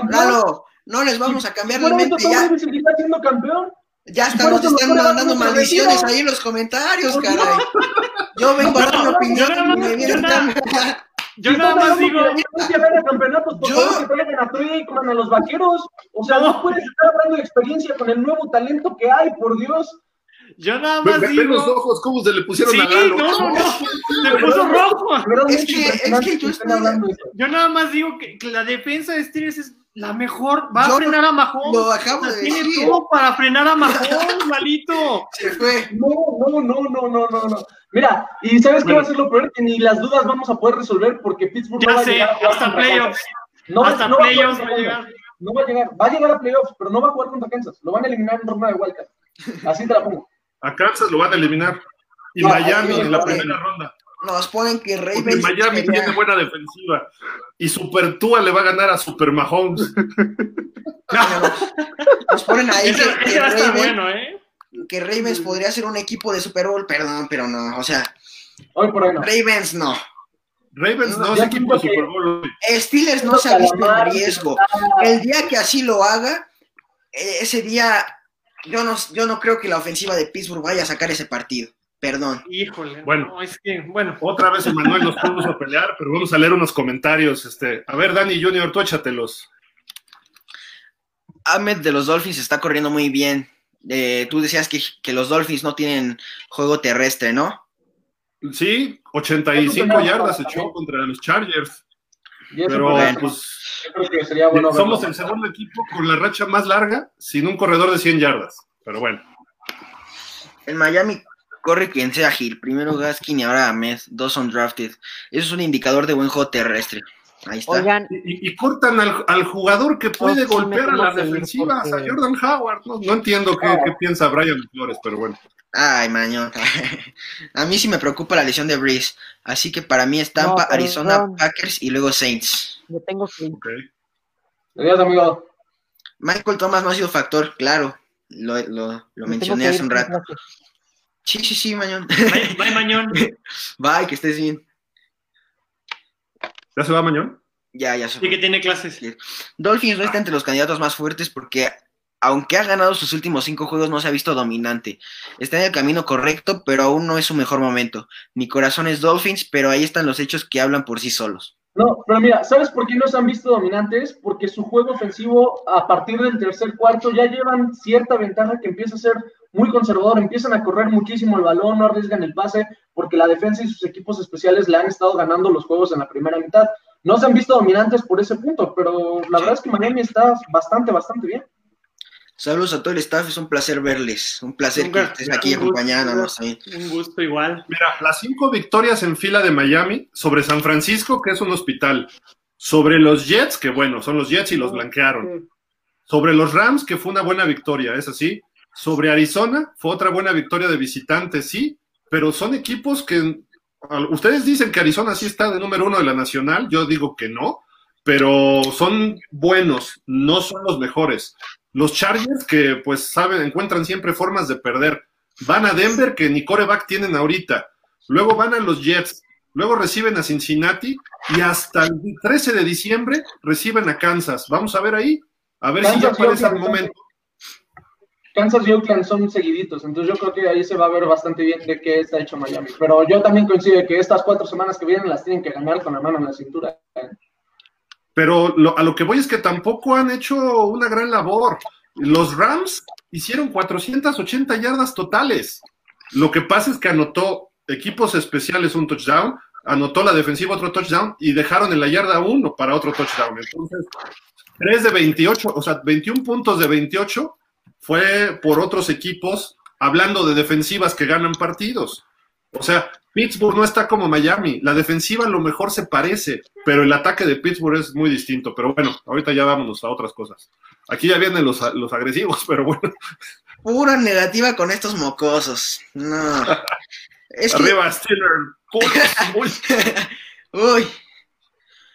Claro, no les vamos a cambiar la mente ya.
Siendo campeón.
Ya
eso
están mandando
dando
maldiciones ahí en los comentarios, caray. Yo vengo a dar mi opinión
yo nada
y me
más-
vienen
yo nada- más digo,
que campeonatos, por
Yo-
favor que traigan a Trickman, a los vaqueros. O sea,
No.
no puedes estar hablando de experiencia con el nuevo talento que hay, por Dios.
Yo nada más
ve- ve
digo.
los ojos, cómo se le pusieron
Sí,
a Lalo.
no, no, no. Se puso rojo.
Es que- es que yo estoy-.
Yo nada más digo que, que la defensa de Steelers es la mejor. Va
Yo
a frenar a Mahomes.
Lo acabo de
tiene
decir.
todo para frenar a Mahomes, malito.
Se fue.
No, no, no, no, no, no, no. Mira, y ¿sabes qué va a ser lo peor? Que ni las dudas vamos a poder resolver porque Pittsburgh no
Ya
va a
sé,
llegar a jugar
hasta playoffs.
No, va-
Hasta
no
playoffs va a llegar.
No va a llegar. Va a llegar a playoffs, pero no va a jugar contra Kansas. Lo van a eliminar en ronda de wildcard. Así te la pongo.
A Kansas lo van a eliminar. Y
No,
Miami en la
ponen.
primera ronda.
Nos ponen que
Porque
Ravens.
Miami
sería-
tiene buena defensiva. Y Super Tua le va a ganar a Super Mahomes.
Nos ponen ahí
Ese,
que,
ese
que
va a estar
Ravens,
bueno, ¿eh?
que Ravens podría ser un equipo de Super Bowl, perdón, pero no. O sea,
Hoy por hoy no.
Ravens no.
Ravens no,
No,
es equipo de Super Bowl.
Steelers no se ha visto en riesgo. El día que así lo haga, eh, ese día yo no, yo no creo que la ofensiva de Pittsburgh vaya a sacar ese partido. Perdón.
Híjole.
Bueno.
no, es que, bueno.
Otra vez Emanuel nos puso a pelear, pero vamos a leer unos comentarios. Este, a ver, Dani Junior, tú échatelos.
Ahmed de los Dolphins está corriendo muy bien. Eh, tú decías que, que los Dolphins no tienen juego terrestre, ¿no?
Sí, 85 yardas echó contra los Chargers. Pero
bueno.
pues
yo creo que sería bueno
somos
verlo.
el segundo equipo con la racha más larga sin un corredor de 100 yardas. Pero bueno,
En Miami corre quien sea Gil. Primero Gaskin y ahora Ahmed. Dos son drafted. Eso es un indicador de buen juego terrestre. Ahí está.
Oigan,
y, cortan al, al jugador que puede
No,
golpear a las defensivas,
porque-
a Jordan Howard. No, no entiendo qué, qué piensa Brian Flores, pero bueno.
Ay, mañón. A mí sí me preocupa la lesión de Breeze. Así que para mí es Tampa,
No, pero
Arizona,
no.
Packers y luego Saints.
me tengo que ir.
ok.
Adiós, amigo.
Michael Thomas no ha sido factor, claro. Lo, lo, lo mencioné hace un rato. Sí, sí, sí, mañón.
Bye, bye, Mañón.
Bye, que estés bien.
¿Ya se va Mañón?
Ya, ya se
Sí que tiene clases.
Dolphins no está entre los candidatos más fuertes porque, aunque ha ganado sus últimos cinco juegos, no se ha visto dominante. Está en el camino correcto, pero aún no es su mejor momento. Mi corazón es Dolphins, pero ahí están los hechos que hablan por sí solos.
No, pero mira, ¿sabes por qué no se han visto dominantes? Porque su juego ofensivo a partir del tercer cuarto ya llevan cierta ventaja que empieza a ser muy conservador, empiezan a correr muchísimo el balón, no arriesgan el pase, porque la defensa y sus equipos especiales le han estado ganando los juegos en la primera mitad. No se han visto dominantes por ese punto, pero la verdad es que Miami está bastante, bastante bien.
Saludos a todo el staff, es un placer verles. Un placer
Nunca-
que estés aquí
un
acompañándonos.
Un gusto igual.
Mira, las cinco victorias en fila de Miami sobre San Francisco, que es un hospital. Sobre los Jets, que bueno, son los Jets y los blanquearon. Sobre los Rams, que fue una buena victoria, es así. Sobre Arizona, fue otra buena victoria de visitantes, sí, pero son equipos que ustedes dicen que Arizona sí está de número uno de la nacional, yo digo que no, pero son buenos, no son los mejores. Los Chargers, que pues saben, encuentran siempre formas de perder. Van a Denver, que ni coreback tienen ahorita. Luego van a los Jets. Luego reciben a Cincinnati y hasta el 13 de diciembre reciben a Kansas. Vamos a ver ahí, a ver si ya aparece el momento.
Kansas y Oakland son seguiditos, entonces yo creo que ahí se va a ver bastante bien de qué está hecho Miami. Pero yo también coincido que estas cuatro semanas que vienen las tienen que ganar con la mano en la cintura.
Pero lo- a lo que voy es que tampoco han hecho una gran labor. Los Rams hicieron 480 yardas totales. Lo que pasa es que anotó equipos especiales un touchdown, anotó la defensiva otro touchdown y dejaron en la yarda uno para otro touchdown. Entonces, 3 de 28, o sea, 21 puntos de 28 fue por otros equipos hablando de defensivas que ganan partidos. O sea, Pittsburgh no está como Miami. La defensiva a lo mejor se parece, pero el ataque de Pittsburgh es muy distinto. Pero bueno, ahorita ya vámonos a otras cosas. Aquí ya vienen los, los agresivos, pero bueno.
Pura negativa con estos mocosos. No.
Es que... Arriba, Steeler. Uy.
Uy.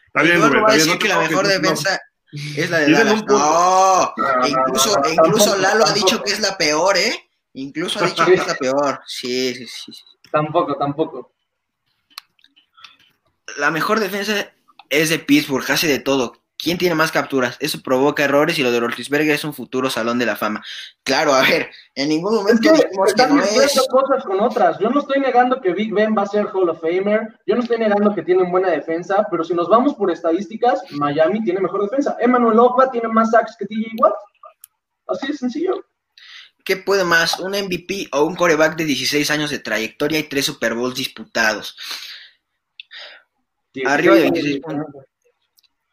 Está bien,
Yo no voy a decir
no
que la mejor defensa es la de Dallas.
un punto.
No, e incluso, e incluso
Tampoco,
Lalo ha dicho que es la peor, ¿eh? Incluso ha dicho que es la peor. Sí, sí, sí. sí.
Tampoco, tampoco.
La mejor defensa es de Pittsburgh, hace de todo. ¿Quién tiene más capturas? Eso provoca errores y lo de Roethlisberger es un futuro salón de la fama. Claro, a ver, en ningún
Es
momento
que
dijimos que no es.
cosas con otras. Yo no estoy negando que Big Ben va a ser Hall of Famer. Yo no estoy negando que tienen buena defensa. Pero si nos vamos por estadísticas, Miami tiene mejor defensa. Emmanuel Ogba tiene más sacks que TJ Watt. Así de sencillo.
¿Qué puede más? ¿Un MVP o un coreback de 16 años de trayectoria y tres Super Bowls disputados? Arriba de 26 puntos.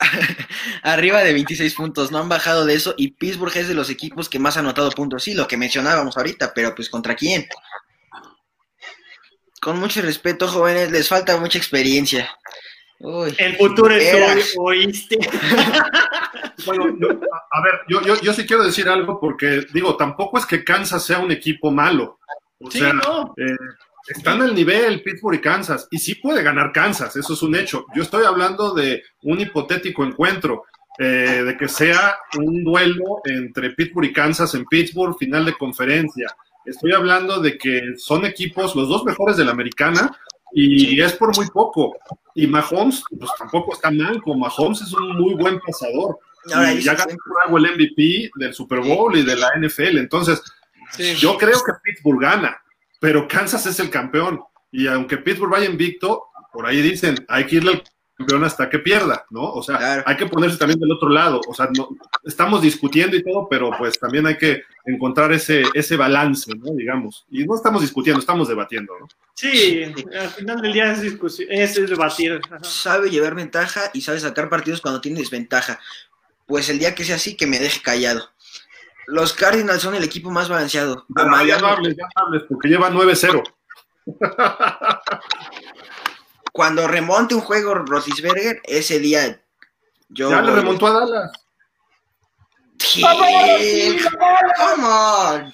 Arriba de 26 puntos, no han bajado de eso y Pittsburgh es de los equipos que más ha anotado puntos. Sí, lo que mencionábamos ahorita, pero pues ¿contra quién? Con mucho respeto, jóvenes, les falta mucha experiencia. Uy,
El futuro es hoy, ¿oíste?
Bueno, yo- a a ver, yo, yo, yo sí quiero decir algo porque, digo, tampoco es que Kansas sea un equipo malo. O
Sí,
sea,
no.
eh, están al nivel Pittsburgh y Kansas, y sí puede ganar Kansas, eso es un hecho. Yo estoy hablando de un hipotético encuentro, eh, de que sea un duelo entre Pittsburgh y Kansas en Pittsburgh, final de conferencia. Estoy hablando de que son equipos, los dos mejores de la americana, y es por muy poco. Y Mahomes, pues tampoco está manco. Mahomes es un muy buen pasador.
Ahora
y ya ganó por algo el MVP del Super Bowl y de la NFL. Entonces, yo creo que Pittsburgh gana, pero Kansas es el campeón. Y aunque Pittsburgh vaya invicto, por ahí dicen, hay que irle al campeón hasta que pierda, ¿no? O sea,
Claro.
hay que ponerse también del otro lado. O sea, no, estamos discutiendo y todo, pero pues también hay que encontrar ese, ese balance, ¿no? Digamos. Y no estamos discutiendo, estamos debatiendo, ¿no?
Sí, al final del día es discusión, es, es debatir. Ajá.
sabe llevar ventaja y sabe sacar partidos cuando tiene desventaja. Pues el día que sea así, que me deje callado. Los Cardinals son el equipo más balanceado. A
Pero ya no hables, ya no hables, porque lleva 9-0.
cuando remonte un juego Roethlisberger, ese día yo
Ya le remontó a Dallas.
Gil, come on,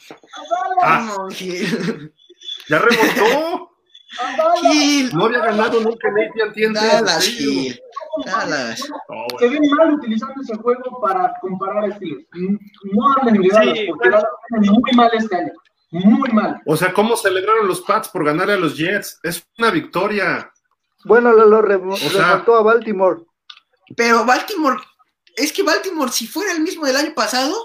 Ah.
come on, Gil.
Ya remontó.
Gil,
No había ganado nunca en AT&T.
Dallas. Gil.
No,
Se ven mal utilizando ese juego para comparar estilos. No hablen de Dallas,
Sí,
porque
bueno.
Muy mal este año. Muy mal.
O sea, ¿cómo celebraron los Pats por ganarle a los Jets? Es una victoria.
Bueno, lo, lo remo-
sea-
remontó a Baltimore.
Pero Baltimore, es que Baltimore, si fuera el mismo del año pasado,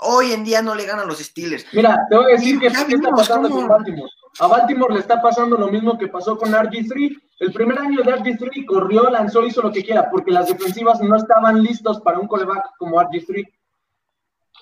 hoy en día no le ganan los Steelers.
Mira, te voy a decir que
Ya
qué está pasando
cómo-
con Baltimore. A Baltimore le está pasando lo mismo que pasó con RG3. El primer año de RG3 corrió, lanzó, hizo lo que quiera, porque las defensivas no estaban listos para un coreback como RG3.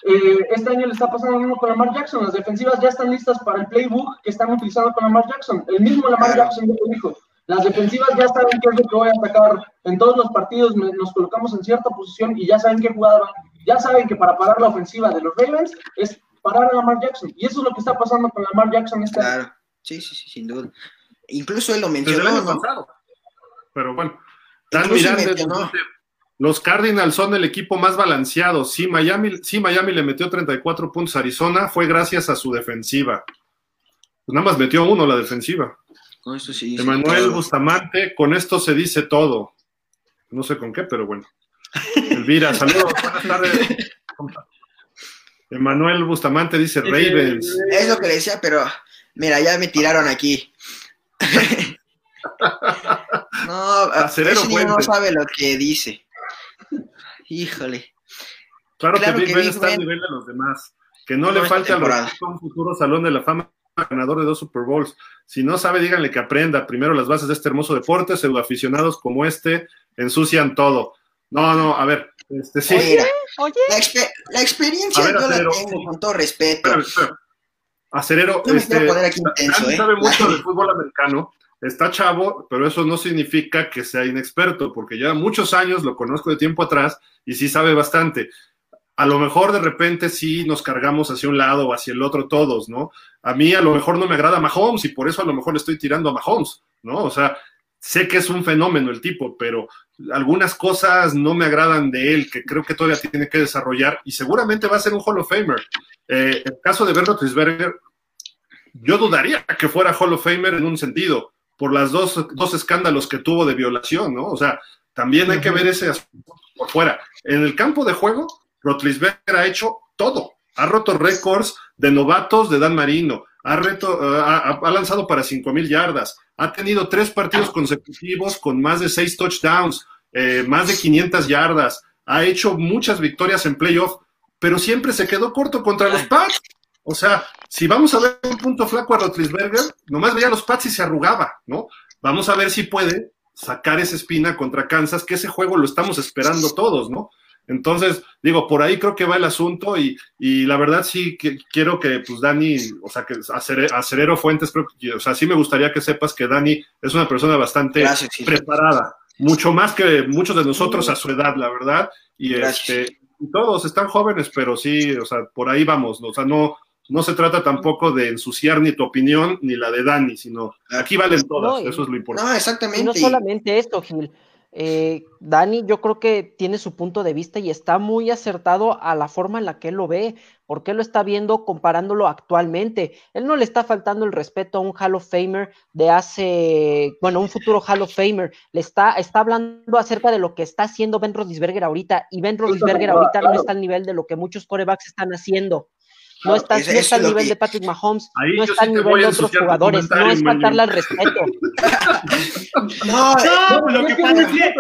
Eh, este año le está pasando lo mismo con Lamar Jackson. Las defensivas ya están listas para el playbook que están utilizando con Lamar Jackson. El mismo Lamar. Jackson ya lo dijo. Las defensivas ya saben qué es lo que voy a atacar. En todos los partidos nos colocamos en cierta posición y ya saben qué jugada. Ya saben que para parar la ofensiva de los Ravens es parar a Lamar Jackson. Y eso es lo que está pasando con Lamar Jackson este año.
Sí, sí, sí, sin duda. Incluso él lo
Desde el
mencionó,
pasado. Pero bueno. Los Cardinals son el equipo más balanceado. Sí Miami, sí, Miami le metió 34 puntos a Arizona, fue gracias a su defensiva. Pues nada más metió uno la defensiva.
Con esto sí dice
Emanuel
todo.
Bustamante, con esto se dice todo. No sé con qué, pero bueno. Elvira, saludos, buenas tardes. Emanuel Bustamante dice Ravens.
Es lo que decía, pero mira, ya me tiraron aquí. no, a-
Acerero
ese niño no sabe lo que dice. Híjole.
Claro,
Claro
que Big
que
Ben está al nivel de los demás. Que no,
No
le falte a los un futuro salón de la fama ganador de dos Super Bowls. Si no sabe, díganle que aprenda primero las bases de este hermoso deporte. Pseudoaficionados como este ensucian todo. No, no, a ver, este sí.
Mira,
Oye,
la, expe- la experiencia
ver,
yo la tengo con todo respeto.
Espérame, espérame. Acerero,
No
este,
intenso, ¿eh?
sabe mucho de fútbol americano está chavo, pero eso no significa que sea inexperto, porque ya muchos años lo conozco de tiempo atrás y sí sabe bastante. A lo mejor de repente sí nos cargamos hacia un lado o hacia el otro todos, ¿no? A mí a lo mejor no me agrada Mahomes y por eso a lo mejor le estoy tirando a Mahomes, ¿no? O sea, sé que es un fenómeno el tipo, pero algunas cosas no me agradan de él, que creo que todavía tiene que desarrollar y seguramente va a ser un Hall of Famer. Eh, el caso de Bernard Trisberger, yo dudaría que fuera Hall of Famer en un sentido, por las dos, dos escándalos que tuvo de violación, ¿no? O sea, también hay que ver ese aspecto por fuera. En el campo de juego, Rotlisberger ha hecho todo. Ha roto récords de novatos de Dan Marino, ha, reto, ha, ha lanzado para 5.000 yardas, ha tenido tres partidos consecutivos con más de seis touchdowns, eh, más de 500 yardas, ha hecho muchas victorias en playoff, pero siempre se quedó corto contra los Pats. O sea, si vamos a ver un punto flaco a Rotlisberger, nomás veía los Pats y se arrugaba, ¿no? Vamos a ver si puede sacar esa espina contra Kansas, que ese juego lo estamos esperando todos, ¿no? Entonces, digo, por ahí creo que va el asunto y, y la verdad sí que quiero que, pues, Dani, o sea, que Acerero Fuentes, creo que, o sea, sí me gustaría que sepas que Dani es una persona bastante Gracias, preparada, mucho más que muchos de nosotros a su edad, la verdad, y Gracias. este, todos están jóvenes, pero sí, o sea, por ahí vamos, o sea, no, no se trata tampoco de ensuciar ni tu opinión ni la de Dani, sino aquí valen todas, no, eso es lo importante.
No, exactamente.
Y no solamente esto, Gil. Eh, Dani, yo creo que tiene su punto de vista y está muy acertado a la forma en la que él lo ve, porque él lo está viendo comparándolo actualmente. Él no le está faltando el respeto a un Hall of Famer de hace, bueno, un futuro Hall of Famer. Le está, está hablando acerca de lo que está haciendo Ben Roethlisberger ahorita, y Ben Roethlisberger ahorita no está al nivel de lo que muchos corebacks están haciendo. No está, no está al nivel que... de Patrick Mahomes,
Ahí
no está al nivel de otros jugadores, no es faltarle al respeto.
no, no, lo que pasa es que,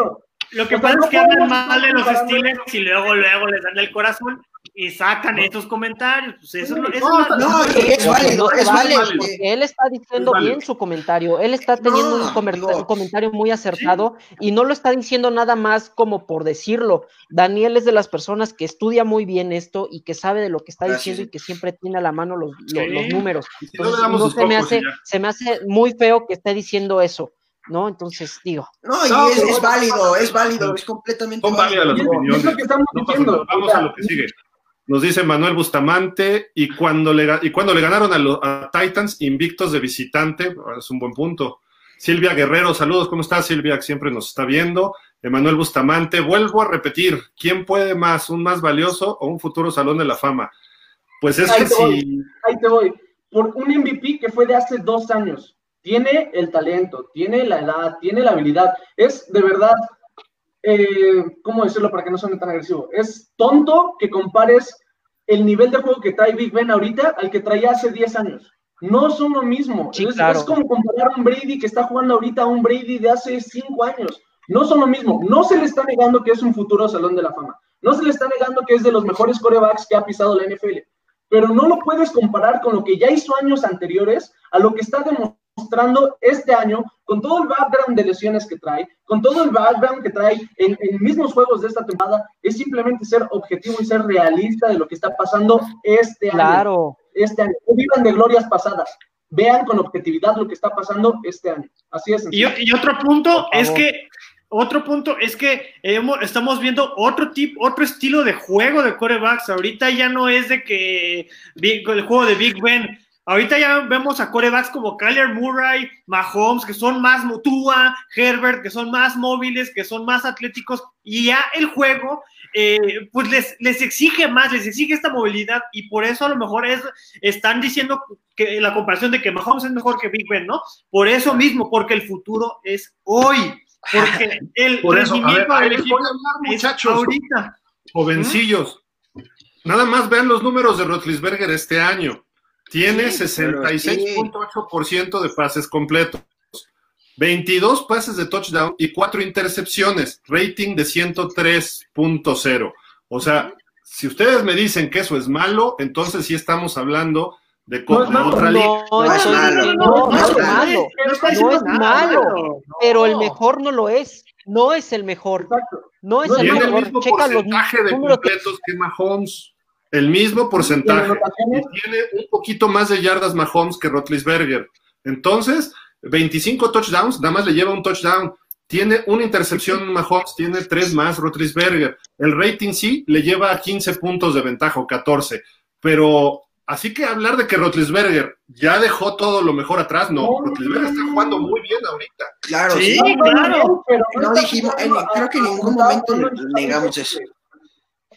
lo que, pasa es que hablan mal de los Steelers y luego, luego les dan el corazón y sacan no. estos comentarios. Pues eso no, eso
no, no, es válido, es válido.
Porque él está diciendo bien su comentario, él está teniendo un, comentario, un, comentario muy acertado ¿Sí? y no lo está diciendo nada más como por decirlo. Daniel es de las personas que estudia muy bien esto y que sabe de lo que está Gracias. diciendo y que siempre tiene a la mano los, los, los números. Entonces, no se, me hace, se me hace muy feo que esté diciendo eso. ¿No? Entonces, digo.
No, y no, es, es, válido, es válido, es completamente
Son válidas las opiniones. Es lo que estamos diciendo. Vamos a lo que sigue. Nos dice Manuel Bustamante, y cuando le, y cuando le ganaron a, los, a Titans invictos de visitante, es un buen punto. Silvia Guerrero, saludos, ¿cómo estás Silvia? Que siempre nos está viendo. Emanuel Bustamante, vuelvo a repetir, ¿quién puede más, un más valioso o un futuro Salón de la Fama? Pues es
ahí
que
si...
Voy,
ahí te voy. Por un MVP que fue de hace dos años. Tiene el talento, tiene la edad, tiene la habilidad. Es de verdad eh, ¿cómo decirlo para que no suene tan agresivo? Es tonto que compares el nivel de juego que trae Big Ben ahorita al que traía hace 10 años. No son lo mismo.
Sí,
es,
claro.
es, como comparar a un Brady que está jugando ahorita a un Brady de hace 5 años. No son lo mismo. No se le está negando que es un futuro Salón de la Fama. No se le está negando que es de los mejores corebacks que ha pisado la NFL. Pero no lo puedes comparar con lo que ya hizo años anteriores a lo que está demostrando mostrando este año, con todo el background de lesiones que trae, con todo el background que trae en, en, mismos juegos de esta temporada, es simplemente ser objetivo y ser realista de lo que está pasando este
claro.
año. Este año. No vivan de glorias pasadas. Vean con objetividad lo que está pasando este año. Así es.
Y, y, otro punto es que otro punto es que hemos, estamos viendo otro tipo, otro estilo de juego de corebacks. Ahorita ya no es de que el juego de Big Ben Ahorita ya vemos a corebacks como Kyler Murray, Mahomes, que son más Mutua, Herbert, que son más móviles, que son más atléticos, y ya el juego, eh, pues les, les, exige más, les exige esta movilidad, y por eso a lo mejor es, están diciendo que la comparación de que Mahomes es mejor que Big Ben, ¿no? Por eso mismo, porque el futuro es hoy, porque el
por
rendimiento
del equipo hablar, muchachos,
ahorita.
Jovencillos, ¿Mm? nada más vean los números de Rotlisberger este año. Tiene sí, 66.8% de pases completos, 22 pases de touchdown y 4 intercepciones, rating de 103.0. O sea, si ustedes me dicen que eso es malo, entonces sí estamos hablando de
no es malo, otra liga. No, no, es malo, no, no, es malo, no es malo, pero el mejor no lo es. No es el mejor. No es el mejor.
el mismo
Checa los
porcentaje de completos que Mahomes. El mismo porcentaje. Y tiene un poquito más de yardas Mahomes que Rotlisberger. Entonces, 25 touchdowns, nada más le lleva un touchdown. Tiene una intercepción Mahomes, tiene tres más Rotlisberger. El rating sí le lleva 15 puntos de ventaja o 14. Pero así que hablar de que Rotlisberger ya dejó todo lo mejor atrás, no. Rotlisberger está jugando muy bien ahorita.
Claro,
Sí,
sí.
claro.
Pero
No dijimos, creo que en ningún momento negamos eso.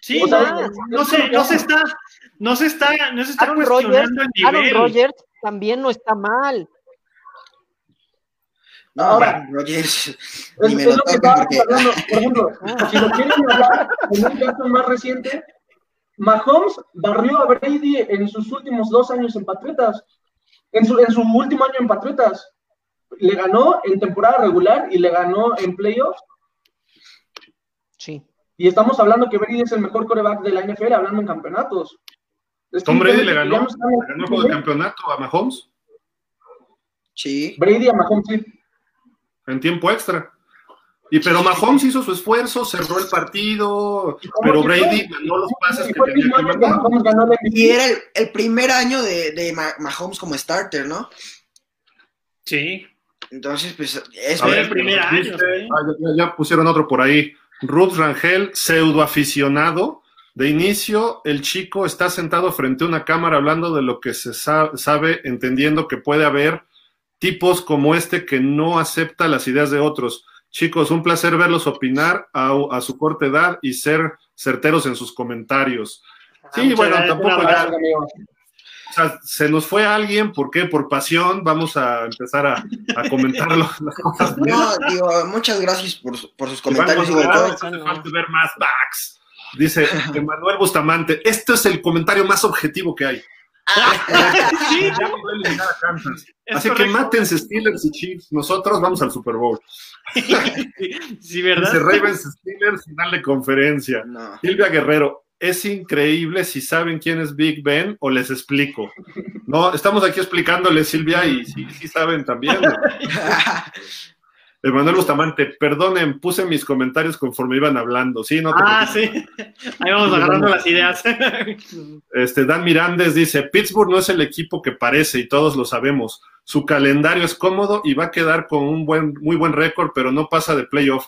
Sí,
O sea,
no, no se, no se está, no se está, no se está
Aaron
cuestionando el
Aaron
nivel.
Rodgers también no está mal.
No,
Ahora,
Rogers,
Es,
ni me
es
lo
lo que
toquen
estábamos
porque
hablando. Por ejemplo, si lo quieren hablar en un caso más reciente, Mahomes barrió a Brady en sus últimos dos años en Patriotas. En su, en su último año en Patriotas. Le ganó en temporada regular y le ganó en playoffs.
Sí.
Y estamos hablando que Brady es el mejor coreback de la NFL, hablando en campeonatos. Es
Tom Brady le ganó, le el juego de campeonato a Mahomes
sí.
Brady a Mahomes, sí.
en tiempo extra. Y pero Mahomes hizo su esfuerzo, cerró el partido,
¿Y cómo
pero Brady ganó los pases
Y
que tenía que mandar.
Y era el, el primer año de, de Ma- Mahomes como starter, ¿no?
Sí,
Entonces, pues, es
ver,
el primer año,
ah, ya pusieron otro por ahí. Ruth Rangel, pseudo aficionado. De inicio, el chico está sentado frente a una cámara hablando de lo que se sa- sabe, entendiendo que puede haber tipos como este que no acepta las ideas de otros. Chicos, un placer verlos opinar a, a su corta edad y ser certeros en sus comentarios. Sí,
muchas
bueno,
gracias,
tampoco ya. O sea, se nos fue alguien, ¿por qué? Por pasión, vamos a empezar a, a comentar las cosas.
No, digo, muchas gracias por, su- por sus comentarios.
González, falta ver más backs. Dice Emanuel Bustamante, este es el comentario más objetivo que hay.
Sí,
Ya a Así que mátense Steelers y Chiefs. Nosotros vamos al Super Bowl.
Sí, ¿verdad?
Dice Ravens Steelers, final de conferencia.
no.
Silvia Guerrero, es increíble si saben quién es Big Ben o les explico. No, estamos aquí explicándole, Silvia, y sí, sí saben también. Emanuel Bustamante, perdonen, puse mis comentarios conforme iban hablando. Sí, no te
Ah,
preocupes.
sí. Ahí vamos agarrando las ideas.
Este, Dan Mirandes dice, Pittsburgh no es el equipo que parece y todos lo sabemos. Su calendario es cómodo y va a quedar con un buen, muy buen récord, pero no pasa de playoff.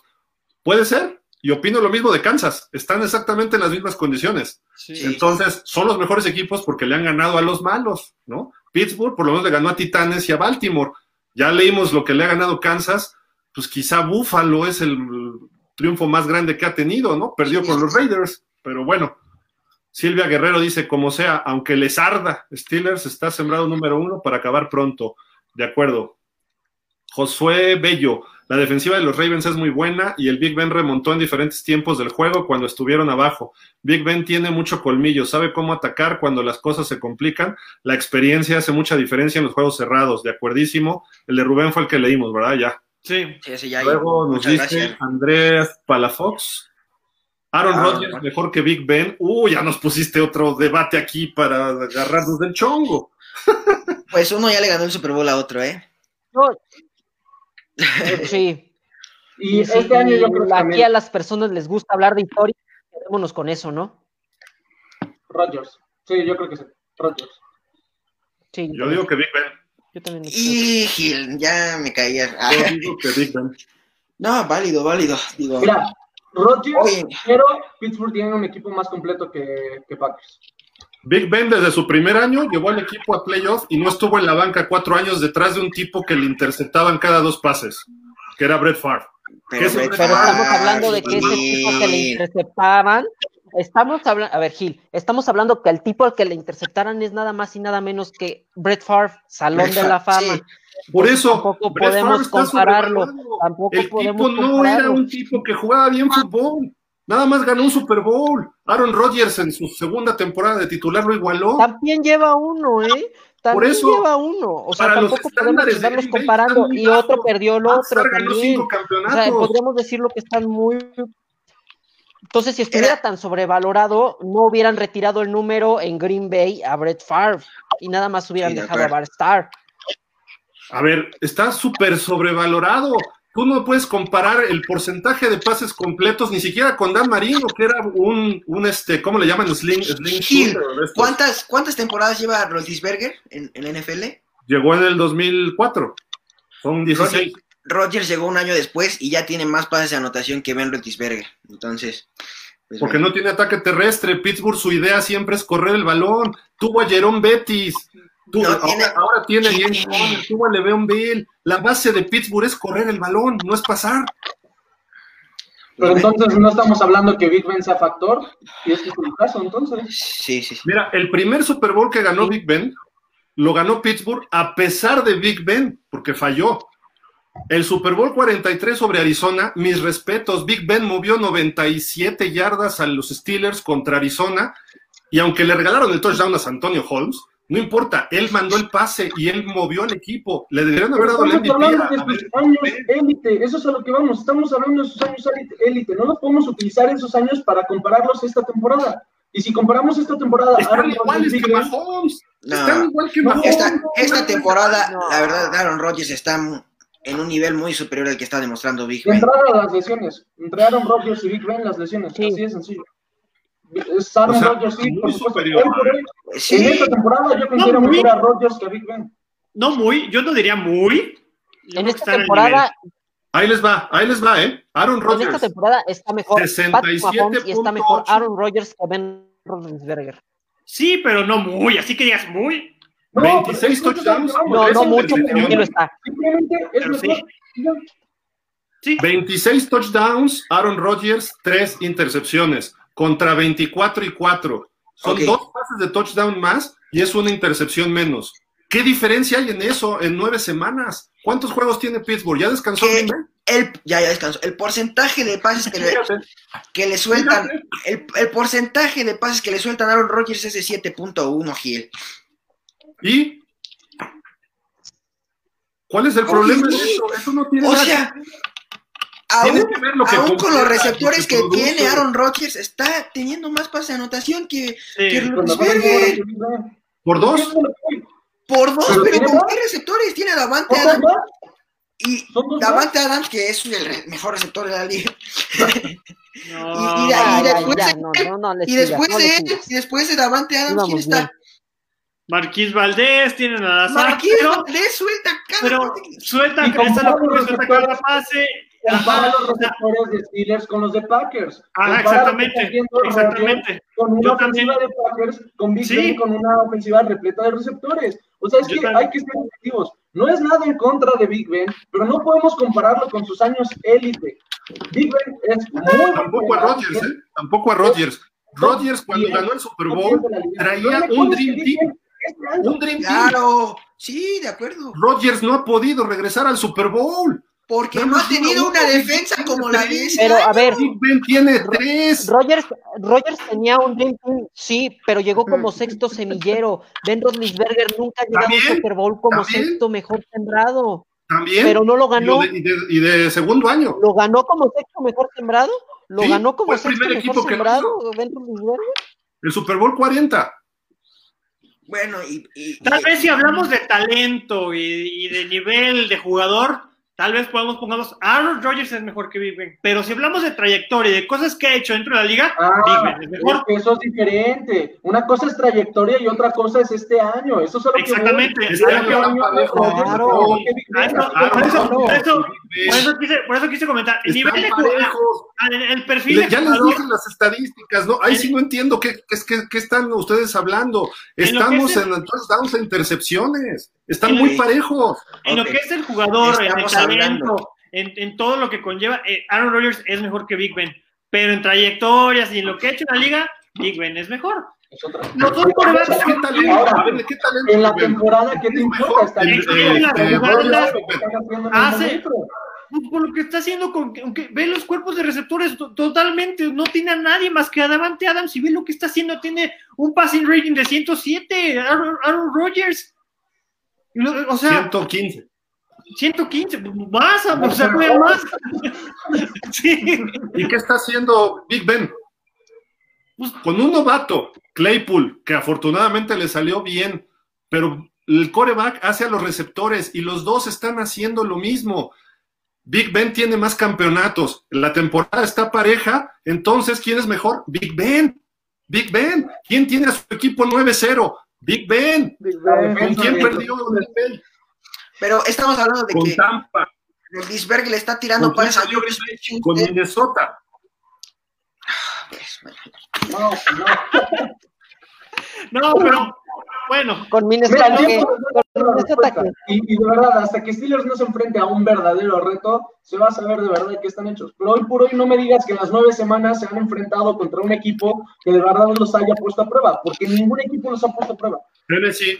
Puede ser, y opino lo mismo de Kansas. Están exactamente en las mismas condiciones.
Sí.
Entonces, son los mejores equipos porque le han ganado a los malos, ¿no? Pittsburgh por lo menos le ganó a Titanes y a Baltimore. Ya leímos lo que le ha ganado Kansas, pues quizá Buffalo es el triunfo más grande que ha tenido, ¿no? Perdió con los Raiders, pero bueno. Silvia Guerrero dice, como sea, aunque les arda, Steelers está sembrado número uno para acabar pronto. De acuerdo. Josué Bello, la defensiva de los Ravens es muy buena y el Big Ben remontó en diferentes tiempos del juego cuando estuvieron abajo. Big Ben tiene mucho colmillo, sabe cómo atacar cuando las cosas se complican. La experiencia hace mucha diferencia en los juegos cerrados, de acuerdísimo. El de Rubén fue el que leímos, ¿verdad? Ya.
Sí.
Sí, ese ya,
Luego nos
muchas
dice
gracias.
Andrés Palafox. Aaron
Ah,
Rodgers
bueno.
mejor que Big Ben. Uh, ya nos pusiste otro debate aquí para agarrarnos del chongo.
Pues uno ya le ganó el Super Bowl a otro, ¿eh?
No. Sí.
Y este año yo creo que
aquí
también
a las personas les gusta hablar de historia, quedémonos con eso, ¿no?
Rodgers. Sí, yo creo que sí. Rodgers.
Sí,
Yo digo que Big Ben.
yo también
Y Gil, ya me caía. Ah,
Yo digo que Big Ben.
no, válido, válido. Digo,
Mira, Rodgers,
Oye.
pero Pittsburgh tiene un equipo más completo que, que Packers.
Big Ben desde su primer año llevó al equipo a playoff y no estuvo en la banca cuatro años detrás de un tipo que le interceptaban cada dos pases, que era Brett Favre.
pero,
¿qué
Brett
es-
Pero estamos hablando de que ese tipo que le interceptaban, estamos hablando, a ver, Gil, estamos hablando que el tipo al que le interceptaran es nada más y nada menos que Brett Favre, Salón
Brett
de la Fama.
sí.
Por eso,
tampoco
Brett
podemos compararlo, tampoco
El
podemos
tipo no era un tipo que jugaba bien fútbol. Nada más ganó un Super Bowl. Aaron Rodgers en su segunda temporada de titular lo igualó.
También lleva uno, ¿eh? También
eso,
lleva uno. O sea,
para los
tampoco podemos
de
estarlos comparando. Y otro perdió el otro también. O sea, podríamos decirlo que están muy. Entonces, si estuviera
Era-
tan sobrevalorado, no hubieran retirado el número en Green Bay a Brett Favre y nada más hubieran
Sí,
dejado a. Bart Starr.
A ver, está súper sobrevalorado. Tú no puedes comparar el porcentaje de pases completos ni siquiera con Dan Marino, que era un, un este, ¿cómo le llaman? Sling, sling shooter.
¿cuántas, ¿cuántas temporadas lleva Roethlisberger en, en la NFL?
llegó en el 2004. Son 16.
Rodgers llegó un año después y ya tiene más pases de anotación que Ben Roethlisberger. Entonces, pues
Porque
bueno.
no tiene ataque terrestre. Pittsburgh, su idea siempre es correr el balón. Tuvo a Jerome Bettis. Tú-
No,
ahora,
tiene-
ahora tiene. Conner, tuvo a Le'Veon Bell. La base de Pittsburgh es correr el balón, no es pasar.
Pero entonces no estamos hablando que Big Ben sea factor, y este es el caso, entonces.
Sí, sí, sí.
Mira, el primer Super Bowl que ganó Big Ben lo ganó Pittsburgh a pesar de Big Ben, porque falló. El Super Bowl 43 sobre Arizona, mis respetos, Big Ben movió 97 yardas a los Steelers contra Arizona y aunque le regalaron el touchdown a Antonio Holmes, no importa, él mandó el pase y él movió al equipo. Le deberían haber dado el
Estamos
MVP.
de sus años élite, eso es a lo que vamos, estamos hablando de sus años élite, no los podemos utilizar esos años para compararlos esta temporada. Y si comparamos esta temporada,
Están
Aaron
iguales
Rodgers,
que Mahomes.
No.
Están igual que Mahomes.
Esta, esta temporada,
No.
la verdad, Aaron Rodgers está en un nivel muy superior al que está demostrando Big Ben.
entrada las lesiones, entre Aaron Rodgers y Big Ben las lesiones,
Sí.
así de sencillo. Es Aaron
O sea,
Rodgers, sí,
muy superior.
Hoy por hoy, En esta temporada yo considero
muy-
mejor a Rodgers que a Big Ben.
No muy, yo no diría muy. Yo
En esta temporada,
Ahí les va, ahí les va, ¿eh? Aaron
en esta
Rodgers.
temporada está mejor Patrick
67.8.
Mahomes y está mejor Aaron Rodgers que Ben Roethlisberger.
Sí, pero no muy, así que digas muy.
No,
26
pero es que eso es lo que
touchdowns.
No, no mucho, pero
intercepciones.
sí lo está.
Simplemente es
Pero
mejor.
sí. Sí,
26 touchdowns, Aaron Rodgers, 3 intercepciones, contra 24 y 4. Son dos pases de touchdown más y es una intercepción menos. ¿Qué diferencia hay en eso en nueve semanas? ¿Cuántos juegos tiene Pittsburgh? ¿Ya descansó Bay?
el, ya, ya descansó. El porcentaje de pases que le, que le sueltan, el, el porcentaje de pases que le sueltan a Aaron Rodgers es de 7.1, Gil.
¿Y cuál es el problema de eso? Eso no tiene
O
nada
sea, aún,
que ver lo que
aún con los receptores que
produce.
tiene Aaron Rodgers, está teniendo más pases de anotación que, que
sí.
Que Ben.
por dos.
Por dos,
Pero
pero ¿con qué receptores? Tiene a Davante
¿Pocos
Adams
más?
y
¿Son dos
Davante Adams, que es el mejor receptor de la liga.
No.
Y- después
ya,
de-
no, no, no le
Y
sigas,
después
no le
de él, y después de Davante Adams, ¿quién
Íbamos
está?
bien.
Marquís Valdés, tienen a Lazar,
Marquís
pero,
Valdés suelta cada
pero suelta, la suelta cada pase.
Compara los receptores de Steelers con los de Packers.
Ajá,
que
exactamente, exactamente.
Con una
Yo
ofensiva
también.
de Packers, con Big
Sí.
Ben, con una ofensiva repleta de receptores. O sea, es
Yo
que
también.
hay que ser objetivos. No es nada en contra de Big Ben, pero no podemos compararlo con sus años élite. Big Ben es muy
Tampoco a Rodgers, ¿eh? Tampoco a Rodgers. Rodgers cuando ganó el Super Bowl traía un Dream Team.
Este
Un Dream Team.
Claro, sí, de acuerdo.
Rodgers no ha podido regresar al Super Bowl.
Porque
No,
no ha tenido una defensa como la de
Pero a ver,
Big Ben tiene tres.
Rogers, Rogers tenía un Dream Team, sí, pero llegó como sexto semillero. Ben Roethlisberger nunca ha llegado a un
bien,
Super Bowl como sexto mejor sembrado,
También.
pero no lo ganó.
y de- y de segundo año.
¿Lo ganó como sexto mejor sembrado? ¿Lo
Sí,
ganó como sexto
primer
mejor
equipo que lo
sembrado Ben Roethlisberger?
El Super Bowl 40.
Bueno, y, y-
Tal
y-
vez si hablamos de talento y, y de nivel de jugador, tal vez podamos pongamos Aaron Rodgers es mejor que Big Ben. Pero si hablamos de trayectoria y de cosas que ha hecho dentro de la liga, Big
Ah,
Ben es mejor.
es que eso es diferente. Una cosa es trayectoria y otra cosa es este año. Eso es a lo.
Exactamente.
Este
a lo que
están
A
Aaron
por eso- quise, por eso quise comentar. El nivel de
están
jugador,
parejos.
el, el perfil
Le- Ya les dije las estadísticas, ¿no? Ahí sí no entiendo qué, qué, qué- qué están ustedes hablando.
En
Estamos
es
en
el-
touchdowns e intercepciones. Están
En
muy
el-
parejos.
en lo que es el jugador, en el talento, en, en todo lo que conlleva, eh, Aaron Rodgers es mejor que Big Ben. Pero en trayectorias y en lo que ha hecho en la liga, Big Ben es mejor. Los dos quarterbacks
¿Qué talento?
Ahora,
A ver, ¿qué talento?
En la temporada, ¿qué te importa?
mejor
Está bien. que el
hace-. Pues, por lo que está haciendo con aunque ve los cuerpos de receptores to- totalmente, no tiene a nadie más que a Davante Adams y ve lo que está haciendo, tiene un passing rating de 107, Aaron, Aaron Rodgers. Y lo- O sea,
115.
115, más, o sea, más. Sí.
¿Y qué está haciendo Big Ben?
Pues-
Con un novato, Claypool, que afortunadamente le salió bien, pero el coreback hace a los receptores y los dos están haciendo lo mismo. Big Ben tiene más campeonatos, la temporada está pareja, entonces ¿quién es mejor? Big Ben. Big Ben. ¿Quién tiene a su equipo 9-0? Big Ben.
Big
La
Ben.
¿Con quién perdió Big Ben?
Pero estamos hablando de
Con
que
Tampa.
Rodisberg le está tirando
¿Con
pares a.
Con Minnesota.
No, no.
No, pero bueno,
Con Minnesota,
Mira,
que- con Minnesota
y, y de verdad, hasta que Steelers no se enfrente a un verdadero reto, se va a saber de verdad qué están hechos. Pero hoy por hoy no me digas que en las nueve semanas se han enfrentado contra un equipo que de verdad los haya puesto a prueba, porque ningún equipo los ha puesto a prueba.
Tennessee,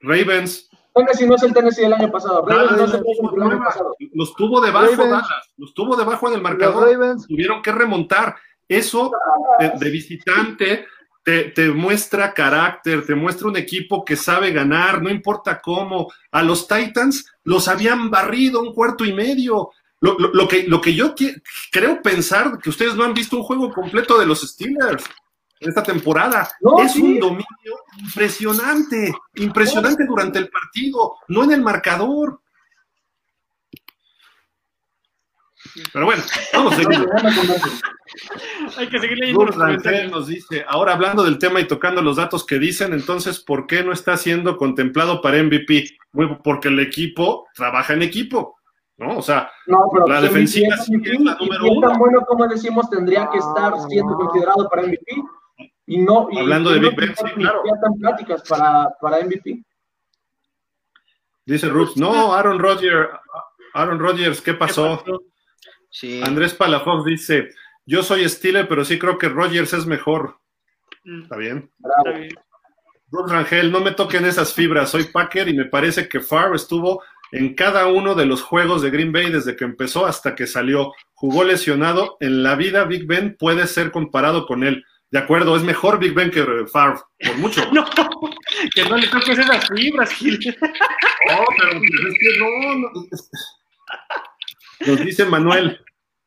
Ravens.
Tennessee no es el Tennessee del año pasado. Ravens no es el Ravens del año pasado.
Los tuvo debajo
Ravens.
Dallas, los tuvo debajo en el
Los
marcador.
Ravens.
Tuvieron que remontar. Eso de, de visitante te, te muestra carácter, te muestra un equipo que sabe ganar, no importa cómo. A los Titans los habían barrido un cuarto y medio. Lo, lo- lo que, lo que yo creo pensar que ustedes no han visto un juego completo de los Steelers en esta temporada.
No,
es
sí.
un dominio impresionante, impresionante durante el partido, no en el marcador. Pero bueno, vamos a seguir.
Hay que seguir leyendo los
nos dice, ahora hablando del tema y tocando los datos que dicen, entonces, ¿por qué no está siendo contemplado para MVP? Bueno, porque el equipo trabaja en equipo, ¿no? O sea,
No, pero
La defensiva
MVP,
sí que es la número
es tan
uno.
bueno como decimos, tendría que estar
No,
siendo considerado para MVP. Y no, y
Hablando
y
de
no
Big Ben, sí, claro.
pláticas para, para MVP.
dice Ruth, no, Aaron Rodgers, Aaron Rodgers, ¿qué
¿Qué
pasó?
Sí.
Andrés Palafox dice, yo soy Steeler, pero sí creo que Rodgers es mejor.
Mm,
Está bien.
Bravo.
está bien.
Ruth Rangel, no me toquen esas fibras, soy Packer y me parece que Favre estuvo en cada uno de los juegos de Green Bay desde que empezó hasta que salió. Jugó lesionado. En la vida Big Ben puede ser comparado con él. De acuerdo, es mejor Big Ben que Favre, por mucho.
No, que no le toques esas fibras, Gil.
No, pero pues es que no, no. Nos dice Manuel.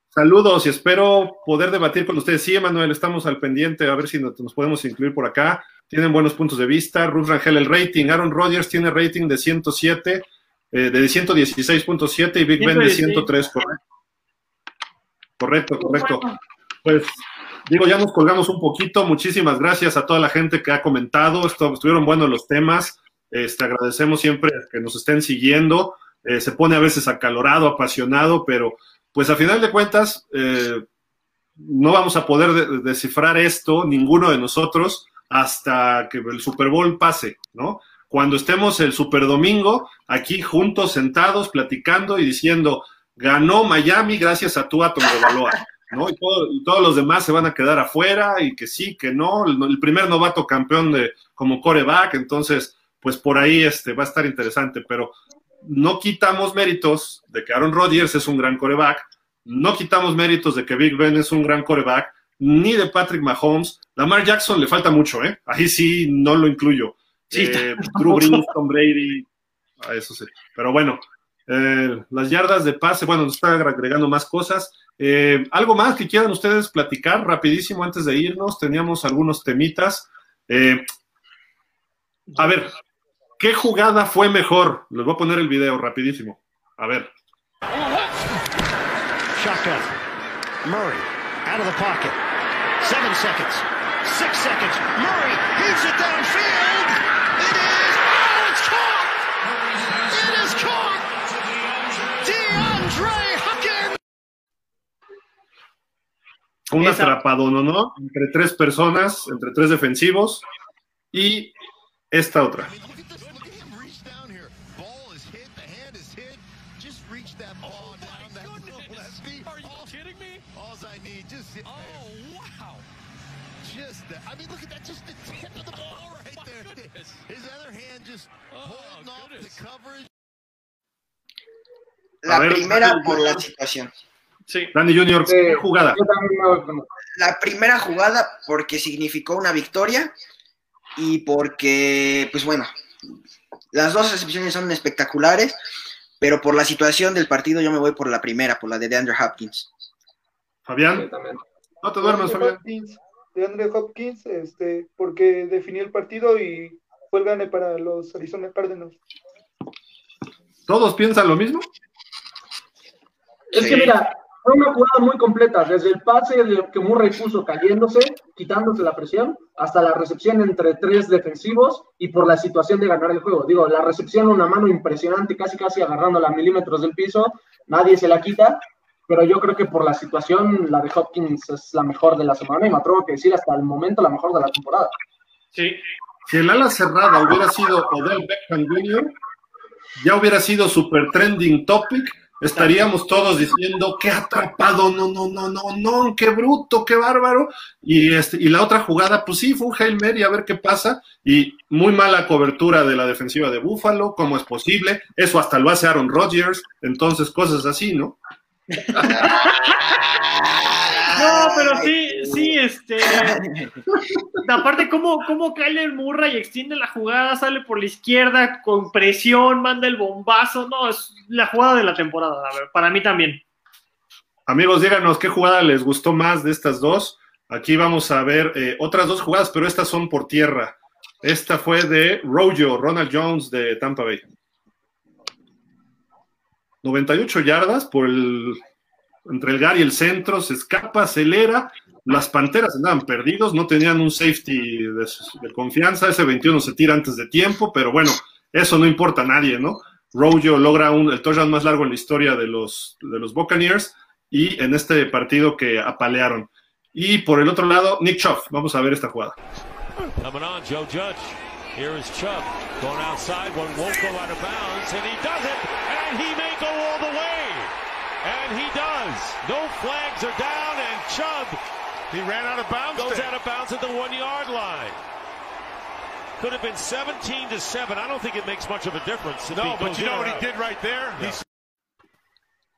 Saludos y espero poder debatir con ustedes. Sí, Manuel, estamos al pendiente a ver si nos, nos podemos incluir por acá. Tienen buenos puntos de vista. Ruth Rangel, el rating. Aaron Rodgers tiene rating de 107, eh, de 116.7 y Big Ben de
116.
103, correcto. Correcto, correcto. Pues digo, ya nos colgamos un poquito. Muchísimas gracias a toda la gente que ha comentado. Esto, estuvieron buenos los temas. Este, agradecemos siempre que nos estén siguiendo. Eh, se pone a veces acalorado, apasionado, pero pues a final de cuentas eh, no vamos a poder de- descifrar esto, ninguno de nosotros, hasta que el Super Bowl pase, ¿no? Cuando estemos el Super Domingo aquí juntos, sentados, platicando y diciendo, ganó Miami gracias a tu Atom de Baloa, ¿no? Y, todo- y todos los demás se van a quedar afuera y que sí, que no, el, el primer novato campeón de como coreback, entonces, pues por ahí este, va a estar interesante, pero no quitamos méritos de que Aaron Rodgers es un gran coreback, no quitamos méritos de que Big Ben es un gran coreback, ni de Patrick Mahomes. Lamar Jackson le falta mucho, ¿eh? Ahí sí no lo incluyo.
Sí,
Eh, Drew Brees, Tom Brady, a eso sí. Pero bueno, eh, las yardas de pase, bueno, nos está agregando más cosas. Eh, ¿Algo más que quieran ustedes platicar rapidísimo antes de irnos? Teníamos algunos temitas. Eh, a ver, ¿qué jugada fue mejor? Les voy a poner el video rapidísimo. A ver.
Shotgun. Murray out of the pocket. Seven seconds. Six seconds. Murray heaves it downfield. It is. Oh, it's caught. It is caught. DeAndre Hopkins.
Un
Esa-
atrapado, ¿no? ¿no? Entre tres personas, entre tres defensivos. Y esta otra.
La
ver,
primera
Dani,
por la situación.
Sí.
Danny Junior,
Sí.
¿qué jugada?
Yo también me voy con
La primera jugada porque significó una victoria y porque, pues bueno, las dos recepciones son espectaculares, pero por la situación del partido yo me voy por la primera, por la de DeAndre Hopkins.
Fabián, no te duermas, Fabián.
Hopkins, DeAndre Hopkins, este, porque definió el partido y fue el gane para los Arizona Cardinals.
¿Todos piensan lo mismo?
Es
Sí.
que mira, fue una jugada muy completa, desde el pase de que Murray puso cayéndose, quitándose la presión, hasta la recepción entre tres defensivos y por la situación de ganar el juego. Digo, la recepción una mano impresionante, casi casi agarrándola a milímetros del piso, nadie se la quita, pero yo creo que por la situación la de Hopkins es la mejor de la semana y me atrevo a decir hasta el momento la mejor de la temporada.
Sí.
Si el ala cerrada hubiera sido Odell Beckham Jr., ya hubiera sido super trending topic. Estaríamos todos diciendo qué atrapado, no, no, no, no, no, qué bruto, qué bárbaro. Y, este, y la otra jugada, pues sí, fue un Hail Mary, a ver qué pasa. Y muy mala cobertura de la defensiva de Buffalo, ¿cómo es posible? Eso hasta lo hace Aaron Rodgers, entonces cosas así, ¿no?
No, pero sí, sí, este. Aparte, ¿cómo, cómo Kyler Murray extiende la jugada, sale por la izquierda con presión, manda el bombazo. No, es la jugada de la temporada, a ver, para mí también.
Amigos, díganos qué jugada les gustó más de estas dos. Aquí vamos a ver eh, otras dos jugadas, pero estas son por tierra. Esta fue de Rojo, Ronald Jones de Tampa Bay. 98 yardas por el entre el GAR y el centro, se escapa, acelera. Las Panteras andaban perdidos, no tenían un safety de, confianza. Ese 21 se tira antes de tiempo, pero bueno, eso no importa a nadie, ¿no? Rojo logra un, el touchdown más largo en la historia de los, de los Buccaneers y en este partido que apalearon. Y por el otro lado, Nick Chubb. Vamos a ver esta jugada.
Coming on, Joe Judge. Here is Chubb going outside. One won't go out of bounds, and he does it, and he may go all the way. And he does. No flags are down, and Chubb
He ran out of bounds.
goes out of bounds at the one yard line. Could have been 17 to 7. I don't think it makes much of a difference. if
No, but you know what he did right there? He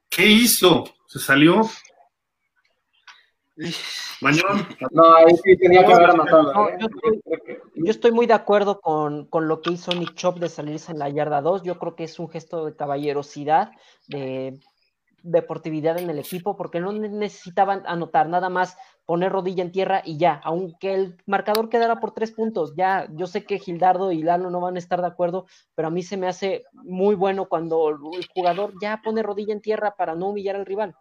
¿Qué hizo? ¿Se salió? Mañón.
No, ahí sí tenía que haber anotado.
No,
¿eh?
yo estoy- Yo estoy muy de acuerdo con, con lo que hizo Nick Chop de salirse en la yarda 2. Yo creo que es un gesto de caballerosidad, de deportividad en el equipo, porque no ne- necesitaban anotar nada más poner rodilla en tierra y ya, aunque el marcador quedara por tres puntos, ya, yo sé que Gildardo y Lalo no van a estar de acuerdo, pero a mí se me hace muy bueno cuando el jugador ya pone rodilla en tierra para no humillar al rival.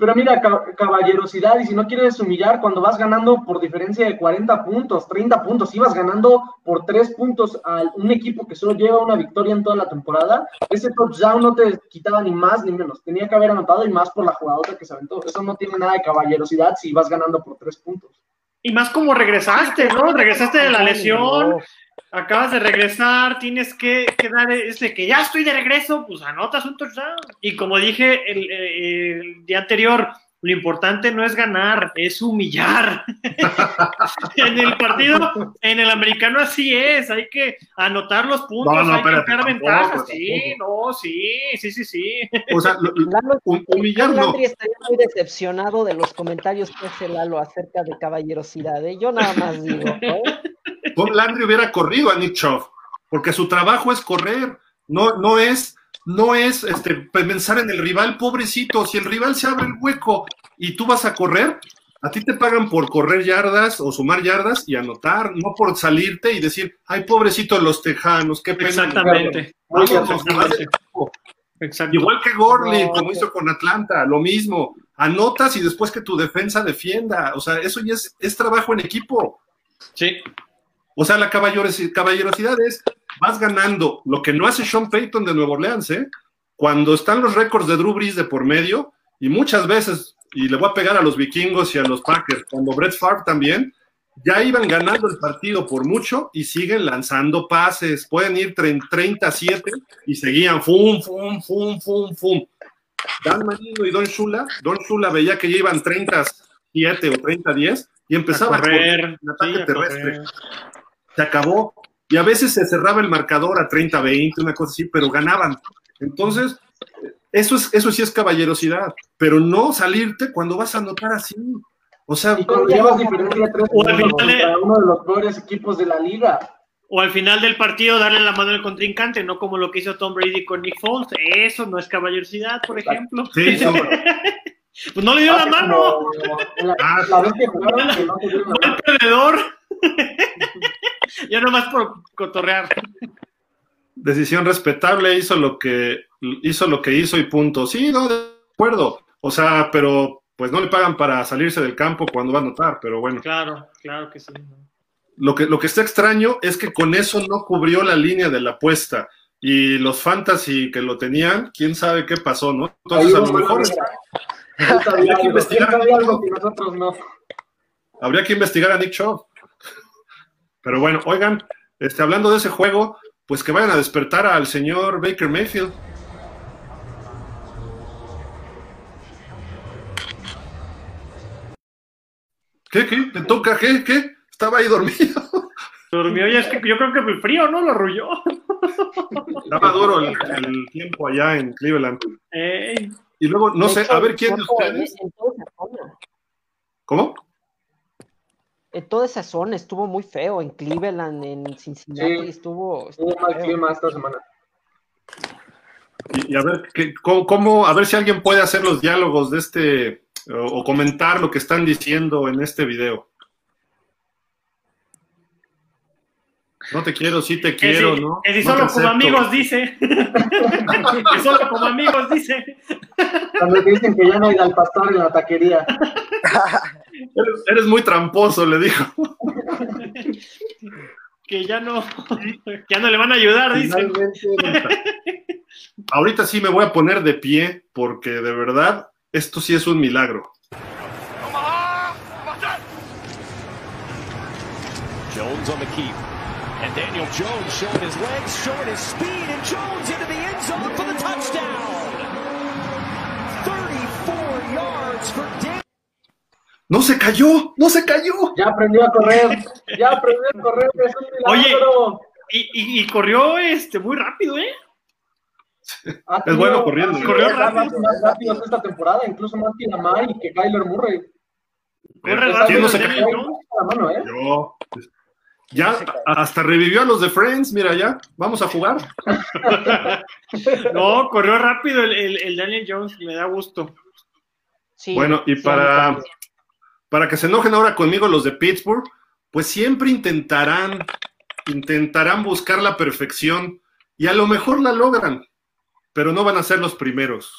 Pero mira, ca- caballerosidad, y si no quieres humillar, cuando vas ganando por diferencia de 40 puntos, 30 puntos, ibas ganando por 3 puntos a un equipo que solo lleva una victoria en toda la temporada, ese touchdown no te quitaba ni más ni menos. Tenía que haber anotado y más por la jugadora que se aventó. Eso no tiene nada de caballerosidad si vas ganando por 3 puntos.
Y más como regresaste, ¿no? Regresaste de la lesión, acabas de regresar, tienes que, que dar este que ya estoy de regreso, pues anotas un touchdown. Y como dije el, eh, el día anterior, lo importante no es ganar, es humillar. en el partido, en el americano así es, hay que anotar los puntos,
No, no,
hay que
tampoco,
ventajas. Sí,
tampoco.
no, sí, sí, sí, sí.
O sea, lo-
Lalo,
hum- humillar no.
Estaría muy decepcionado de los comentarios que hace Lalo acerca de caballerosidad. ¿eh? Yo nada más digo, ¿eh?
Tom Landry hubiera corrido a Nick Chubb, porque su trabajo es correr, no, no es, no es este, pensar en el rival, pobrecito, si el rival se abre el hueco y tú vas a correr, a ti te pagan por correr yardas o sumar yardas y anotar, no por salirte y decir, ay, pobrecito los tejanos, qué pena.
Exactamente.
De.
Exacto.
Igual que Gorley,
No,
como hizo con Atlanta, lo mismo. Anotas y después que tu defensa defienda. O sea, eso ya es, es trabajo en equipo.
Sí.
O sea, la caballerosi- caballerosidad es, vas ganando, lo que no hace Sean Payton de Nueva Orleans, ¿eh? Cuando están los récords de Drew Brees de por medio, y muchas veces, y le voy a pegar a los vikingos y a los Packers, cuando Brett Favre también, ya iban ganando el partido por mucho y siguen lanzando pases, pueden ir 37 y seguían, fum, fum, fum, fum, fum. Dan Marino y Don Shula, Don Shula veía que ya iban 37 o 30-10 y empezaba
a correr,
con ataque
sí, a
terrestre
correr.
Se acabó. Y a veces se cerraba el marcador a 30-20, una cosa así, pero ganaban. Entonces, eso, es, eso sí es caballerosidad, pero no salirte cuando vas a anotar así. O sea,
llevas diferencia de 3
O al final de-
uno de los peores equipos de la liga.
O al final del partido darle la mano al contrincante, no como lo que hizo Tom Brady con Nick Foles. Eso no es caballerosidad, por ejemplo.
sí, no,
Pues no le dio la
Así
mano.
como La,
Ah,
la vez que jugaron, que no se dieron la
Fue
mano.
el perdedor. Ya nomás por cotorrear.
decisión respetable, hizo lo que hizo lo que hizo y punto. Sí, no, de acuerdo. O sea, pero pues no le pagan para salirse del campo cuando va a anotar, pero bueno.
Claro, claro que sí.
Lo que, lo que está extraño es que con eso no cubrió la línea de la apuesta. Y los fantasy que lo tenían, quién sabe qué pasó, ¿no? Entonces, a lo mejor que investigar. habría que investigar a Nick Chubb. Pero bueno, oigan, este, hablando de ese juego, pues que vayan a despertar al señor Baker Mayfield. ¿Qué, qué? ¿Te toca? ¿Qué? ¿Qué? Estaba ahí dormido.
Durmió y es que yo creo que el frío, ¿no? Lo arrulló.
Estaba duro el, el tiempo allá en Cleveland.
Ey,
Y luego, no
De
sé,
hecho,
a ver quién de
fue
ustedes. ¿Cómo?
En toda esa zona estuvo muy feo. En Cleveland, en Cincinnati,
Sí.
estuvo.
Mal
feo.
clima esta semana.
Y, y a ver, ¿qué- cómo, cómo- a ver si alguien puede hacer los diálogos de este o, o comentar lo que están diciendo en este video. No te quiero, sí te
que
quiero,
si,
¿no?
que si
No
solo como amigos dice. que solo como amigos dice.
Cuando te dicen que ya no hay al pastor en la taquería.
Eres, eres muy tramposo, le dijo.
Que ya no, ya no le van a ayudar, dice.
Ahorita sí me voy a poner de pie porque de verdad esto sí es un milagro.
Jones on the keep. And Daniel Jones showing his legs, showing his speed, and Jones into the end zone for the touchdown. 34 yards for.
¡No se cayó! ¡No se cayó!
Ya aprendió a correr. Ya aprendió a correr. Es un
Oye.
milagro.
Y, y, y corrió este muy rápido, ¿eh?
Es bueno corriendo.
Corrió rápido.
más- más rápidos esta temporada, incluso más que Lamar y que Kyler Murray.
Corre rápido.
no se cayó?
Mano, ¿eh?
Yo. Ya hasta revivió a los de Friends, mira ya. Vamos a jugar.
No, corrió rápido el, el, el Daniel Jones, me da gusto.
Sí,
Bueno, y
sí,
para. Para que se enojen ahora conmigo los de Pittsburgh, pues siempre intentarán, intentarán buscar la perfección y a lo mejor la logran, pero no van a ser los primeros.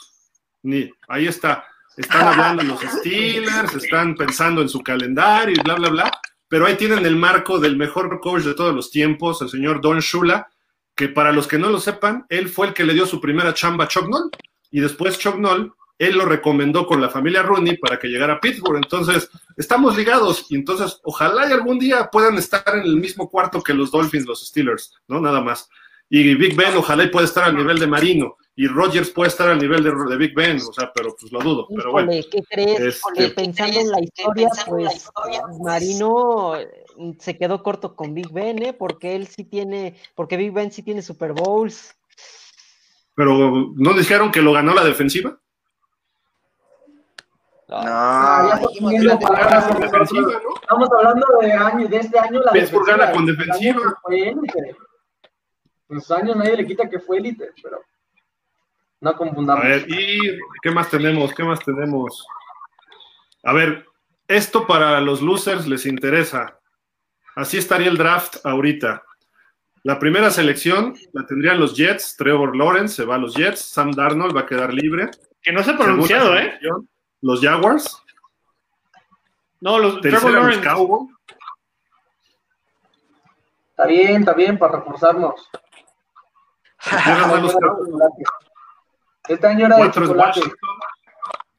Ni, ahí está. Están hablando los Steelers, están pensando en su calendario y bla, bla, bla. Pero ahí tienen el marco del mejor coach de todos los tiempos, el señor Don Shula, que para los que no lo sepan, él fue el que le dio su primera chamba a Chuck. Y después Chuck él lo recomendó con la familia Rooney para que llegara a Pittsburgh. Entonces, estamos ligados. Y entonces, ojalá y algún día puedan estar en el mismo cuarto que los Dolphins, los Steelers, ¿no? Nada más. Y Big Ben, ojalá y pueda estar al nivel de Marino. Y Rogers puede estar al nivel de, de Big Ben, o sea, pero pues lo dudo. Pero bueno.
¿qué crees?
Este-
pensando en la historia, pues Marino eh, se quedó corto con Big Ben, ¿eh? Porque él sí tiene, porque Big Ben sí tiene Super Bowls.
Pero, ¿no dijeron que lo ganó la defensiva?
Estamos hablando de, año, de este año. La
Pittsburgh gana con defensiva.
fue élite. En sus años nadie le quita que fue élite, pero no
A
confundamos.
ver, ¿y qué más tenemos? ¿Qué más tenemos? A ver, esto para los losers les interesa. Así estaría el draft ahorita. La primera selección la tendrían los Jets, Trevor Lawrence se va a los Jets, Sam Darnold va a quedar libre.
Que no se ha pronunciado, ¿eh?
selección, Los Jaguars,
No, los Trevor
los
Lawrence.
Cowboys,
Está bien, está bien, para reforzarnos.
los Cowboys.
Este año era de
cuatro es
chocolate.
Washington,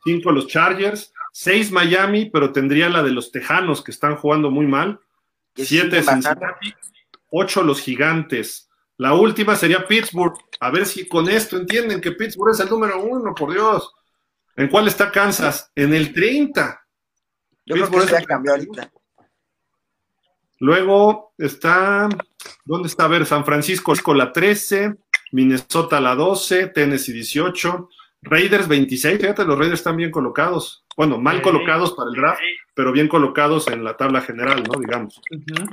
cinco los Chargers, seis Miami, pero tendría la de los Tejanos que están jugando muy mal,
Que
siete. Cincinnati, ocho los Gigantes. La última sería Pittsburgh. A ver si con esto entienden que Pittsburgh es el número uno, por Dios. ¿En cuál está Kansas? En el 30.
Yo creo que ya cambió ahorita.
Luego está, ¿dónde está? A ver, San Francisco con la 13, Minnesota la 12, Tennessee 18, Raiders 26. Fíjate, los Raiders están bien colocados. Bueno, mal
Sí.
colocados para el draft, pero bien colocados en la tabla general, ¿no? Digamos.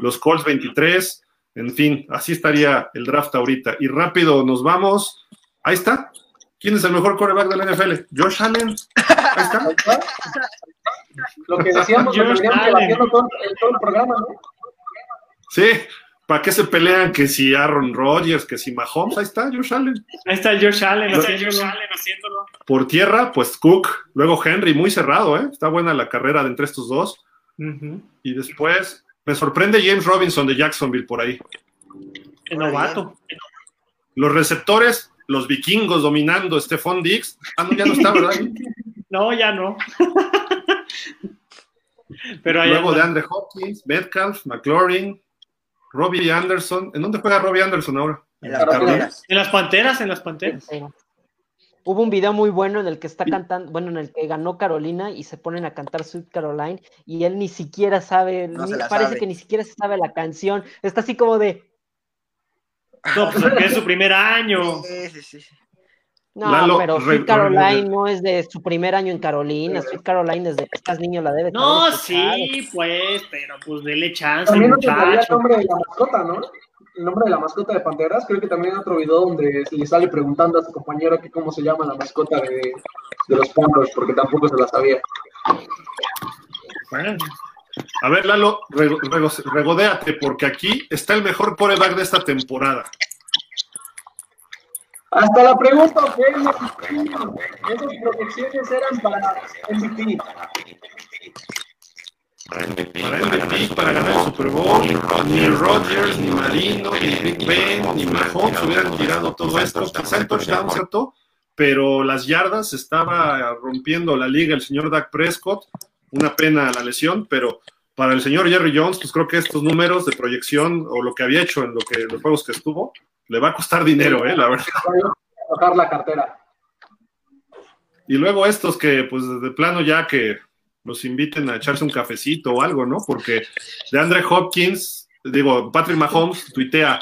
Los Colts 23, en fin, así estaría el draft ahorita. Y rápido nos vamos. Ahí está. ¿Quién es el mejor quarterback de la NFL? Josh Allen. Ahí está.
Lo que decíamos, lo
Josh Allen.
debatiendo todo, todo el programa, ¿no?
Sí, ¿Para qué se pelean que si Aaron Rodgers, que si Mahomes? Ahí está Josh Allen.
Ahí está Josh Allen,
Lo-
haciéndolo.
Por tierra, pues Cook, luego Henry, muy cerrado, ¿eh? Está buena la carrera de entre estos dos. Y después me sorprende James Robinson de Jacksonville por ahí.
El novato.
Los receptores, los vikingos dominando, Stephon Diggs. Ah, no, ya no está, ¿verdad?
No, ya no. Pero
Luego de. Andre Hopkins, Metcalf, McLaurin, Robbie Anderson. ¿En dónde juega Robbie Anderson ahora?
En las carreras.
En las panteras, en las panteras.
Hubo un video muy bueno en el que está cantando, bueno, en el que ganó Carolina y se ponen a cantar Sweet Caroline y él ni siquiera sabe,
No
ni- parece
sabe.
que ni siquiera se sabe la canción. Está así como de,
No, pues es su primer año.
Sí, sí, sí.
no,
Lalo,
pero Sweet Caroline no es de su primer año en Carolina, Sweet Caroline desde que estás niño la debe
No, sí, pues, pero pues dele chance,
También sabía el
muchacho.
nombre de la mascota, ¿no? El nombre de la mascota de Panteras. Creo que también hay otro video donde se le sale preguntando a su compañero que cómo se llama la mascota de, de los Panthers, porque tampoco se la sabía.
Bueno,
A ver, Lalo, rego- rego- regodéate, porque aquí está el mejor coreback de esta temporada.
Hasta la pregunta fue Esas proyecciones eran para MVP.
Para MVP, para ganar el Super Bowl, ni Rodgers, ni Marino, ni Big Ben, ni Mahomes hubieran tirado todo esto. Quizá el touchdown, ¿cierto? Pero las yardas estaba rompiendo la liga el señor Dak Prescott. Una pena la lesión, pero para el señor Jerry Jones, pues creo que estos números de proyección o lo que había hecho en lo que, los juegos que estuvo, le va a costar dinero, ¿eh? La verdad.
Bajar la cartera.
Y luego estos que, pues, de plano ya que los inviten a echarse un cafecito o algo, ¿no? Porque de Andre Hopkins, digo, Patrick Mahomes tuitea,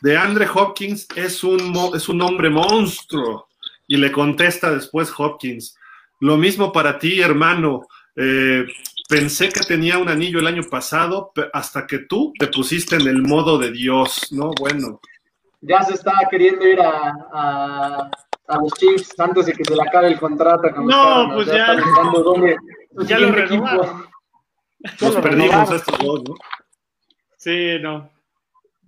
de Andre Hopkins es un, es un hombre monstruo. Y le contesta después Hopkins, lo mismo para ti, hermano. Eh, pensé que tenía un anillo el año pasado hasta que tú te pusiste en el modo de Dios, ¿no? Bueno,
Ya se está queriendo ir a, a, a los Chiefs antes de que se le acabe el contrato. con
No, pues
ya.
ya.
dónde-
lo renovaron.
nos perdimos a estos dos, ¿no?
Sí, no.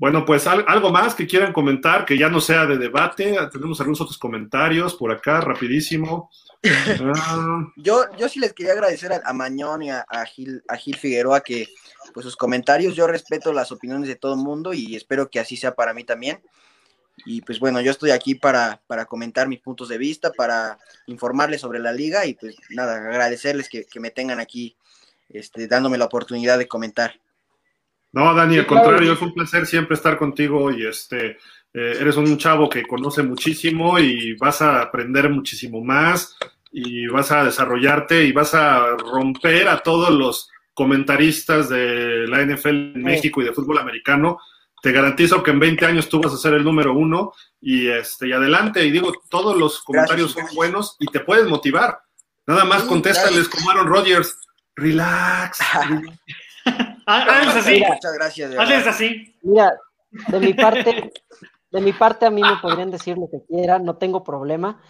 Bueno, pues al- algo más que quieran comentar, que ya no sea de debate. Tenemos algunos otros comentarios por acá, rapidísimo.
Yo, yo sí les quería agradecer a, Mañón y a, a Gil, a Gil Figueroa que pues sus comentarios, yo respeto las opiniones de todo el mundo y espero que así sea para mí también. Y pues bueno, yo estoy aquí para, para comentar mis puntos de vista, para informarles sobre la liga y pues nada, agradecerles que, que me tengan aquí este, dándome la oportunidad de comentar.
No, Dani, al
claro.
contrario, es un placer siempre estar contigo y este, eh, eres un chavo que conoce muchísimo y vas a aprender muchísimo más y vas a desarrollarte y vas a romper a todos los comentaristas de la NFL en México y de fútbol americano. Te garantizo que en 20 años tú vas a ser el número uno y, este, y adelante. Y digo, todos los comentarios
Gracias.
son buenos y te puedes motivar. Nada más
Sí,
contéstales como Aaron Rodgers. Relax.
Ah, Hazles así.
Mira.
Muchas gracias.
Hazles así.
Mira, de mi parte, de mi parte a mí me podrían decir lo que quieran, no tengo problema,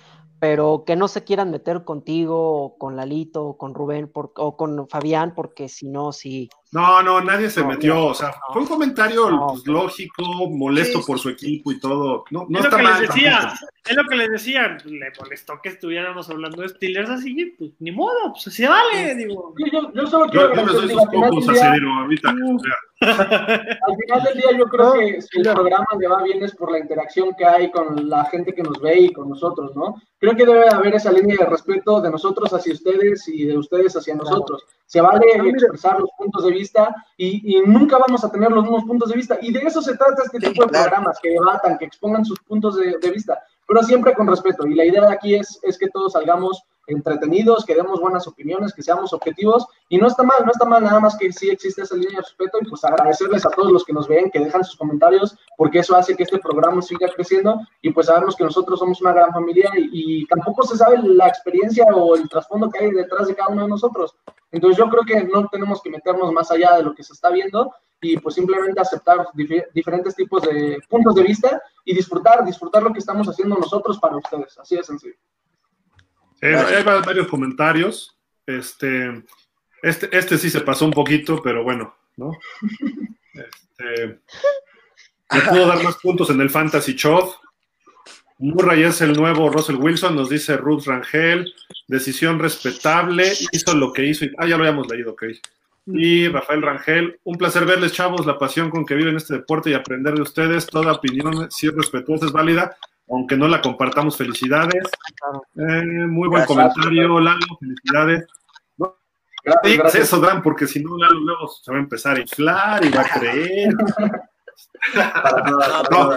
pero que no se quieran meter contigo o con Lalito o con Rubén por- o con Fabián, porque si no, sí.
No, no, nadie se
No,
metió.
no,
o sea,
no.
fue un comentario
No,
pues, lógico, molesto
Sí,
por su equipo y todo. No, no
es lo que
mal.
les decía,
tampoco.
es lo que les decía, le molestó que estuviéramos hablando de Steelers así, pues ni modo, pues se vale, digo.
Sí, Yo, yo solo quiero
Yo, yo me doy sus
del
a
día-
Cedro ahorita. o sea,
Al final del día yo creo
No,
que si el programa le va bien es por la interacción que hay con la gente que nos ve y con nosotros, ¿no? Creo que debe haber esa línea de respeto de nosotros hacia ustedes y de ustedes hacia nosotros. Se vale
No, mira.
expresar los puntos de vista y, y nunca vamos a tener los mismos puntos de vista. Y de eso se trata este tipo de programas, que debatan, que expongan sus puntos de, de vista, pero siempre con respeto. Y la idea de aquí es, es que todos salgamos entretenidos, que demos buenas opiniones, que seamos objetivos, y no está mal, no está mal, nada más que sí existe esa línea de respeto, y pues agradecerles a todos los que nos ven, que dejan sus comentarios, porque eso hace que este programa siga creciendo, y pues sabemos que nosotros somos una gran familia, y, y tampoco se sabe la experiencia o el trasfondo que hay detrás de cada uno de nosotros. Entonces yo creo que no tenemos que meternos más allá de lo que se está viendo, y pues simplemente aceptar dife- diferentes tipos de puntos de vista, y disfrutar, disfrutar lo que estamos haciendo nosotros para ustedes, así de sencillo.
Eh, hay va- varios comentarios. Este, este, este sí se pasó un poquito, pero bueno, ¿no? Este, Le pudo dar más puntos en el Fantasy Chov. Murray es el nuevo Russell Wilson, nos dice Ruth Rangel. Decisión respetable, hizo lo que hizo. y- Ah, ya lo habíamos leído, ok. Y Rafael Rangel, un placer verles, chavos, la pasión con que viven este deporte y aprender de ustedes. Toda opinión, si es respetuosa, es válida, aunque no la compartamos. Felicidades. Eh, muy buen
Gracias.
comentario, Lalo, felicidades. No
Gracias,
digas
gracias.
eso, Dan, porque si no, Lalo luego se va a empezar a inflar y va a creer.
No.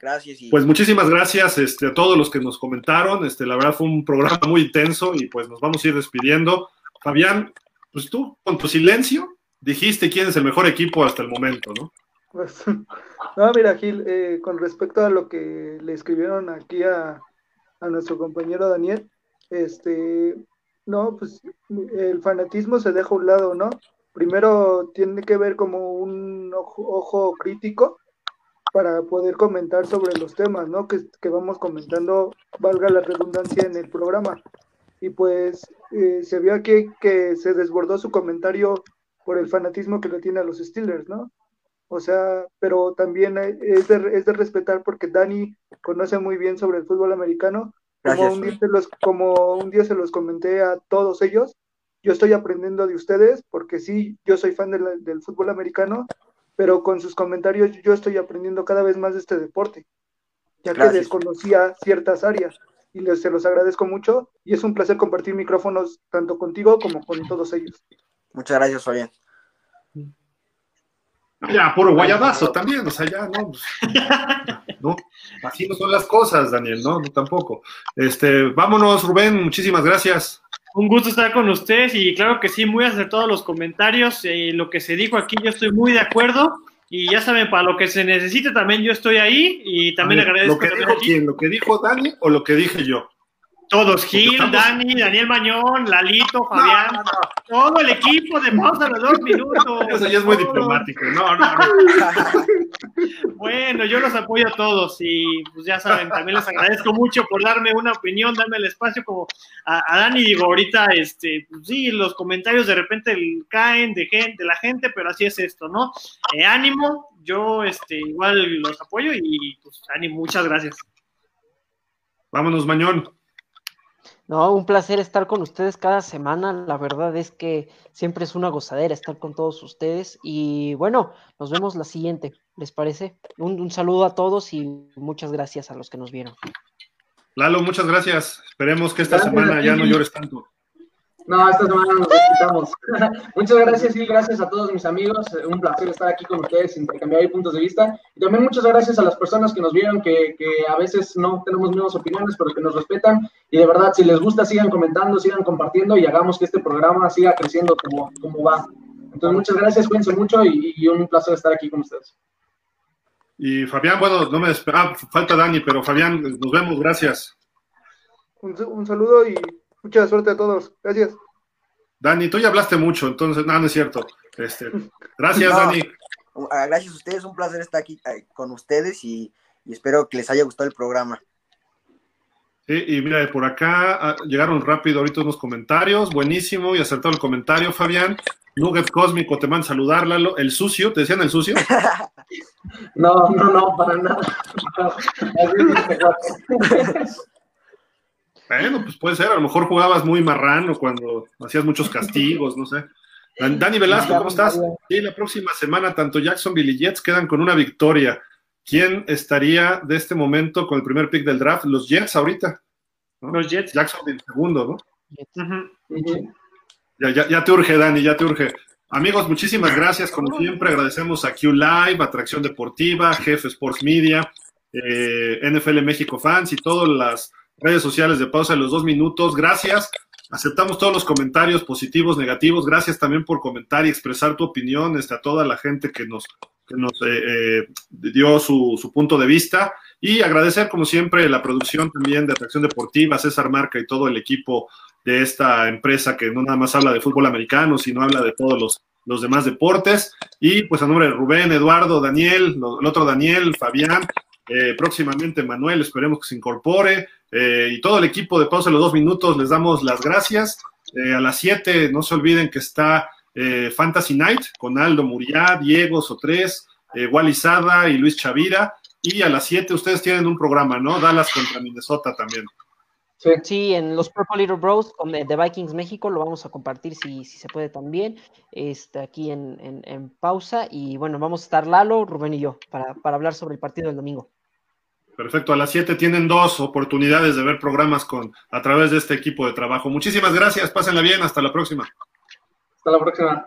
Gracias. Y
Pues muchísimas gracias este, a todos los que nos comentaron. Este, la verdad fue un programa muy intenso y pues nos vamos a ir despidiendo. Fabián, pues tú con tu silencio dijiste quién es el mejor equipo hasta el momento, ¿no?
Pues, no, mira, Gil, eh, con respecto a lo que le escribieron aquí a, a nuestro compañero Daniel, este, no, pues el fanatismo se deja a un lado, ¿no? Primero tiene que ver como un ojo, crítico para poder comentar sobre los temas, ¿no? Que, que vamos comentando, valga la redundancia en el programa. Y pues eh, se vio aquí que se desbordó su comentario por el fanatismo que le tiene a los Steelers, ¿no? O sea, pero también eh, es de, es de respetar porque Dani conoce muy bien sobre el fútbol americano. Como un, día se los, como un día se los comenté a todos ellos, yo estoy aprendiendo de ustedes porque sí, yo soy fan de la- del fútbol americano, pero con sus comentarios yo estoy aprendiendo cada vez más de este deporte, ya que
Gracias.
desconocía ciertas áreas y les, se los agradezco mucho y es un placer compartir micrófonos tanto contigo como con todos ellos.
muchas gracias, Fabián.
Ya, puro guayabazo también, o sea, ya, no, pues, no, así no son las cosas, Daniel, no, no tampoco. Este, vámonos, Rubén, muchísimas gracias.
Un gusto estar con ustedes y claro que sí, muy acertados los comentarios. eh, lo que se dijo aquí, yo estoy muy de acuerdo. Y ya saben, para lo que se necesite también yo estoy ahí y también
A ver,
agradezco
¿Lo que dijo quién? ¿Lo que dijo Dani o lo que dije yo?
Todos, Gil, Dani, Daniel Mañón, Lalito, Fabián, todo el equipo de pausa a los dos minutos.
Eso ya es muy diplomático. No, no, no.
Bueno, yo los apoyo a todos y pues ya saben, también les agradezco mucho por darme una opinión, darme el espacio como a, a Dani, digo, ahorita, este, pues sí, los comentarios de repente caen de gente, de la gente, pero así es esto, ¿no? Eh, ánimo, yo este, igual los apoyo y pues ánimo, muchas gracias.
Vámonos, Mañón.
No, un placer estar con ustedes cada semana. La verdad es que siempre es una gozadera estar con todos ustedes. Y bueno, nos vemos la siguiente. ¿Les parece? Un, un saludo a todos y muchas gracias a los que nos vieron.
Lalo, muchas gracias. Esperemos que esta
Gracias
semana ya no llores tanto.
No, esta semana nos desquitamos. Muchas gracias y gracias a todos mis amigos. Un placer estar aquí con ustedes, intercambiar puntos de vista. Y también muchas gracias a las personas que nos vieron, que, que a veces no tenemos mismas opiniones, pero que nos respetan. Y de verdad, si les gusta, sigan comentando, sigan compartiendo y hagamos que este programa siga creciendo como, como va. Entonces, muchas gracias, cuídense mucho y, y un placer estar aquí con ustedes.
Y Fabián, bueno, no me ah, falta Dani, pero Fabián, nos vemos, gracias.
Un, un saludo y mucha suerte a todos. Gracias.
Dani, tú ya hablaste mucho, entonces, no, no es cierto. Este, gracias,
No.
Dani.
Ah, Gracias a ustedes, un placer estar aquí eh, con ustedes y, y espero que les haya gustado el programa.
Sí, y mira, por acá ah, llegaron rápido ahorita unos comentarios, buenísimo y acertado el comentario, Fabián. Nugget Cósmico, te mandan saludar, Lalo. El sucio, ¿te decían el sucio?
No, no, no, para nada.
Bueno, pues puede ser, a lo mejor jugabas muy marrano cuando hacías muchos castigos, no sé. Dan- Dani Velasco, ¿cómo estás? Sí, la próxima semana tanto Jacksonville y Jets quedan con una victoria. ¿Quién estaría de este momento con el primer pick del draft? Los Jets ahorita. ¿no?
Los Jets.
Jacksonville segundo, ¿no? Ya, ya, ya te urge, Dani, ya te urge. Amigos, muchísimas gracias. Como siempre, agradecemos a Q Live, Atracción Deportiva, Jefe Sports Media, eh, NFL México Fans y todas las redes sociales de pausa de los dos minutos. Gracias. Aceptamos todos los comentarios positivos, negativos. Gracias también por comentar y expresar tu opinión este, a toda la gente que nos, que nos eh, eh, dio su, su punto de vista. Y agradecer, como siempre, la producción también de Atracción Deportiva, César Marca y todo el equipo de esta empresa que no nada más habla de fútbol americano, sino habla de todos los, los demás deportes. Y pues a nombre de Rubén, Eduardo, Daniel, el otro Daniel, Fabián, eh, próximamente Manuel, esperemos que se incorpore, eh, y todo el equipo de Pausa de los Dos Minutos, les damos las gracias. Eh, a las 7, no se olviden que está eh, Fantasy Night con Aldo Muriá, Diego Sotres, eh, Wally Sada y Luis Chavira. Y a las 7 ustedes tienen un programa, ¿no? Dallas contra Minnesota también.
Sí. sí, en los Purple Little Bros de Vikings México lo vamos a compartir si, si se puede también, este, aquí en, en, en, pausa. Y bueno, vamos a estar Lalo, Rubén y yo para, para hablar sobre el partido del domingo.
Perfecto, a las 7 tienen dos oportunidades de ver programas con a través de este equipo de trabajo. Muchísimas gracias, pásenla bien, hasta la próxima.
Hasta la próxima.